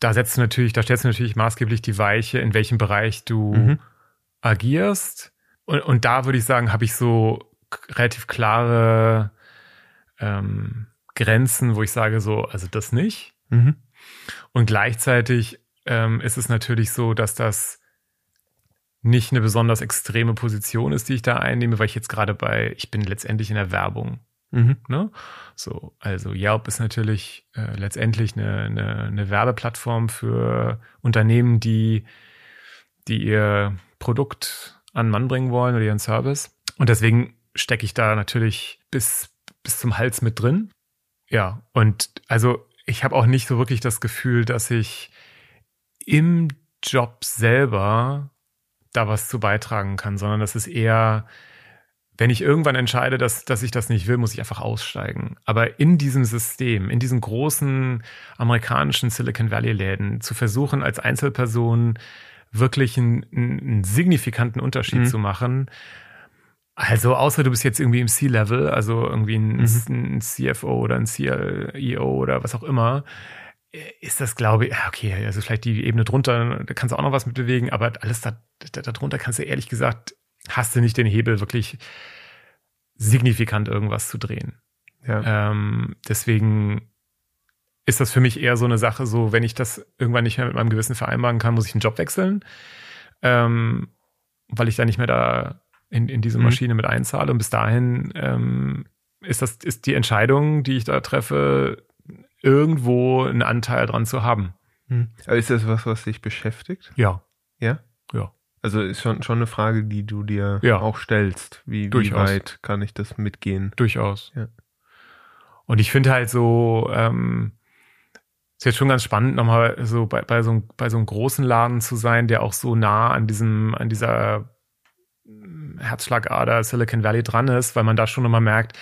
S2: da setzt du natürlich, da stellst du natürlich maßgeblich die Weiche, in welchem Bereich du mhm. agierst und, und da würde ich sagen, habe ich so relativ klare ähm, Grenzen, wo ich sage so, also das nicht. Mhm. Und gleichzeitig ähm, ist es natürlich so, dass das nicht eine besonders extreme Position ist, die ich da einnehme, weil ich jetzt gerade bei, ich bin letztendlich in der Werbung. Mhm. Ne? So, also Yelp ist natürlich äh, letztendlich eine, eine, eine Werbeplattform für Unternehmen, die, die ihr Produkt an Mann bringen wollen oder ihren Service. Und deswegen stecke ich da natürlich bis, bis zum Hals mit drin. Ja, und also ich habe auch nicht so wirklich das Gefühl, dass ich im Job selber da was zu beitragen kann, sondern das ist eher, wenn ich irgendwann entscheide, dass, dass ich das nicht will, muss ich einfach aussteigen. Aber in diesem System, in diesen großen amerikanischen Silicon Valley Läden zu versuchen, als Einzelperson wirklich einen, einen signifikanten Unterschied mhm. zu machen. Also, außer du bist jetzt irgendwie im C-Level, also irgendwie ein, mhm. ein, CFO oder ein CEO oder was auch immer, ist das, glaube ich, okay, also vielleicht die Ebene drunter, da kannst du auch noch was mit bewegen, aber alles da, da, darunter kannst du ehrlich gesagt, hast du nicht den Hebel, wirklich signifikant irgendwas zu drehen. Ja. Ähm, deswegen ist das für mich eher so eine Sache, so wenn ich das irgendwann nicht mehr mit meinem Gewissen vereinbaren kann, muss ich einen Job wechseln, ähm, weil ich da nicht mehr da in, in diese mhm. Maschine mhm. mit einzahle. Und bis dahin ähm, ist das ist die Entscheidung, die ich da treffe, irgendwo einen Anteil dran zu haben.
S1: Mhm. Aber ist das was, was dich beschäftigt?
S2: Ja.
S1: Ja?
S2: Ja.
S1: Also ist schon, schon eine Frage, die du dir ja. auch stellst. Wie, wie weit kann ich das mitgehen?
S2: Durchaus. Ja. Und ich finde halt so, ähm, ist jetzt schon ganz spannend, nochmal so bei, bei, so, bei so einem großen Laden zu sein, der auch so nah an diesem, an dieser Herzschlagader Silicon Valley dran ist, weil man da schon nochmal merkt,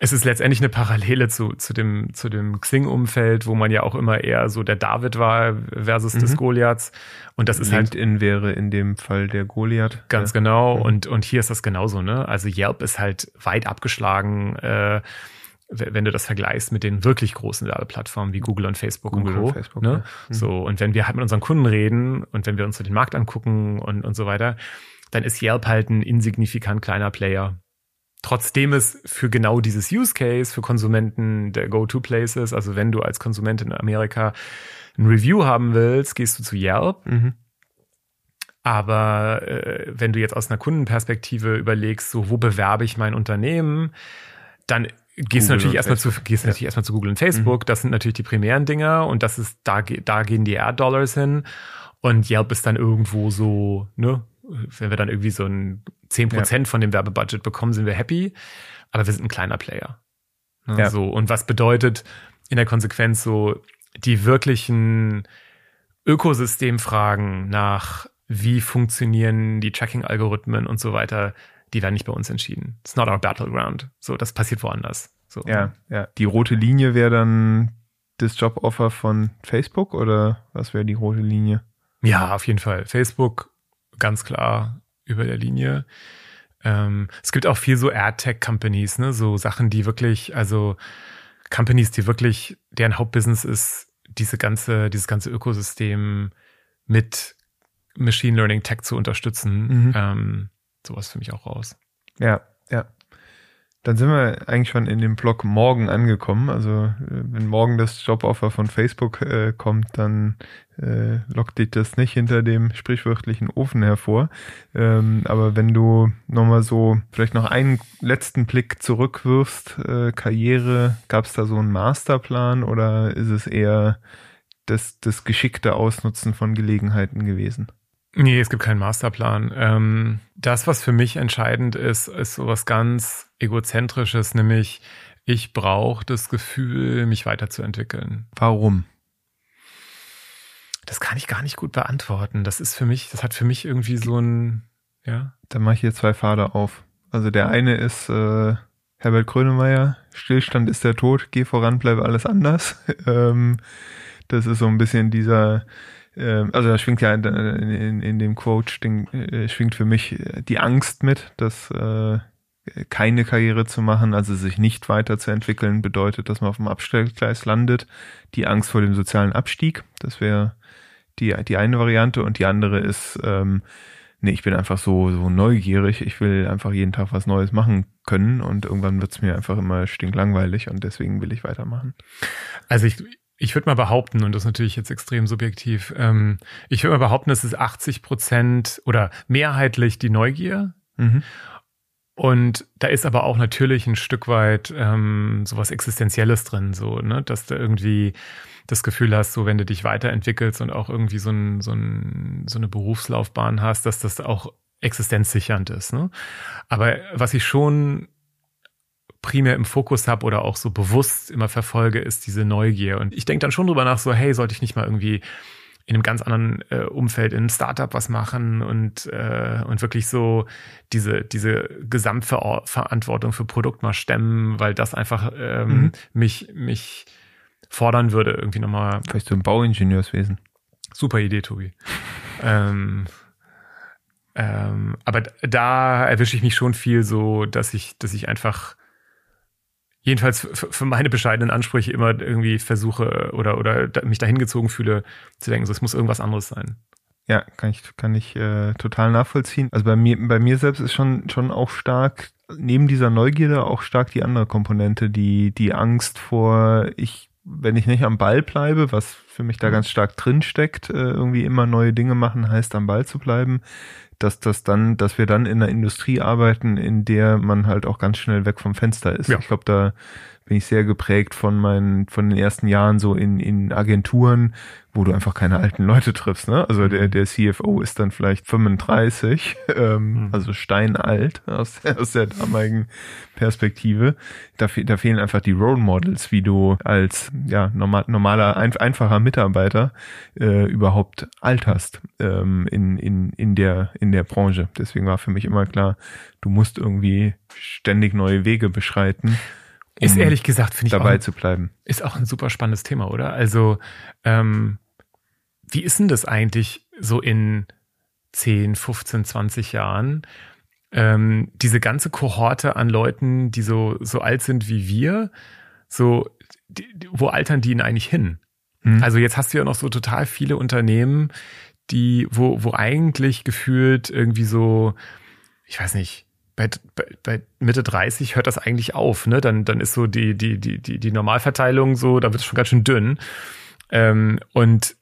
S2: es ist letztendlich eine Parallele zu, zu dem, zu dem Xing-Umfeld, wo man ja auch immer eher so der David war versus mhm. des Goliaths. Und das ist
S1: halt LinkedIn halt. wäre in dem Fall der Goliath.
S2: Ganz ja. genau. Mhm. Und, und hier ist das genauso, ne? Also Yelp ist halt weit abgeschlagen. Äh, wenn du das vergleichst mit den wirklich großen Werbeplattformen wie Google und Facebook Google und Co. Und Facebook, ne? Ja. Mhm. So, und wenn wir halt mit unseren Kunden reden und wenn wir uns so den Markt angucken und, und so weiter, dann ist Yelp halt ein insignifikant kleiner Player. Trotzdem es für genau dieses Use Case für Konsumenten der Go-To-Place ist. Also wenn du als Konsument in Amerika ein Review haben willst, gehst du zu Yelp. Mhm. Aber äh, wenn du jetzt aus einer Kundenperspektive überlegst, so wo bewerbe ich mein Unternehmen, dann gehst du natürlich erstmal zu, gehst ja. natürlich erstmal zu Google und Facebook. Mhm. Das sind natürlich die primären Dinger und das ist, da, da gehen die Ad-Dollars hin. Und Yelp ist dann irgendwo so, ne, wenn wir dann irgendwie so ein 10% ja. von dem Werbebudget bekommen, sind wir happy. Aber wir sind ein kleiner Player. Ne, ja. So. Und was bedeutet in der Konsequenz so die wirklichen Ökosystemfragen nach, wie funktionieren die Tracking-Algorithmen und so weiter, die werden nicht bei uns entschieden. It's not our battleground. So, das passiert woanders. So.
S1: Ja, ja. Die rote Linie wäre dann das Joboffer von Facebook oder was wäre die rote Linie?
S2: Ja, auf jeden Fall. Facebook ganz klar über der Linie. Ähm, es gibt auch viel so AdTech-Companies, ne, so Sachen, die wirklich, also Companies, die wirklich, deren Hauptbusiness ist, diese ganze, dieses ganze Ökosystem mit Machine Learning Tech zu unterstützen. Mhm. Ähm, sowas für mich auch raus.
S1: Ja, ja. Dann sind wir eigentlich schon in dem Blog morgen angekommen. Also äh, wenn morgen das Joboffer von Facebook äh, kommt, dann äh, lockt dich das nicht hinter dem sprichwörtlichen Ofen hervor. Ähm, aber wenn du nochmal so vielleicht noch einen letzten Blick zurückwirfst, äh, Karriere, gab es da so einen Masterplan oder ist es eher das, das geschickte Ausnutzen von Gelegenheiten gewesen?
S2: Nee, es gibt keinen Masterplan. Ähm, das, was für mich entscheidend ist, ist sowas ganz egozentrisches, nämlich ich brauche das Gefühl, mich weiterzuentwickeln.
S1: Warum?
S2: Das kann ich gar nicht gut beantworten. Das ist für mich, das hat für mich irgendwie so ein, ja.
S1: Dann mache ich hier zwei Pfade auf. Also der eine ist äh, Herbert Grönemeyer, Stillstand ist der Tod, geh voran, bleibe alles anders. ähm, das ist so ein bisschen dieser also da schwingt ja in, in, in dem Quote schwingt, äh, schwingt für mich die Angst mit, dass äh, keine Karriere zu machen, also sich nicht weiterzuentwickeln, bedeutet, dass man auf dem Abstellgleis landet. Die Angst vor dem sozialen Abstieg, das wäre die, die eine Variante und die andere ist, ähm, nee, ich bin einfach so, so neugierig, ich will einfach jeden Tag was Neues machen können und irgendwann wird's mir einfach immer stinklangweilig und deswegen will ich weitermachen.
S2: Also ich, ich würde mal behaupten, und das ist natürlich jetzt extrem subjektiv, ähm, ich würde mal behaupten, es ist 80 Prozent oder mehrheitlich die Neugier. Mhm. Und da ist aber auch natürlich ein Stück weit ähm, sowas Existenzielles drin, so, ne, dass du irgendwie das Gefühl hast, so wenn du dich weiterentwickelst und auch irgendwie so, ein, so, ein, so eine Berufslaufbahn hast, dass das auch existenzsichernd ist. Ne? Aber was ich schon primär im Fokus habe oder auch so bewusst immer verfolge, ist diese Neugier. Und ich denke dann schon drüber nach, so, hey, sollte ich nicht mal irgendwie in einem ganz anderen äh, Umfeld, in einem Startup was machen und, äh, und wirklich so diese, diese Gesamtverantwortung für Produkt mal stemmen, weil das einfach ähm, mhm. mich, mich fordern würde, irgendwie nochmal.
S1: Vielleicht so im Bauingenieurswesen.
S2: Super Idee, Tobi. ähm, ähm, aber da erwische ich mich schon viel so, dass ich, dass ich einfach jedenfalls für meine bescheidenen Ansprüche immer irgendwie versuche oder, oder mich dahin gezogen fühle, zu denken, so, es muss irgendwas anderes sein.
S1: Ja, kann ich, kann ich äh, total nachvollziehen. Also bei mir, bei mir selbst ist schon, schon auch stark, neben dieser Neugierde auch stark die andere Komponente, die, die Angst vor, ich, wenn ich nicht am Ball bleibe, was für mich da mhm. ganz stark drin steckt, äh, irgendwie immer neue Dinge machen, heißt am Ball zu bleiben, dass das dann, dass wir dann in einer Industrie arbeiten, in der man halt auch ganz schnell weg vom Fenster ist. Ja. Ich glaube, da bin ich sehr geprägt von meinen, von den ersten Jahren so in, in Agenturen, wo du einfach keine alten Leute triffst. Ne? Also der, mhm. der CFO ist dann vielleicht 35, ähm, mhm. also steinalt aus, aus der damaligen Perspektive. Da, da fehlen einfach die Role Models, wie du als ja, normal, normaler, ein, einfacher Mitarbeiter äh, überhaupt alterst ähm, in, in, in, der, in der Branche. Deswegen war für mich immer klar, du musst irgendwie ständig neue Wege beschreiten
S2: um ist ehrlich gesagt, finde ich
S1: dabei
S2: auch,
S1: zu bleiben.
S2: Ist auch ein super spannendes Thema, oder? Also, ähm, wie ist denn das eigentlich so in 10, 15, 20 Jahren? Ähm, diese ganze Kohorte an Leuten, die so, so alt sind wie wir, so, die, wo altern die denn eigentlich hin? Mhm. Also jetzt hast du ja noch so total viele Unternehmen, die, wo, wo eigentlich gefühlt irgendwie so, ich weiß nicht, bei, bei, Mitte 30 hört das eigentlich auf, ne? Dann, dann ist so die, die, die, die, die Normalverteilung so, da wird es schon ganz schön dünn. Ähm, und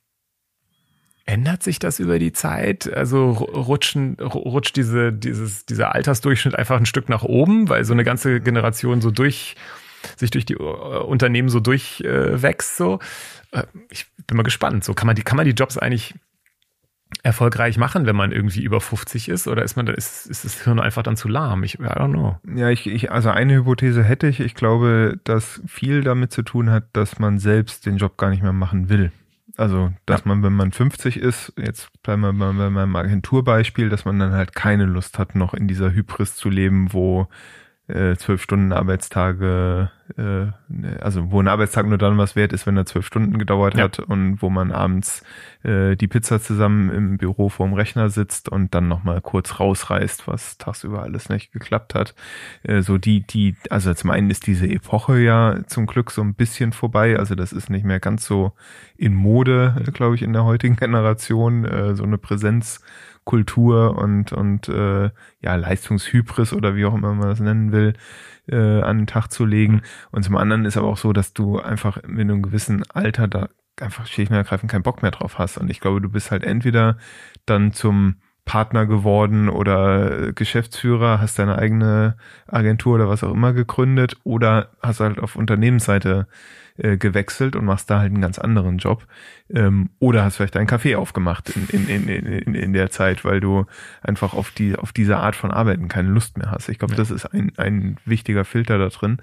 S2: Ändert sich das über die Zeit? Also rutschen, rutscht diese, dieses, dieser Altersdurchschnitt einfach ein Stück nach oben, weil so eine ganze Generation so durch, sich durch die äh, Unternehmen so durchwächst, so. Äh, ich bin mal gespannt. So kann man die, kann man die Jobs eigentlich erfolgreich machen, wenn man irgendwie über 50 ist? Oder ist man ist, ist das Hirn einfach dann zu lahm? Ich, I don't know.
S1: Ja, ich, ich, also eine Hypothese hätte ich. Ich glaube, dass viel damit zu tun hat, dass man selbst den Job gar nicht mehr machen will. Also, dass ja. man, wenn man 50 ist, jetzt bleiben wir bei meinem Agenturbeispiel, dass man dann halt keine Lust hat, noch in dieser Hybris zu leben, wo äh, zwölf Stunden Arbeitstage, äh, also wo ein Arbeitstag nur dann was wert ist, wenn er zwölf Stunden gedauert ja. hat und wo man abends äh, die Pizza zusammen im Büro vorm Rechner sitzt und dann nochmal kurz rausreißt, was tagsüber alles nicht geklappt hat. Äh, so die, die, also zum einen ist diese Epoche ja zum Glück so ein bisschen vorbei, also das ist nicht mehr ganz so in Mode, glaube ich, in der heutigen Generation, äh, so eine Präsenz Kultur und, und äh, ja, Leistungshybris oder wie auch immer man das nennen will, äh, an den Tag zu legen. Und zum anderen ist aber auch so, dass du einfach mit einem gewissen Alter da einfach schlicht und ergreifend keinen Bock mehr drauf hast. Und ich glaube, du bist halt entweder dann zum Partner geworden oder Geschäftsführer, hast deine eigene Agentur oder was auch immer gegründet oder hast halt auf Unternehmensseite äh, gewechselt und machst da halt einen ganz anderen Job. Ähm, oder hast vielleicht einen Kaffee aufgemacht in, in, in, in, in der Zeit, weil du einfach auf die auf diese Art von Arbeiten keine Lust mehr hast. Ich glaube, ja. das ist ein, ein wichtiger Filter da drin.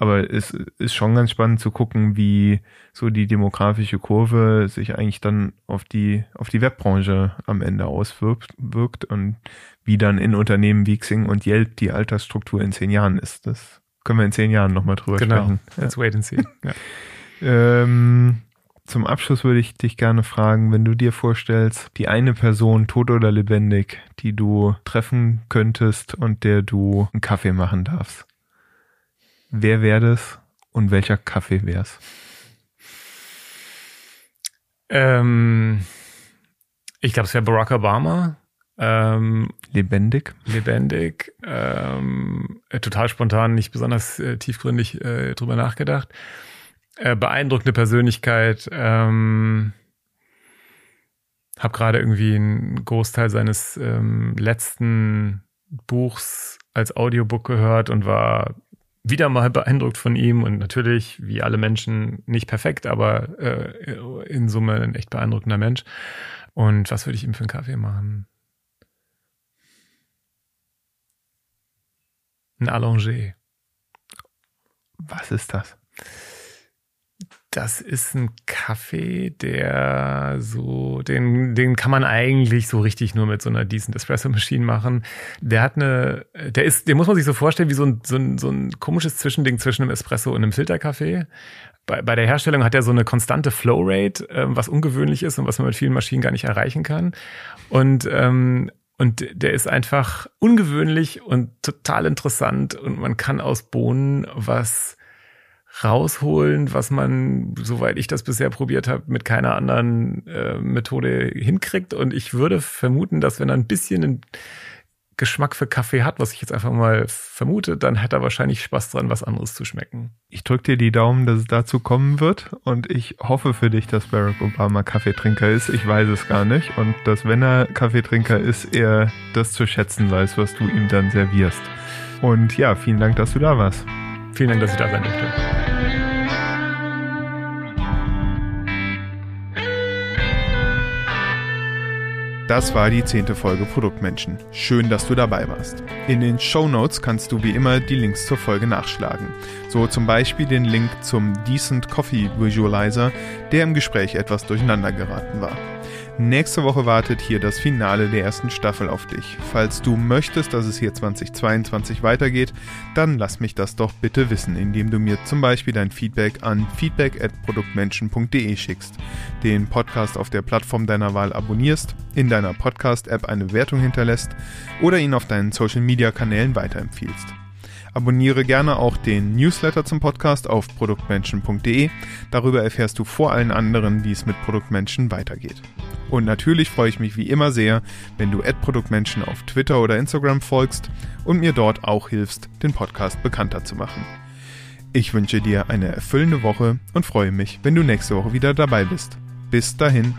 S1: Aber es ist schon ganz spannend zu gucken, wie so die demografische Kurve sich eigentlich dann auf die, auf die Webbranche am Ende auswirkt wirkt und wie dann in Unternehmen wie Xing und Yelp die Altersstruktur in zehn Jahren ist. Das können wir in zehn Jahren nochmal drüber genau. sprechen.
S2: Let's ja. wait and see. Ja.
S1: ähm, zum Abschluss würde ich dich gerne fragen, wenn du dir vorstellst, die eine Person, tot oder lebendig, die du treffen könntest und der du einen Kaffee machen darfst. Wer wäre das und welcher Kaffee wär's?
S2: Ähm, ich glaube, es wäre Barack Obama.
S1: Ähm, lebendig.
S2: Lebendig. Ähm, äh, total spontan, nicht besonders äh, tiefgründig äh, drüber nachgedacht. Äh, beeindruckende Persönlichkeit. Ähm, hab gerade irgendwie einen Großteil seines ähm, letzten Buchs als Audiobook gehört und war wieder mal beeindruckt von ihm und natürlich, wie alle Menschen, nicht perfekt, aber äh, in Summe ein echt beeindruckender Mensch. Und was würde ich ihm für einen Kaffee machen? Ein Allongé.
S1: Was ist das?
S2: Das ist ein Kaffee, der so, den, den kann man eigentlich so richtig nur mit so einer decent Espresso Machine machen. Der hat eine, der ist, den muss man sich so vorstellen wie so ein, so ein, so ein komisches Zwischending zwischen einem Espresso und einem Filterkaffee. Bei, bei der Herstellung hat er so eine konstante Flow Rate, äh, was ungewöhnlich ist und was man mit vielen Maschinen gar nicht erreichen kann. Und ähm, und der ist einfach ungewöhnlich und total interessant und man kann aus Bohnen was rausholen, was man, soweit ich das bisher probiert habe, mit keiner anderen äh, Methode hinkriegt. Und ich würde vermuten, dass wenn er ein bisschen ein Geschmack für Kaffee hat, was ich jetzt einfach mal vermute, dann hat er wahrscheinlich Spaß dran, was anderes zu schmecken.
S1: Ich drücke dir die Daumen, dass es dazu kommen wird und ich hoffe für dich, dass Barack Obama Kaffeetrinker ist. Ich weiß es gar nicht und dass wenn er Kaffeetrinker ist, er das zu schätzen weiß, was du ihm dann servierst. Und ja, vielen Dank, dass du da warst.
S2: Vielen Dank, dass ich da sein durfte.
S1: Das war die zehnte Folge Produktmenschen. Schön, dass du dabei warst. In den Show Notes kannst du wie immer die Links zur Folge nachschlagen. So zum Beispiel den Link zum Decent Coffee Visualizer, der im Gespräch etwas durcheinander geraten war. Nächste Woche wartet hier das Finale der ersten Staffel auf dich. Falls du möchtest, dass es hier 2022 weitergeht, dann lass mich das doch bitte wissen, indem du mir zum Beispiel dein Feedback an feedback@produktmenschen.de schickst, den Podcast auf der Plattform deiner Wahl abonnierst, in deiner Podcast-App eine Wertung hinterlässt oder ihn auf deinen Social-Media-Kanälen weiterempfiehlst. Abonniere gerne auch den Newsletter zum Podcast auf produktmenschen.de. Darüber erfährst du vor allen anderen, wie es mit Produktmenschen weitergeht. Und natürlich freue ich mich wie immer sehr, wenn du Produktmenschen auf Twitter oder Instagram folgst und mir dort auch hilfst, den Podcast bekannter zu machen. Ich wünsche dir eine erfüllende Woche und freue mich, wenn du nächste Woche wieder dabei bist. Bis dahin.